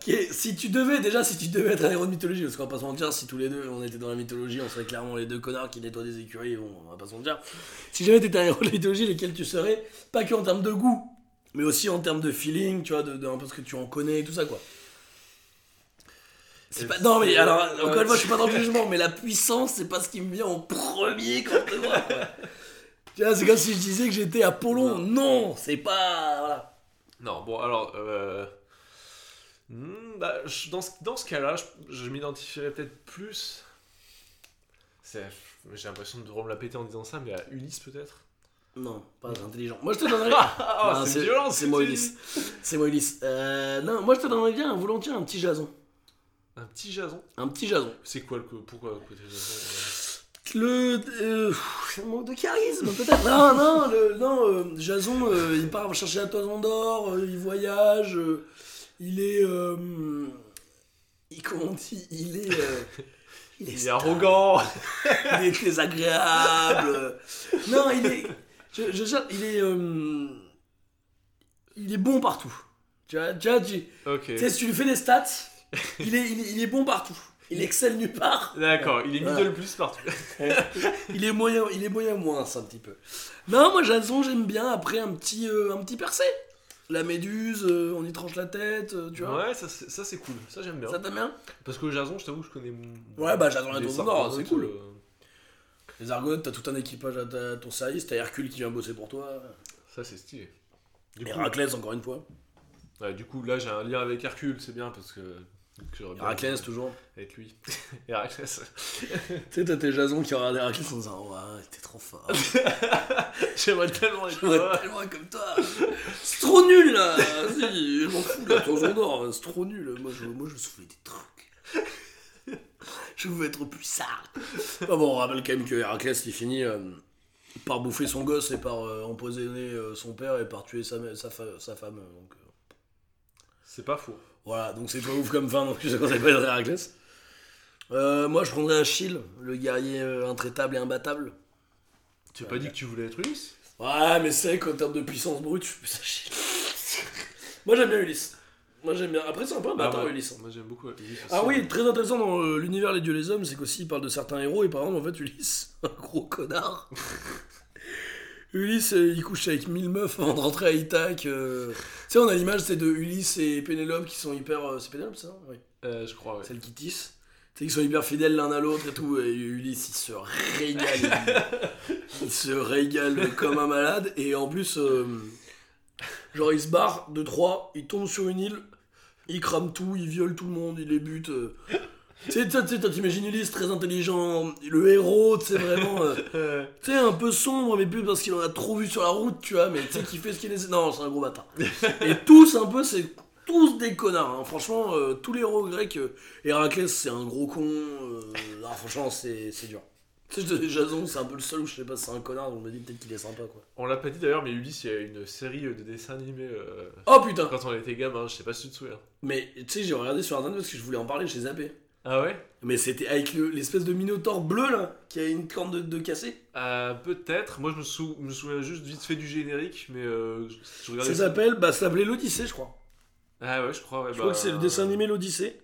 Qui est- si tu devais, déjà, si tu devais être un héros de mythologie, parce qu'on va pas se mentir, si tous les deux on était dans la mythologie, on serait clairement les deux connards qui nettoient des écuries, bon, on va pas se mentir. Si jamais t'étais un héros de mythologie, lesquels tu serais, pas que en termes de goût, mais aussi en termes de feeling, tu vois, de, de un peu ce que tu en connais, tout ça, quoi. Pas... Non, mais alors, encore une fois, je suis pas dans le jugement, mais la puissance, c'est pas ce qui me vient en premier quand je te vois, quoi. Tu vois, c'est comme si je disais que j'étais Apollon. Non, c'est pas. Voilà. Non, bon alors, euh... hmm, bah, je- dans ce, dans ce cas-là, je, je m'identifierais peut-être plus. J'ai l'impression de me la péter en disant ça, mais à Ulysse peut-être? Non, pas intelligent. Moi, je te donnerais. Non, c'est violent, C'est moi, Ulysse. C'est moi, Ulysse. Euh, non, moi, je te donnerais bien volontiers un petit Jason. Un petit Jason. Un petit Jason. C'est quoi le co- pourquoi le côté Jason Le. Euh, pff, c'est un manque de charisme, peut-être. Non, non, le, non euh, Jason, euh, il part chercher la toison d'or, euh, il voyage, euh, il est. Euh, il, comment on dit Il est. euh, Il est stable. arrogant. il est désagréable. non, il est. Je, je il est. euh, il est bon partout. Tu vois, tu, vois, tu, Ok. tu sais, si tu lui fais des stats, il est, il est, il est bon partout. Il excelle nulle part. D'accord, il est Voilà. middle plus partout. Il est moyen, il est moyen moins, ça, un petit peu. Non, moi, Jason, j'aime bien. Après, un petit, euh, un petit percé. La méduse, euh, on y tranche la tête, euh, tu vois. Ouais, ça c'est ça, c'est cool. Ça j'aime bien. Ça t'aime bien? Parce que Jason, je t'avoue, je connais. Ouais, bah, Jason la d'Or, Argonautes, c'est cool. Les Argonautes, t'as tout un équipage à ta- ton service. T'as Hercule qui vient bosser pour toi. Ça c'est stylé. Du coup, Héraclès, encore une fois. ouais, du coup, là j'ai un lien avec Hercule, c'est bien parce que. Héraclès, toujours. Avec lui. Héraclès. Tu sais, t'as tes Jason qui regardent Héraclès en disant Ouais, t'es trop fort. J'aimerais tellement être J'aimerais toi. tellement être comme toi. C'est trop nul là. Vas-y, je m'en fous la toison d'or. C'est trop nul. Moi, je, moi, je soufflais des trucs. Je veux être puissant. Ah bon, on rappelle quand même que Héraclès, il finit euh, par bouffer son gosse et par euh, empoisonner euh, son père et par tuer sa, sa, fa- sa femme. Donc, C'est pas faux. Voilà, donc c'est pas ouf comme fin, donc je conseille pas Héraclès. Euh, moi, je prendrais Achille, le guerrier euh, intraitable et imbattable. Tu as pas dit que tu voulais être Ulysse? Ouais, mais c'est vrai qu'en termes de puissance brute, je ça chier. Moi j'aime bien Ulysse. Moi j'aime bien. Après, c'est un peu un bâtard moi, Ulysse. Moi j'aime beaucoup Ulysse. Ah oui, très intéressant dans euh, l'univers Les Dieux et les Hommes, c'est qu'aussi il parle de certains héros et par exemple, en fait, Ulysse, un gros connard. Ulysse, euh, il couche avec mille meufs avant de rentrer à Ithaque. euh. Tu sais, on a l'image, c'est de Ulysse et Pénélope qui sont hyper. euh, C'est Pénélope, ça Oui. Euh, je crois, ouais. Celle qui tisse. Tu sais, qu'ils sont hyper fidèles l'un à l'autre et tout. Et Ulysse, il se régale. il, se régale comme un malade. Et en plus, euh, genre, il se barre de Troie, il tombe sur une île, il crame tout, il viole tout le monde, il les bute. Tu sais, toi, t'imagines Ulysse très intelligent, le héros, tu sais, vraiment. euh, tu sais, un peu sombre, mais plus parce qu'il en a trop vu sur la route, tu vois, mais tu sais, qui fait ce qu'il essaie. Non, c'est un gros bâtard. Et tous, un peu, c'est tous des connards. hein. Franchement, euh, tous les héros grecs, euh, Héraclès, c'est un gros con. non, franchement, c'est c'est dur. Tu sais, Jason, c'est un peu le seul où je sais pas si c'est un connard, donc je me dis peut-être qu'il est sympa, quoi. on l'a pas dit d'ailleurs, mais Ulysse, il y a une série de dessins animés Oh putain quand on était gamin, je sais pas si tu te souviens. Mais tu sais, j'ai regardé sur internet parce que je voulais en parler chez Zappé. Ah ouais? Mais c'était avec le- l'espèce de minotaure bleu, là, qui a une corne de, de cassé. Euh, Peut-être. Moi je me, sou- me souviens juste vite fait du générique, mais euh, je, je regardais Ça s'appelle, bah, ça s'appelait l'Odyssée, je crois. Ah ouais, je crois. Ouais, Je crois que c'est le dessin animé l'Odyssée.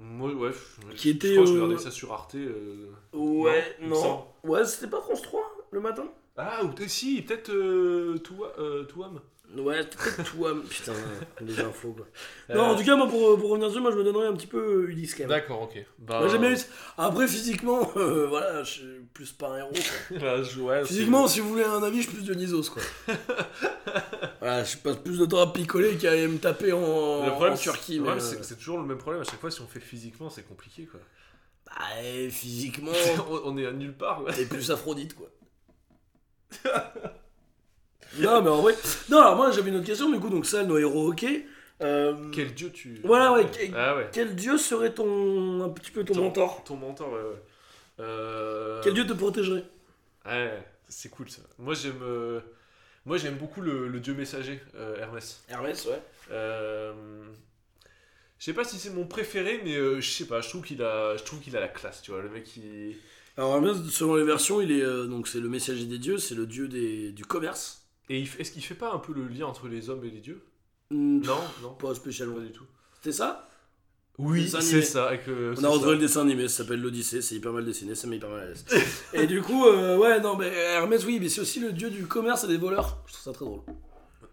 Moi, ouais. je- Qui je était, crois que je euh, regardais ça sur Arte. euh, Ouais, non. Ouais, c'était pas France 3 le matin? Ah, ou peut-être si, peut-être euh, Touam. Euh. Ouais, peut-être toi. Putain, les infos quoi. Euh, Non, en tout cas, moi pour, pour revenir dessus, moi je me donnerais un petit peu euh, Ulysse quand même. D'accord, ok. Bah, Moi j'aime bien Ulysse. Après, physiquement, euh, voilà, je suis plus pas un héros. quoi. Bah, je- ouais, c'est- Physiquement, si vous voulez un avis, je suis plus Dionysos quoi. voilà, je passe plus de temps à picoler qu'à aller me taper en, Le problème, en Turquie. le Mais, problème, euh, c'est c'est toujours le même problème à chaque fois si on fait physiquement, c'est compliqué quoi. bah, et physiquement, on, on est à nulle part. ouais. t'es plus Aphrodite quoi. Non, mais en vrai. Non, alors moi j'avais une autre question, du coup, donc ça, nos héros, ok. Euh, Quel dieu tu. Voilà, ouais, quel- Ah ouais. Quel dieu serait ton. un petit peu ton Ton- mentor? Ton mentor, ouais, ouais. Euh... Quel dieu te protégerait? Ouais, c'est cool ça. Moi j'aime. euh, Moi j'aime beaucoup le, le dieu messager, euh, Hermès. Hermès, ouais. Euh, Je sais pas si c'est mon préféré, mais euh, je sais pas, je trouve qu'il a, je trouve qu'il a la classe, tu vois, le mec il... Alors Hermès, selon les versions, il est euh, donc c'est le messager des dieux, c'est le dieu des, du commerce. Et est-ce qu'il fait pas un peu le lien entre les hommes et les dieux? Hmm, Non, non, Pas spécialement. pas du tout. C'était ça? Oui, Dessin c'est ça. Avec, euh, On c'est a retrouvé le dessin animé, ça s'appelle l'Odyssée, c'est hyper mal dessiné, ça met hyper mal à l'aise. et du coup, euh, ouais, non, mais Hermès, oui, mais c'est aussi le dieu du commerce et des voleurs. Je trouve ça très drôle.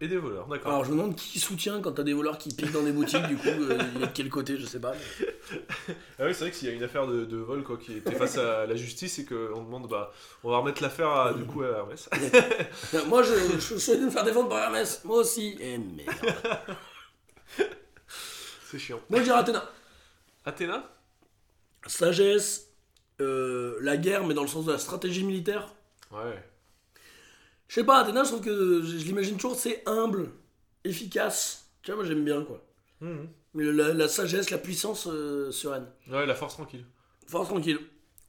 Et des voleurs, d'accord. Alors je me demande qui soutient quand t'as des voleurs qui piquent dans des boutiques, du coup, euh, il est de quel côté, je sais pas. Ah oui, c'est vrai que s'il y a une affaire de, de vol quoi, qui était face à la justice et qu'on demande, bah, on va remettre l'affaire à, du coup à Hermès. Moi, je, je souhaite me faire défendre par Hermès, moi aussi. Eh merde. c'est chiant. Moi, je dirais Athéna. Athéna? Sagesse, euh, la guerre, mais dans le sens de la stratégie militaire. Ouais. Je sais pas, Athéna, je trouve que je, je l'imagine toujours, c'est humble, efficace. Tu vois, moi j'aime bien quoi. Mhm. Mais la, la sagesse, la puissance euh, sereine. Ouais, la force tranquille. Force tranquille.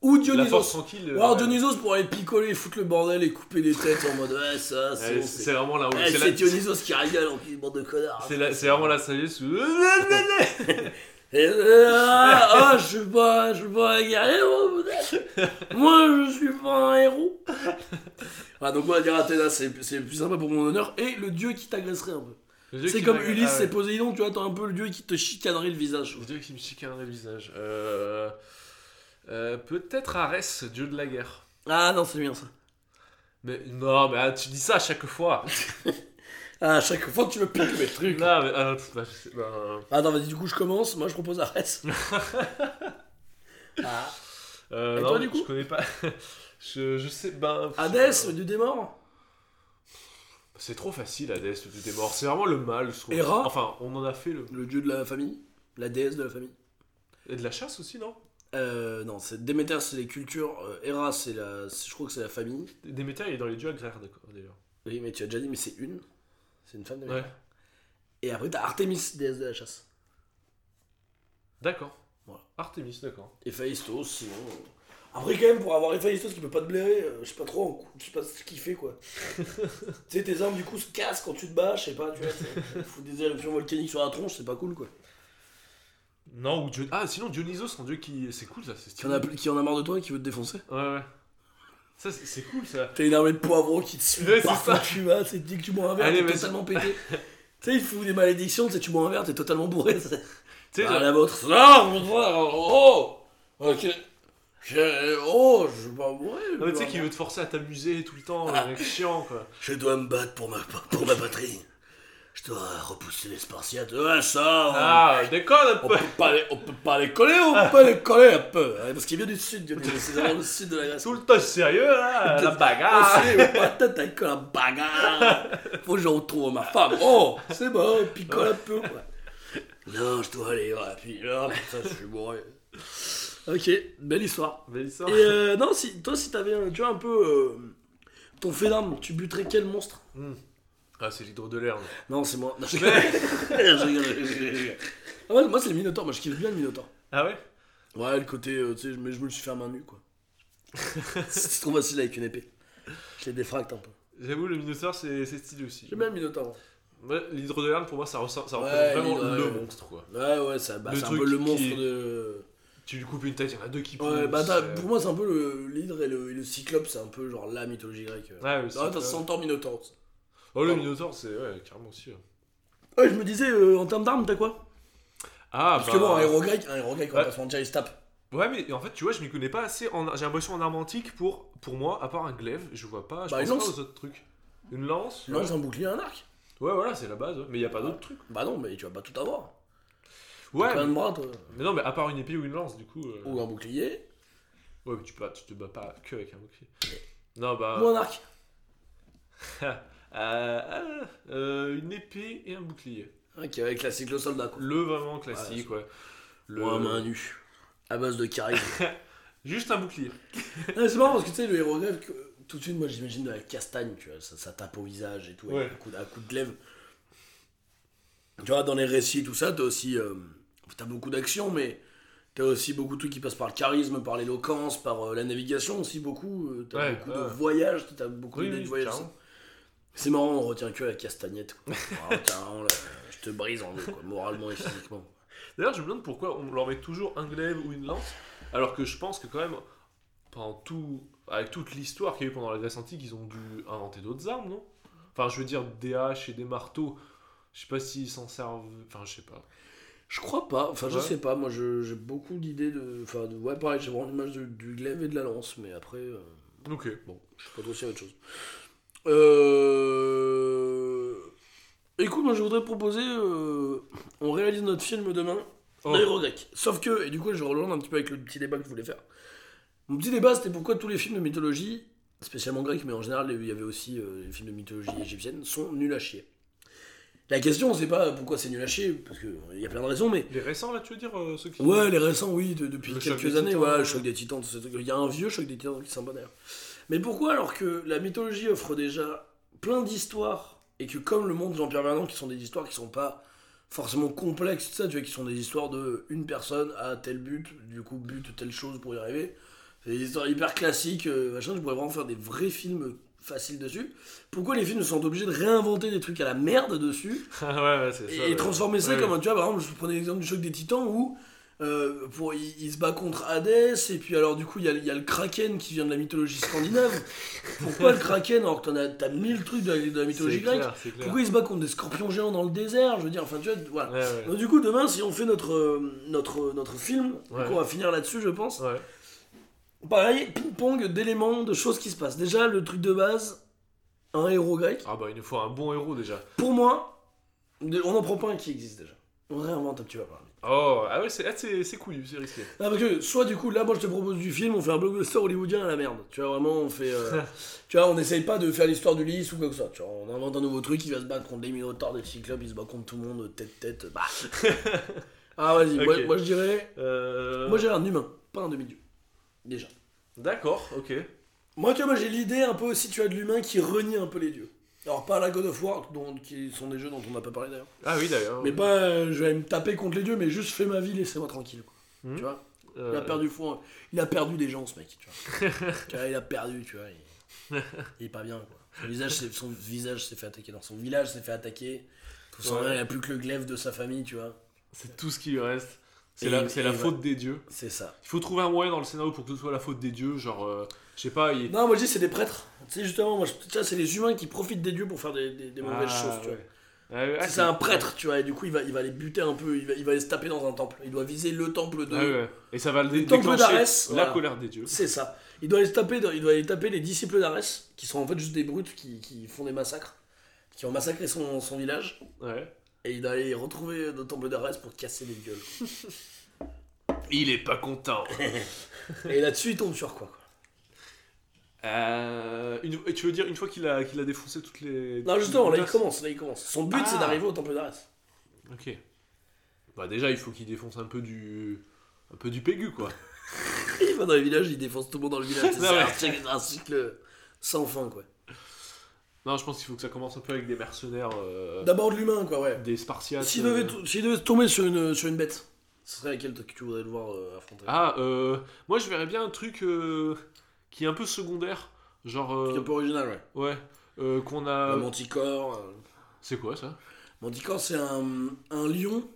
Ou La Dionysos. force tranquille. Ou alors ouais. Dionysos pour aller picoler, foutre le bordel et couper des têtes en mode ouais, ça, Ouais, c'est bon, c'est vraiment là où. Ouais, c'est la- Dionysos qui rigole en plus, bande de connards. c'est la- c'est vraiment la sagesse. où- Et, euh, ah, je suis pas, je suis pas un guerrier. Moi, je suis pas un héros. Ah, donc, moi, dire Athéna, c'est plus sympa pour mon honneur. Et le dieu qui t'agresserait un peu. C'est comme Ulysse, ah ouais. c'est Poséidon, tu vois, t'as un peu le dieu qui te chicanerait le visage. Le dieu qui me chicanerait le visage. Euh... euh, Peut-être Arès, dieu de la guerre. Ah non, c'est bien ça. Mais non, mais ah, tu dis ça à chaque fois. Ah, à chaque fois que tu me piques mes trucs. non, mais. ah, bah, sais- bah, Attends, vas-y, du coup, je commence. Moi, je propose Arès. ah. euh, Et non, toi, du coup? Je connais pas. Je, je sais. Ben. Hadès, le dieu des morts. C'est trop facile, Hadès, le dieu des morts. C'est vraiment le mal, je trouve. Héra Enfin, on en a fait le. Le dieu de la famille? La déesse de la famille? Et de la chasse aussi, non? Euh, non, c'est Déméter, c'est les cultures. Euh, Héra, c'est la. Je crois que c'est la famille. Déméter, il est dans les dieux agraires, d'accord, d'ailleurs. Oui, mais tu as déjà dit, mais c'est une. C'est une femme de Ouais. Et après, t'as Artemis, déesse de la chasse. D'accord. Voilà. Artemis, d'accord. Héphaïstos, sinon. euh. Après, quand même, pour avoir Héphaïstos qui peut pas te blairer, euh, je sais pas trop, je sais pas ce qu'il fait quoi. tu sais, tes armes du coup se cassent quand tu te bats, je sais pas, tu vois. Foutre des éruptions volcaniques sur la tronche, c'est pas cool quoi. Non, ou Dieu... Ah, sinon Dionysos, un dieu qui. C'est cool ça, c'est Qui en, a, qui en a marre de toi et qui veut te défoncer Ouais, ouais. Ça, c'est c'est cool ça. T'as une armée de poivrons qui te suit Ouais, c'est ça. tu vas, c'est dès que tu bois un verre, Allez, t'es mais totalement pété. tu sais, il fout des malédictions, tu sais, tu bois un verre, t'es totalement bourré. Tu sais, Ah, genre- la vôtre. Non, mon frère, oh Ok. Je, oh, je. Non, mais tu sais qu'il veut te forcer à t'amuser tout le temps, Ah. mec chiant quoi. Je dois me battre pour ma, pour ma patrie. Je dois repousser les Spartiates. Ouais, ça. on- Ah, déconne un On peu peut, pas les, on peut pas les coller, on peut les coller un peu. hein, Parce qu'il vient du sud, Dionysos, c'est vraiment le sud de la Grèce. Tout le temps sérieux là, la bagarre avec la bagarre. Faut que je retrouve ma femme. Oh, c'est bon, picole un peu. quoi. Non, je dois aller, ouais, puis là, putain, je suis bourré. Ok, belle histoire. Belle histoire. Et euh, non, si, toi, si t'avais, un- tu vois, un peu euh, ton fait d'arme, tu buterais quel monstre? Ah, c'est l'hydre de l'air. Non, c'est moi. Non, je. Ah, moi, moi, c'est le Minotaure, moi je kiffe bien le Minotaure. Ah ouais? Ouais, le côté, euh, tu sais, mais je me le suis fait à main nue, quoi. c'est trop facile avec une épée. Je les défracte un peu. J'avoue, le Minotaur c'est stylé aussi. J'aime bien le Minotaure. Ouais, l'hydre de l'air pour moi ça, ressort, ça Ouais, représente vraiment le ouais. monstre quoi. Ouais, ouais, ça- bah, Le c'est un peu le qui- monstre de. Tu lui coupes une tête, il y en a deux qui poussent. Ouais, bah euh, pour moi, c'est un peu le l'hydre et le, et le cyclope, c'est un peu genre la mythologie grecque. Ouais, le Ah, t'as Centaure Minotaure. Oh, le Pardon. Minotaur c'est ouais, carrément aussi. ouais. Je me disais, euh, en termes d'armes, t'as quoi? Ah, Parce bah. que bon, un héros grec, un héros grec, on va pas se mentir, il se tape. Ouais, mais en fait, tu vois, je m'y connais pas assez. En... J'ai l'impression en arme antique pour, pour moi, à part un glaive, je vois pas. Je Bah, pense une pas lance. aux autres trucs. Une lance Lance un bouclier, un arc. Ouais, voilà, c'est la base. ouais. Mais y a pas d'autres trucs. Bah non, mais tu vas pas tout avoir. Ouais, Plein mais... de bras, toi. mais non, mais à part une épée ou une lance, du coup. euh, Ou un bouclier, Ouais, mais tu, peux, tu te bats pas que avec un bouclier. Non, bah. ou un arc. Euh, euh, euh, une épée et un bouclier. Ok, avec la cyclo soldat, quoi. Le vraiment classique, ouais. Le... Ou un main nue. À base de charisme. Juste un bouclier. C'est marrant parce que tu sais, le héros grec, que- tout de suite, moi j'imagine de la castagne, tu vois, ça, ça tape au visage et tout, Ouais. avec un coup, de- un coup de glaive. Tu vois, dans les récits, tout ça, t'as aussi. euh, t'as beaucoup d'action, mais t'as aussi beaucoup de trucs qui passent par le charisme, par l'éloquence, par euh, la navigation aussi, beaucoup. euh, t'as Ouais, beaucoup ouais. de voyages, t'as beaucoup Oui, d'idées oui, de voyages. C'est marrant, on retient que la castagnette. Ah, là, je te brise en deux, quoi, moralement et physiquement. D'ailleurs, je me demande pourquoi on leur met toujours un glaive ou une lance, alors que je pense que quand même, pendant tout, avec toute l'histoire qu'il y a eu pendant la Grèce antique, ils ont dû inventer d'autres armes, non? Enfin, je veux dire, des haches et des marteaux. Je sais pas s'ils s'en servent. Enfin, je sais pas. Je crois pas, enfin je Ouais. sais pas, moi j'ai beaucoup d'idées de. Enfin, de, ouais, pareil, j'ai vraiment l'image du glaive et de la lance, mais après. euh, Ok. Bon, je sais pas trop a autre chose. Euh... Écoute, moi je voudrais proposer. euh, On réalise notre film demain. Oh. Héros grec. Sauf que, et du coup, je rejoins un petit peu avec le petit débat que je voulais faire. Mon petit débat, c'était pourquoi tous les films de mythologie, spécialement grecs, mais en général, il y avait aussi euh, les films de mythologie égyptienne, sont nuls à chier. La question, c'est pas pourquoi c'est nul à chier, parce qu'il y a plein de raisons, mais Les récents, là, tu veux dire euh, ceux qui... Ouais, les récents, oui, de- depuis Le quelques années, titans, voilà, le ouais. choc des titans, tout ce truc. Il y a un vieux choc des titans qui d'ailleurs. Mais pourquoi alors que la mythologie offre déjà plein d'histoires et que comme le monde de Jean-Pierre Vernon, qui sont des histoires qui sont pas forcément complexes, tout ça, tu vois, qui sont des histoires de une personne à tel but, du coup but telle chose pour y arriver. C'est des histoires hyper classiques, euh, machin, je pourrais vraiment faire des vrais films faciles dessus. Pourquoi les films sont obligés de réinventer des trucs à la merde dessus ouais, ouais, c'est ça. et, ouais. transformer ça comme tu vois par exemple je prenais l'exemple du choc des titans où euh, pour, il, il se bat contre Hadès et puis alors du coup il y a, il y a le Kraken qui vient de la mythologie scandinave pourquoi le Kraken alors que t'en as, t'as mille trucs de la, de la mythologie grecque clair, pourquoi il se bat contre des scorpions géants dans le désert je veux dire enfin tu vois voilà Ouais, ouais. donc du coup demain si on fait notre euh, notre notre film Ouais. on va finir là-dessus je pense. Pareil ping-pong d'éléments de choses qui se passent déjà le truc de base un héros grec Ah bah, il nous faut un bon héros déjà. pour moi on n'en prend pas un qui existe déjà on réinvente un petit peu parler Oh, ah ouais, c'est ah, c'est- couillu, c'est risqué. Ah, parce que soit du coup, là, moi je te propose du film, on fait un blockbuster hollywoodien à la merde. Tu vois, vraiment, on fait. euh, tu vois, on essaye pas de faire l'histoire du lys ou quoi que soit. Tu vois, on invente un nouveau truc, il va se battre contre les Minotaurs, des Cyclopes, il se bat contre tout le monde, tête-tête. Bah. ah, vas-y, moi, je dirais. Euh... Moi, j'ai un humain, pas un demi-dieu. Déjà. D'accord, ok. Moi, tu vois, moi, j'ai l'idée un peu aussi, tu as de l'humain qui renie un peu les dieux. Alors, pas la God of War, dont, qui sont des jeux dont on n'a pas parlé d'ailleurs. Ah oui, d'ailleurs. Mais pas, euh, je vais me taper contre les dieux, mais juste fais ma vie, laissez-moi tranquille. Quoi. Mhm. Tu vois? Euh, Il a perdu fond. Il a perdu des gens, ce mec. Tu vois. Tu vois, il a perdu, tu vois. Il, il est pas bien, quoi. Son visage, s'est- son visage s'est fait attaquer. Dans son village s'est fait attaquer. Tout ça, Ouais. il a plus que le glaive de sa famille, tu vois. C'est tout ce qui lui reste. C'est la, c'est la faute des dieux. C'est ça. Il faut trouver un moyen dans le scénario pour que ce soit la faute des dieux. Genre, euh, je sais pas, il. Non, moi je dis, c'est des prêtres. Tu sais, justement, moi, je- c'est les humains qui profitent des dieux pour faire des, des- des mauvaises Ah, choses, tu vois. ouais. Ouais, ah, c'est un prêtre, tu vois, et du coup, il va, il va les buter un peu, il va, il va les se taper dans un temple. Il doit viser le temple de. Ah, ouais. Et ça va le dé- temple d'Arès, la voilà. colère des dieux. C'est ça. Il doit se taper, il doit aller taper les disciples d'Arès, qui sont en fait juste des brutes qui, qui font des massacres, qui ont massacré son, son village, Ouais. Et il doit aller retrouver le temple d'Arès pour casser les gueules. Il est pas content. et là-dessus, il tombe sur quoi, quoi. Euh, une- et tu veux dire une fois qu'il a, qu'il a défoncé toutes les. Non, justement, là, il commence, là, il commence. Son but, Ah. c'est d'arriver au temple d'Arès. Ok. Bah déjà, il faut qu'il défonce un peu du. Un peu du pégu, quoi. Il va dans les villages, il défonce tout le monde dans le village. C'est Non, un, mais- cycle- un cycle sans fin, quoi. Non, je pense qu'il faut que ça commence un peu avec des mercenaires. euh, D'abord de l'humain, quoi, ouais. des Spartiates. S'il euh, devait, s'il devait tomber sur une, sur une bête, ce serait laquelle que tu voudrais le voir euh, affronter? Ah, euh, moi je verrais bien un truc euh, qui est un peu secondaire. Genre. euh, Qui est un peu original, ouais. ouais. euh, qu'on a. Le Manticore. euh, C'est quoi ça? Manticore, c'est un, un lion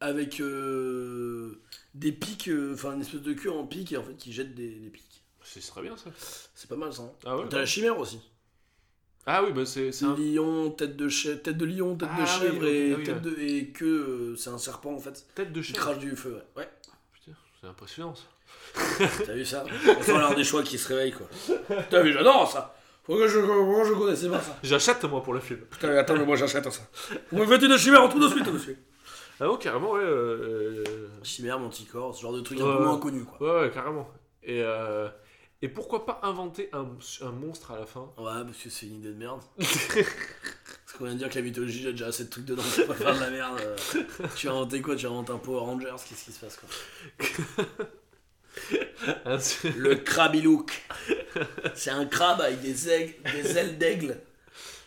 avec euh, des pics, euh, enfin une espèce de queue en pic et en fait qui jette des, des pics. C'est très bien ça. C'est pas mal ça. hein. Ah ouais T'as la chimère aussi. Ah oui, bah c'est un. Lion, tête de chèvre, tête de lion, tête Ah de oui, chèvre et ah oui, tête de et queue, euh, c'est un serpent en fait. Tête de Qui chèvre. crache du feu, ouais. ouais. Putain, C'est impressionnant ça. T'as vu ça? Il va falloir des choix qui se réveillent quoi. T'as vu, j'adore ça Faut que je, moi, je connaissais pas ça. J'achète moi pour le film. Putain, mais attends, mais moi j'achète ça. Vous me faites une chimère en tout de suite, monsieur. Ah non, carrément, ouais. euh, Chimère, manticore, ce genre de truc Ouais, un peu moins connu quoi. Ouais, ouais, carrément. Et, euh, et pourquoi pas inventer un, un monstre à la fin Ouais, parce que c'est une idée de merde. Parce qu'on vient de dire que la mythologie, j'ai déjà assez de trucs dedans, faut pas faire de la merde. euh. Tu as inventé quoi? Tu as inventé un Power Rangers? Qu'est-ce qui se passe quoi? Le Krabilook. C'est un crabe avec des, aigles, des ailes d'aigle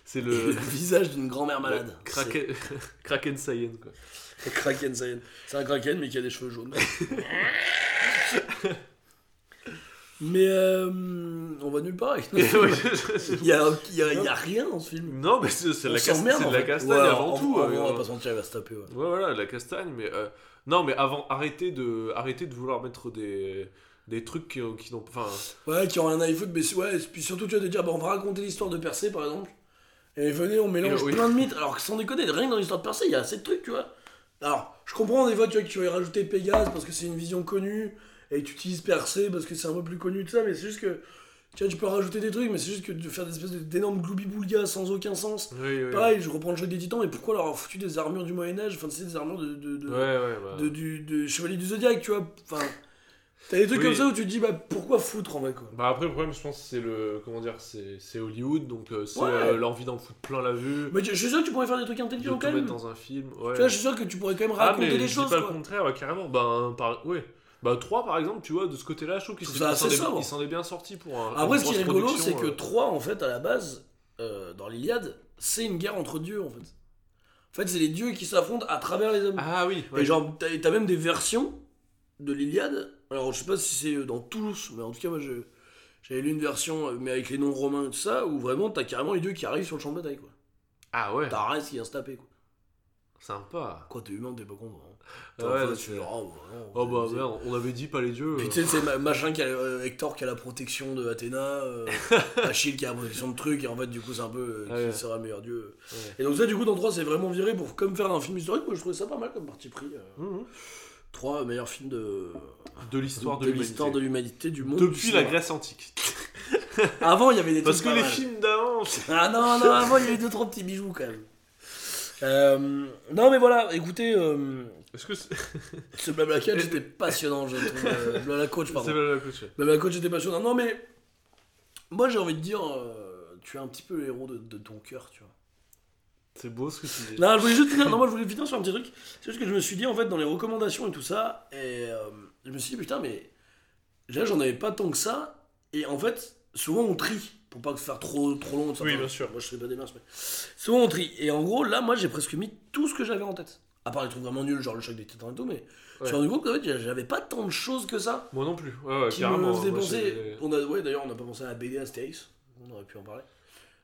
C'est le. le visage d'une grand-mère malade. Kraken, Kraken Saiyan, quoi. Kraken Saiyan. C'est un Kraken mais qui a des cheveux jaunes. Mais euh, on va nulle part avec je- Il y a, y a- il y a rien dans ce film. non, mais c'est de On la, de castagne Ouais, avant tout. euh, on va pas se mentir, il va se taper. Ouais. Ouais, voilà, de la castagne, mais. euh, non, mais avant, arrêtez de, arrêtez de vouloir mettre des, des trucs qui, qui n'ont. Enfin, Ouais, qui ont rien à y foutre, mais ouais, et puis surtout, tu vas te dire, bah, on va raconter l'histoire de Percé par exemple. Et venez, on mélange oui. plein de mythes. Alors que sans déconner, rien que dans l'histoire de Percé, il y a assez de trucs, tu vois. Alors, je comprends des fois, tu vois, que tu vas y rajouter Pégase parce que c'est une vision connue, et tu utilises Percé parce que c'est un peu plus connu, tout ça, mais c'est juste que. Tu vois, tu peux rajouter des trucs, mais c'est juste que de faire des espèces de- d'énormes gloubi-boulgas sans aucun sens. oui, oui. Pareil, je reprends le jeu des titans, mais pourquoi leur avoir foutu des armures du Moyen-Âge Enfin, c'est des armures de. de, de- Ouais, ouais, bah. de- du, de Chevalier du Zodiac, tu vois. Enfin, t'as des trucs Oui. comme ça où tu te dis, bah pourquoi foutre en vrai, quoi. Bah après le problème je pense c'est le comment dire c'est Hollywood donc euh, c'est Ouais. euh, l'envie d'en foutre plein la vue Mais je je suis sûr que tu pourrais faire des trucs de intelligents quand même. mettre dans un film ouais. Tu vois, je suis sûr que tu pourrais quand même ah raconter mais des je choses. dis pas quoi. le contraire ouais, carrément bah par ouais bah 3 par exemple tu vois de ce côté là je trouve qu'il s'en est- bien sorti pour un Après, ce qui est rigolo, c'est que euh. 3, en fait, à la base, euh, dans l'Iliade, c'est une guerre entre dieux, en fait. En fait, c'est les dieux qui s'affrontent à travers les hommes. ah oui ouais. Et genre, t'as t'as même des versions de l'Iliade. Alors, je sais pas si c'est euh, dans tous, mais en tout cas, moi, j'avais lu une version, euh, mais avec les noms romains et tout ça, où vraiment, t'as carrément les dieux qui arrivent sur le champ de bataille, quoi. ah ouais T'as Arès qui vient se taper, quoi. Sympa Quoi, t'es humain, t'es pas con. Ah ouais, Enfin, tu oh, bah, non, oh bah merde on avait dit pas les dieux Puis euh. tu sais, c'est ma- machin qui a, euh, Hector qui a la protection de Athéna, euh, Achille qui a la protection de trucs, et en fait, du coup, c'est un peu euh, qui Ah ouais. sera le meilleur dieu. Ouais. Et donc, ça, du coup, dans 3, c'est vraiment viré pour comme faire un film historique. Moi, je trouvais ça pas mal comme parti pris. Mhm. 3 meilleurs films de, de l'histoire de, l'humanité du monde. depuis la. Grèce antique Avant, il y avait des parce trucs que pas les mal. films d'avant Ah non, non, avant, il y avait deux, trois petits bijoux quand même. Euh, non, mais voilà, écoutez, euh, est-ce que c'est ce blabla coach était passionnant, je trouve. Euh, blabla coach, pardon. c'est pas la coach Blabla coach était passionnant. Non, mais moi, j'ai envie de dire, tu es un petit peu le héros de, de ton cœur, tu vois. c'est beau ce que tu dis Non, je voulais juste finir, non, moi, je voulais finir sur un petit truc. C'est juste que je me suis dit, en fait, dans les recommandations et tout ça, et je me suis dit, putain, mais déjà, j'en avais pas tant que ça. Et en fait, souvent, on trie pour pas faire trop, trop long. ça Oui, bien sûr. Moi, je fais pas des démarches, mais souvent, on trie. Et en gros, là, moi, j'ai presque mis tout ce que j'avais en tête. À part les trucs vraiment nuls, genre le choc des titans et tout, mais je me suis rendu compte qu'en fait, j'avais pas tant de choses que ça moi non plus ouais, ouais qui me faisaient moi, penser. c'est- On a, ouais, d'ailleurs, on n'a pas pensé à la BD Astérix. On aurait pu en parler.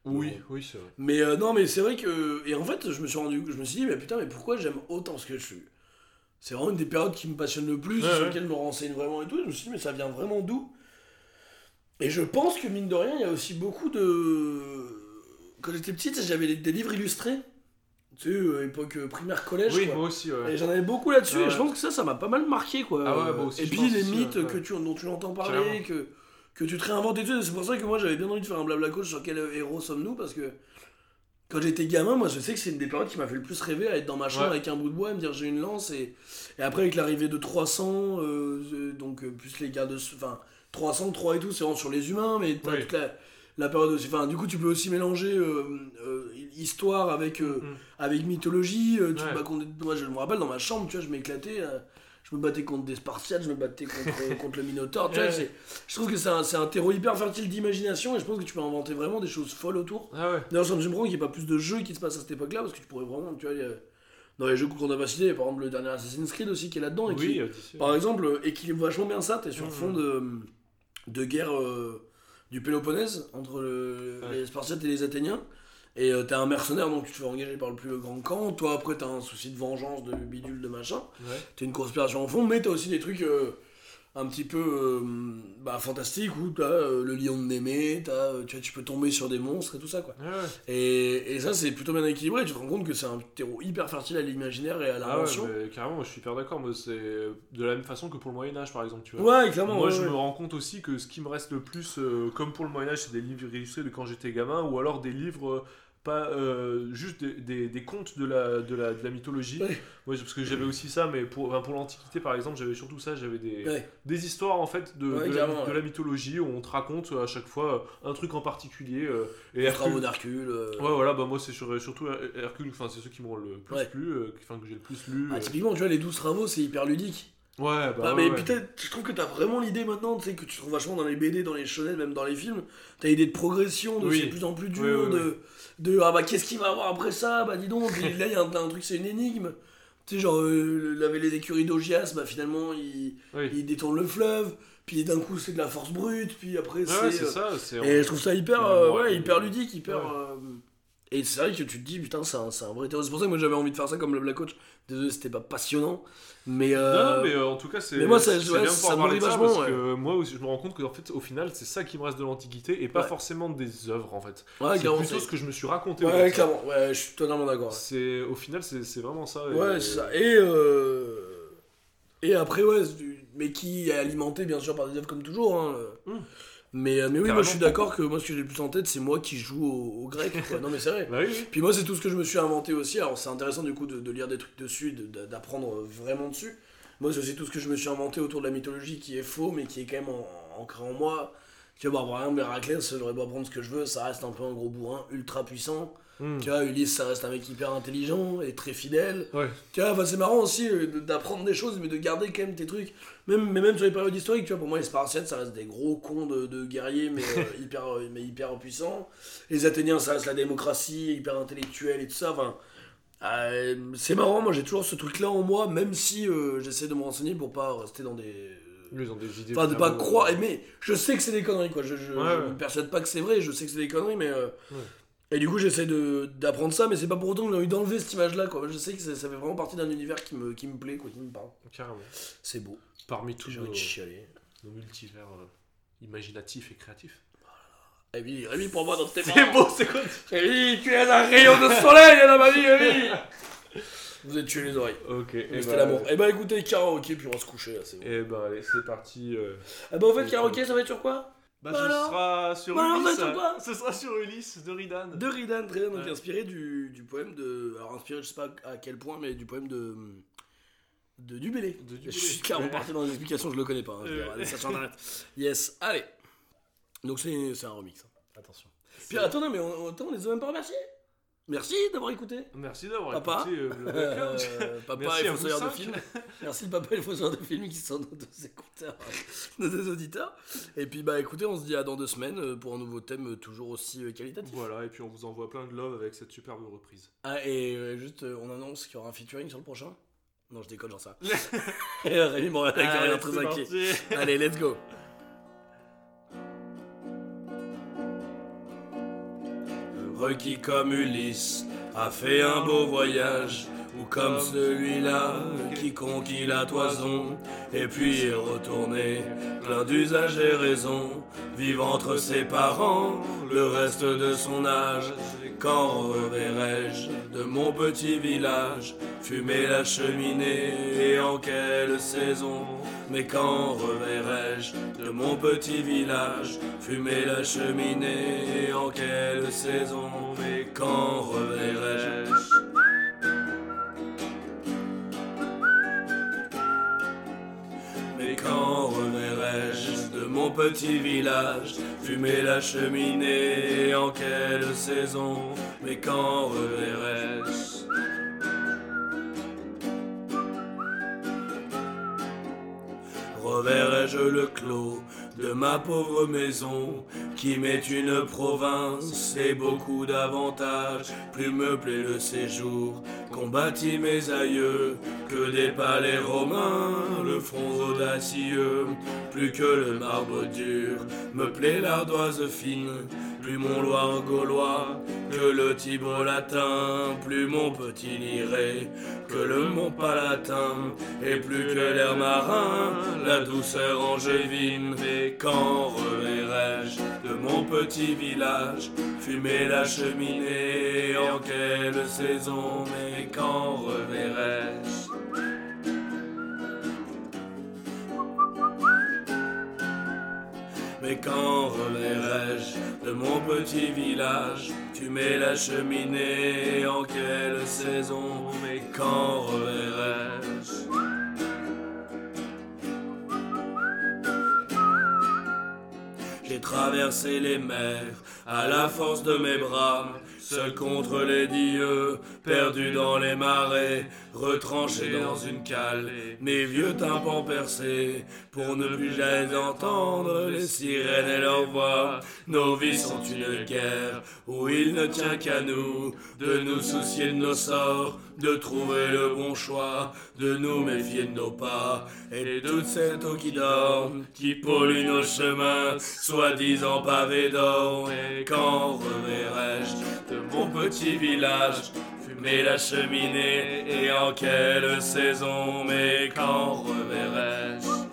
oui oui c'est vrai Mais euh, non, mais c'est vrai que. Et en fait, je me suis rendu. Je me suis dit, mais putain, mais pourquoi j'aime autant? Parce que je suis. C'est vraiment une des périodes qui me passionne le plus, Ouais, sur lesquelles je me renseigne vraiment et tout. Je me suis dit, mais ça vient vraiment d'où? Et je pense que, mine de rien, il y a aussi beaucoup de. Quand j'étais petite, j'avais des, livres illustrés. Tu sais, euh, époque euh, primaire, collège. oui quoi. moi aussi ouais Et j'en avais beaucoup là-dessus, et je pense que ça, ça m'a pas mal marqué, quoi. Ah ouais, moi aussi, et puis les aussi, mythes que tu, dont tu entends parler, que, que tu te réinventes et tout. C'est pour ça que moi, j'avais bien envie de faire un blabla coach sur quel héros sommes-nous, parce que quand j'étais gamin, moi, je sais que c'est une des périodes qui m'a fait le plus rêver à être dans ma chambre avec un bout de bois, et me dire j'ai une lance, et, et après, avec l'arrivée de 300, euh, euh, donc euh, plus les gars de. Enfin, 300, 3 et tout, c'est vraiment sur les humains, mais t'as Oui. toute la. La période aussi. Enfin, du coup, tu peux aussi mélanger euh, euh, histoire avec, euh, Mhm. avec mythologie. tu Ouais. te Moi, je me rappelle dans ma chambre, tu vois, je m'éclatais. je me battais contre des Spartiates, je me battais contre, contre le Minotaure. Tu vois, Ouais. c'est- je trouve que c'est un, c'est un terreau hyper fertile d'imagination et je pense que tu peux inventer vraiment des choses folles autour. ah ouais D'ailleurs, ça me surprend qu'il n'y ait pas plus de jeux qui se passent à cette époque-là parce que tu pourrais vraiment, tu vois, dans les jeux qu'on a pas cités, par exemple le dernier Assassin's Creed aussi qui est là-dedans et qui, oui Odyssey. par exemple, équilibre vachement bien ça. T'es sur Mhm. fond de, de guerre euh, du Péloponnèse entre le- Ouais. les Spartiates et les Athéniens. Et euh, t'es un mercenaire donc tu te fais engager par le plus grand camp. Toi après t'as un souci de vengeance, de bidule, de machin. ouais T'as une conspiration en fond, mais t'as aussi des trucs euh, un petit peu euh, bah, fantastique où t'as euh, le lion de Némé, t'as, euh, tu, vois, tu peux tomber sur des monstres et tout ça quoi. Ouais, ouais. Et, et ça c'est plutôt bien équilibré, tu te rends compte que c'est un terreau hyper fertile à l'imaginaire et à Ah ouais, l'invention. mais carrément, je suis hyper d'accord. Moi, c'est de la même façon que pour le Moyen-Âge, par exemple. Tu vois. Ouais, clairement. Moi, je me rends compte aussi que ce qui me reste le plus, euh, comme pour le Moyen-Âge, c'est des livres illustrés de quand j'étais gamin, ou alors des livres, pas euh, juste des, des- des contes de la, de la, de la mythologie. Ouais. Ouais, parce que j'avais aussi ça, mais pour, enfin, pour l'Antiquité, par exemple, j'avais surtout ça, j'avais des, Ouais. des histoires en fait de, de, la, de mythologie où on te raconte euh, à chaque fois euh, un truc en particulier. euh, et Les travaux d'Hercule. euh, Ouais, voilà, bah moi c'est sur- surtout Her- Hercule, enfin c'est ceux qui m'ont le plus plu, enfin que j'ai le plus lu. Ah, typiquement, tu vois, les 12 travaux, c'est hyper ludique. Ouais, bah Bah, mais ouais. putain, je trouve que t'as vraiment l'idée maintenant, tu sais, que tu trouves vachement dans les BD, dans les shonen, même dans les films. T'as l'idée de progression, de Oui. c'est de plus en plus dur, Oui, oui, de, de ah bah qu'est-ce qu'il va avoir après ça, bah dis donc, puis là il y a un, un truc, c'est une énigme. Tu sais, genre, euh, les écuries d'Augias, bah finalement il, il détourne le fleuve, puis d'un coup c'est de la force brute, puis après Ouais, c'est. ouais, c'est euh, ça, c'est. Et je trouve ça hyper, Ouais, euh, ouais, hyper ludique, hyper. Ouais. euh, Et c'est vrai que tu te dis, putain, c'est un, c'est un vrai terreau. C'est pour ça que moi j'avais envie de faire ça comme le Black Coach. Désolé, c'était pas passionnant. Mais. Euh, non, mais euh, en tout cas, c'est mais moi, ça- c'est ouais, bien ça parler de parce que moi aussi, je me rends compte qu'en fait, au final, c'est ça qui me reste de l'Antiquité et pas Ouais. forcément des œuvres en fait. c'est clairement, plutôt c'est- ce que je me suis raconté. Ouais, clairement, ouais, je suis totalement d'accord. C'est au final, c'est c'est vraiment ça. et- Ouais, c'est ça. Et, euh, et après, ouais, mais qui est alimenté bien sûr par des œuvres comme toujours. hein. Mm. Mais, euh, mais oui, moi je suis d'accord que moi ce que j'ai le plus en tête, c'est moi qui joue au, au grec. quoi. Non, mais c'est vrai. Bah oui, oui. Puis moi, c'est tout ce que je me suis inventé aussi. Alors, c'est intéressant du coup de, de lire des trucs dessus, de- de- d'apprendre vraiment dessus. Moi, c'est aussi tout ce que je me suis inventé autour de la mythologie qui est faux, mais qui est quand même en- ancré en moi. Tu vois, bah, par exemple, Héraclès, j'aurais beau apprendre ce que je veux, ça reste un peu un gros bourrin, ultra puissant. Hmm. Tu vois, Ulysse, ça reste un mec hyper intelligent et très fidèle. Ouais. Tu vois, enfin, c'est marrant aussi euh, d'apprendre des choses, mais de garder quand même tes trucs. Même, mais même sur les périodes historiques, tu vois, pour moi, les Spartiates, ça reste des gros cons de, de guerriers, mais, euh, hyper, euh, mais hyper puissants. Les Athéniens, ça reste la démocratie, hyper intellectuelle et tout ça. Enfin, euh, c'est marrant, moi, j'ai toujours ce truc-là en moi, même si euh, j'essaie de me renseigner pour pas rester dans des. Ils ont des idées. Enfin, de pas croire. Mais je sais que c'est des conneries, quoi. Je, je, Ouais, je ouais. me persuade pas que c'est vrai, je sais que c'est des conneries, mais. Ouais. Et du coup, j'essaie de- d'apprendre ça, mais c'est pas pour autant que j'ai envie d'enlever cette image-là, quoi. Je sais que ça, ça fait vraiment partie d'un univers qui me, qui me plaît, quoi, qui me parle. Carrément. C'est beau. Parmi tous nos, nos multivers euh, imaginatifs et créatifs. Rémi, Rémi, pour moi, dans tes C'est beau, c'est quoi Rémi, tu es un rayon de soleil dans ma vie, Rémi Vous êtes tué les oreilles. Ok. Mais C'était bah, l'amour. Eh ben écoutez, karaoké, puis on va se coucher, là, c'est bon. Et ben allez, c'est parti. euh. Ah bah, en fait, karaoké, ça va être sur quoi? Bah, Bah ce alors sera sur Bah alors, Ulysse. être quoi Ce sera sur Ulysse de Ridan. De Ridan, très bien, donc Ouais. inspiré du, du poème de. Alors, inspiré, je sais pas à quel point, mais du poème de. de Dubélé. De Dubélé. Je suis carrément parti dans les explications, je le connais pas. hein, Euh. regarder ça. Yes, allez. Donc, c'est un remix. hein. Attention. Puis attendez, mais on, attends, on les a même pas remerciés. Merci d'avoir écouté. Merci d'avoir écouté euh. Euh, papa Merci et fossoyeur de film. Merci papa et le fossoyeur de film qui sont nos deux écouteurs, nos deux auditeurs. Et puis bah écoutez, on se dit à dans deux semaines euh, pour un nouveau thème euh, toujours aussi euh, qualitatif. Voilà, et puis on vous envoie plein de love avec cette superbe reprise. Ah et euh, juste on annonce qu'il y aura un featuring sur le prochain? Non je déconne genre ça. et Rémi Allez, rien très inquiet. Allez let's go. Qui comme Ulysse a fait un beau voyage, ou comme celui-là qui conquit la toison, et puis est retourné, plein d'usage et raison, vivre entre ses parents le reste de son âge. Quand reverrai-je de mon petit village fumer la cheminée et en quelle saison? Mais quand reverrai-je de mon petit village fumer la cheminée et en quelle saison? Mais quand reverrai-je mon petit village fumer la cheminée en quelle saison Mais quand reverrai-je? Reverrai-je le clos de ma pauvre maison qui m'est une province et beaucoup d'avantages. Plus meublé le séjour qu'ont bâti mes aïeux, que des palais romains, le front audacieux, plus que le marbre dur, me plaît l'ardoise fine, plus mon Loire gaulois, que le Tibre latin, plus mon petit liré, que le mont palatin, et plus que l'air marin, la douceur angevine, mais quand reverrai-je de mon petit village, fumer la cheminée, en quelle saison, mais quand reverrai-je? Mais quand reverrai-je de mon petit village? Fumer la cheminée en quelle saison? Mais quand reverrai-je? J'ai traversé les mers à la force de mes bras, seul contre les dieux, perdu dans les marais, retranché dans une cale, mes vieux tympans percés, pour ne plus jamais entendre les sirènes et leurs voix. Nos vies sont une guerre où il ne tient qu'à nous de nous soucier de nos sorts, de trouver le bon choix, de nous méfier de nos pas et de toute cette eau qui dort, qui pollue nos chemins, soi-disant pavés d'or. Et quand reverrai-je de mon petit village fumer la cheminée et en quelle saison, mais quand reverrai-je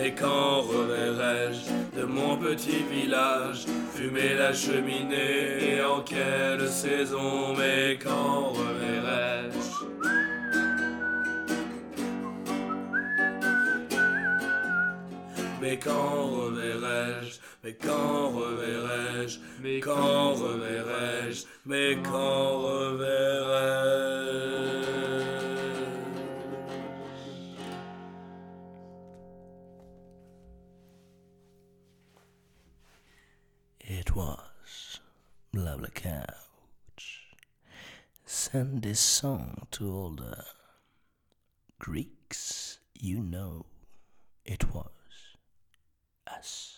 Mais quand reverrai-je de mon petit village fumer la cheminée et en quelle saison Mais quand reverrai-je Mais quand reverrai-je Mais quand reverrai-je Mais quand reverrai-je Mais quand reverrai-je It was Blabla Couch. Send this song to all the Greeks you know. It was us.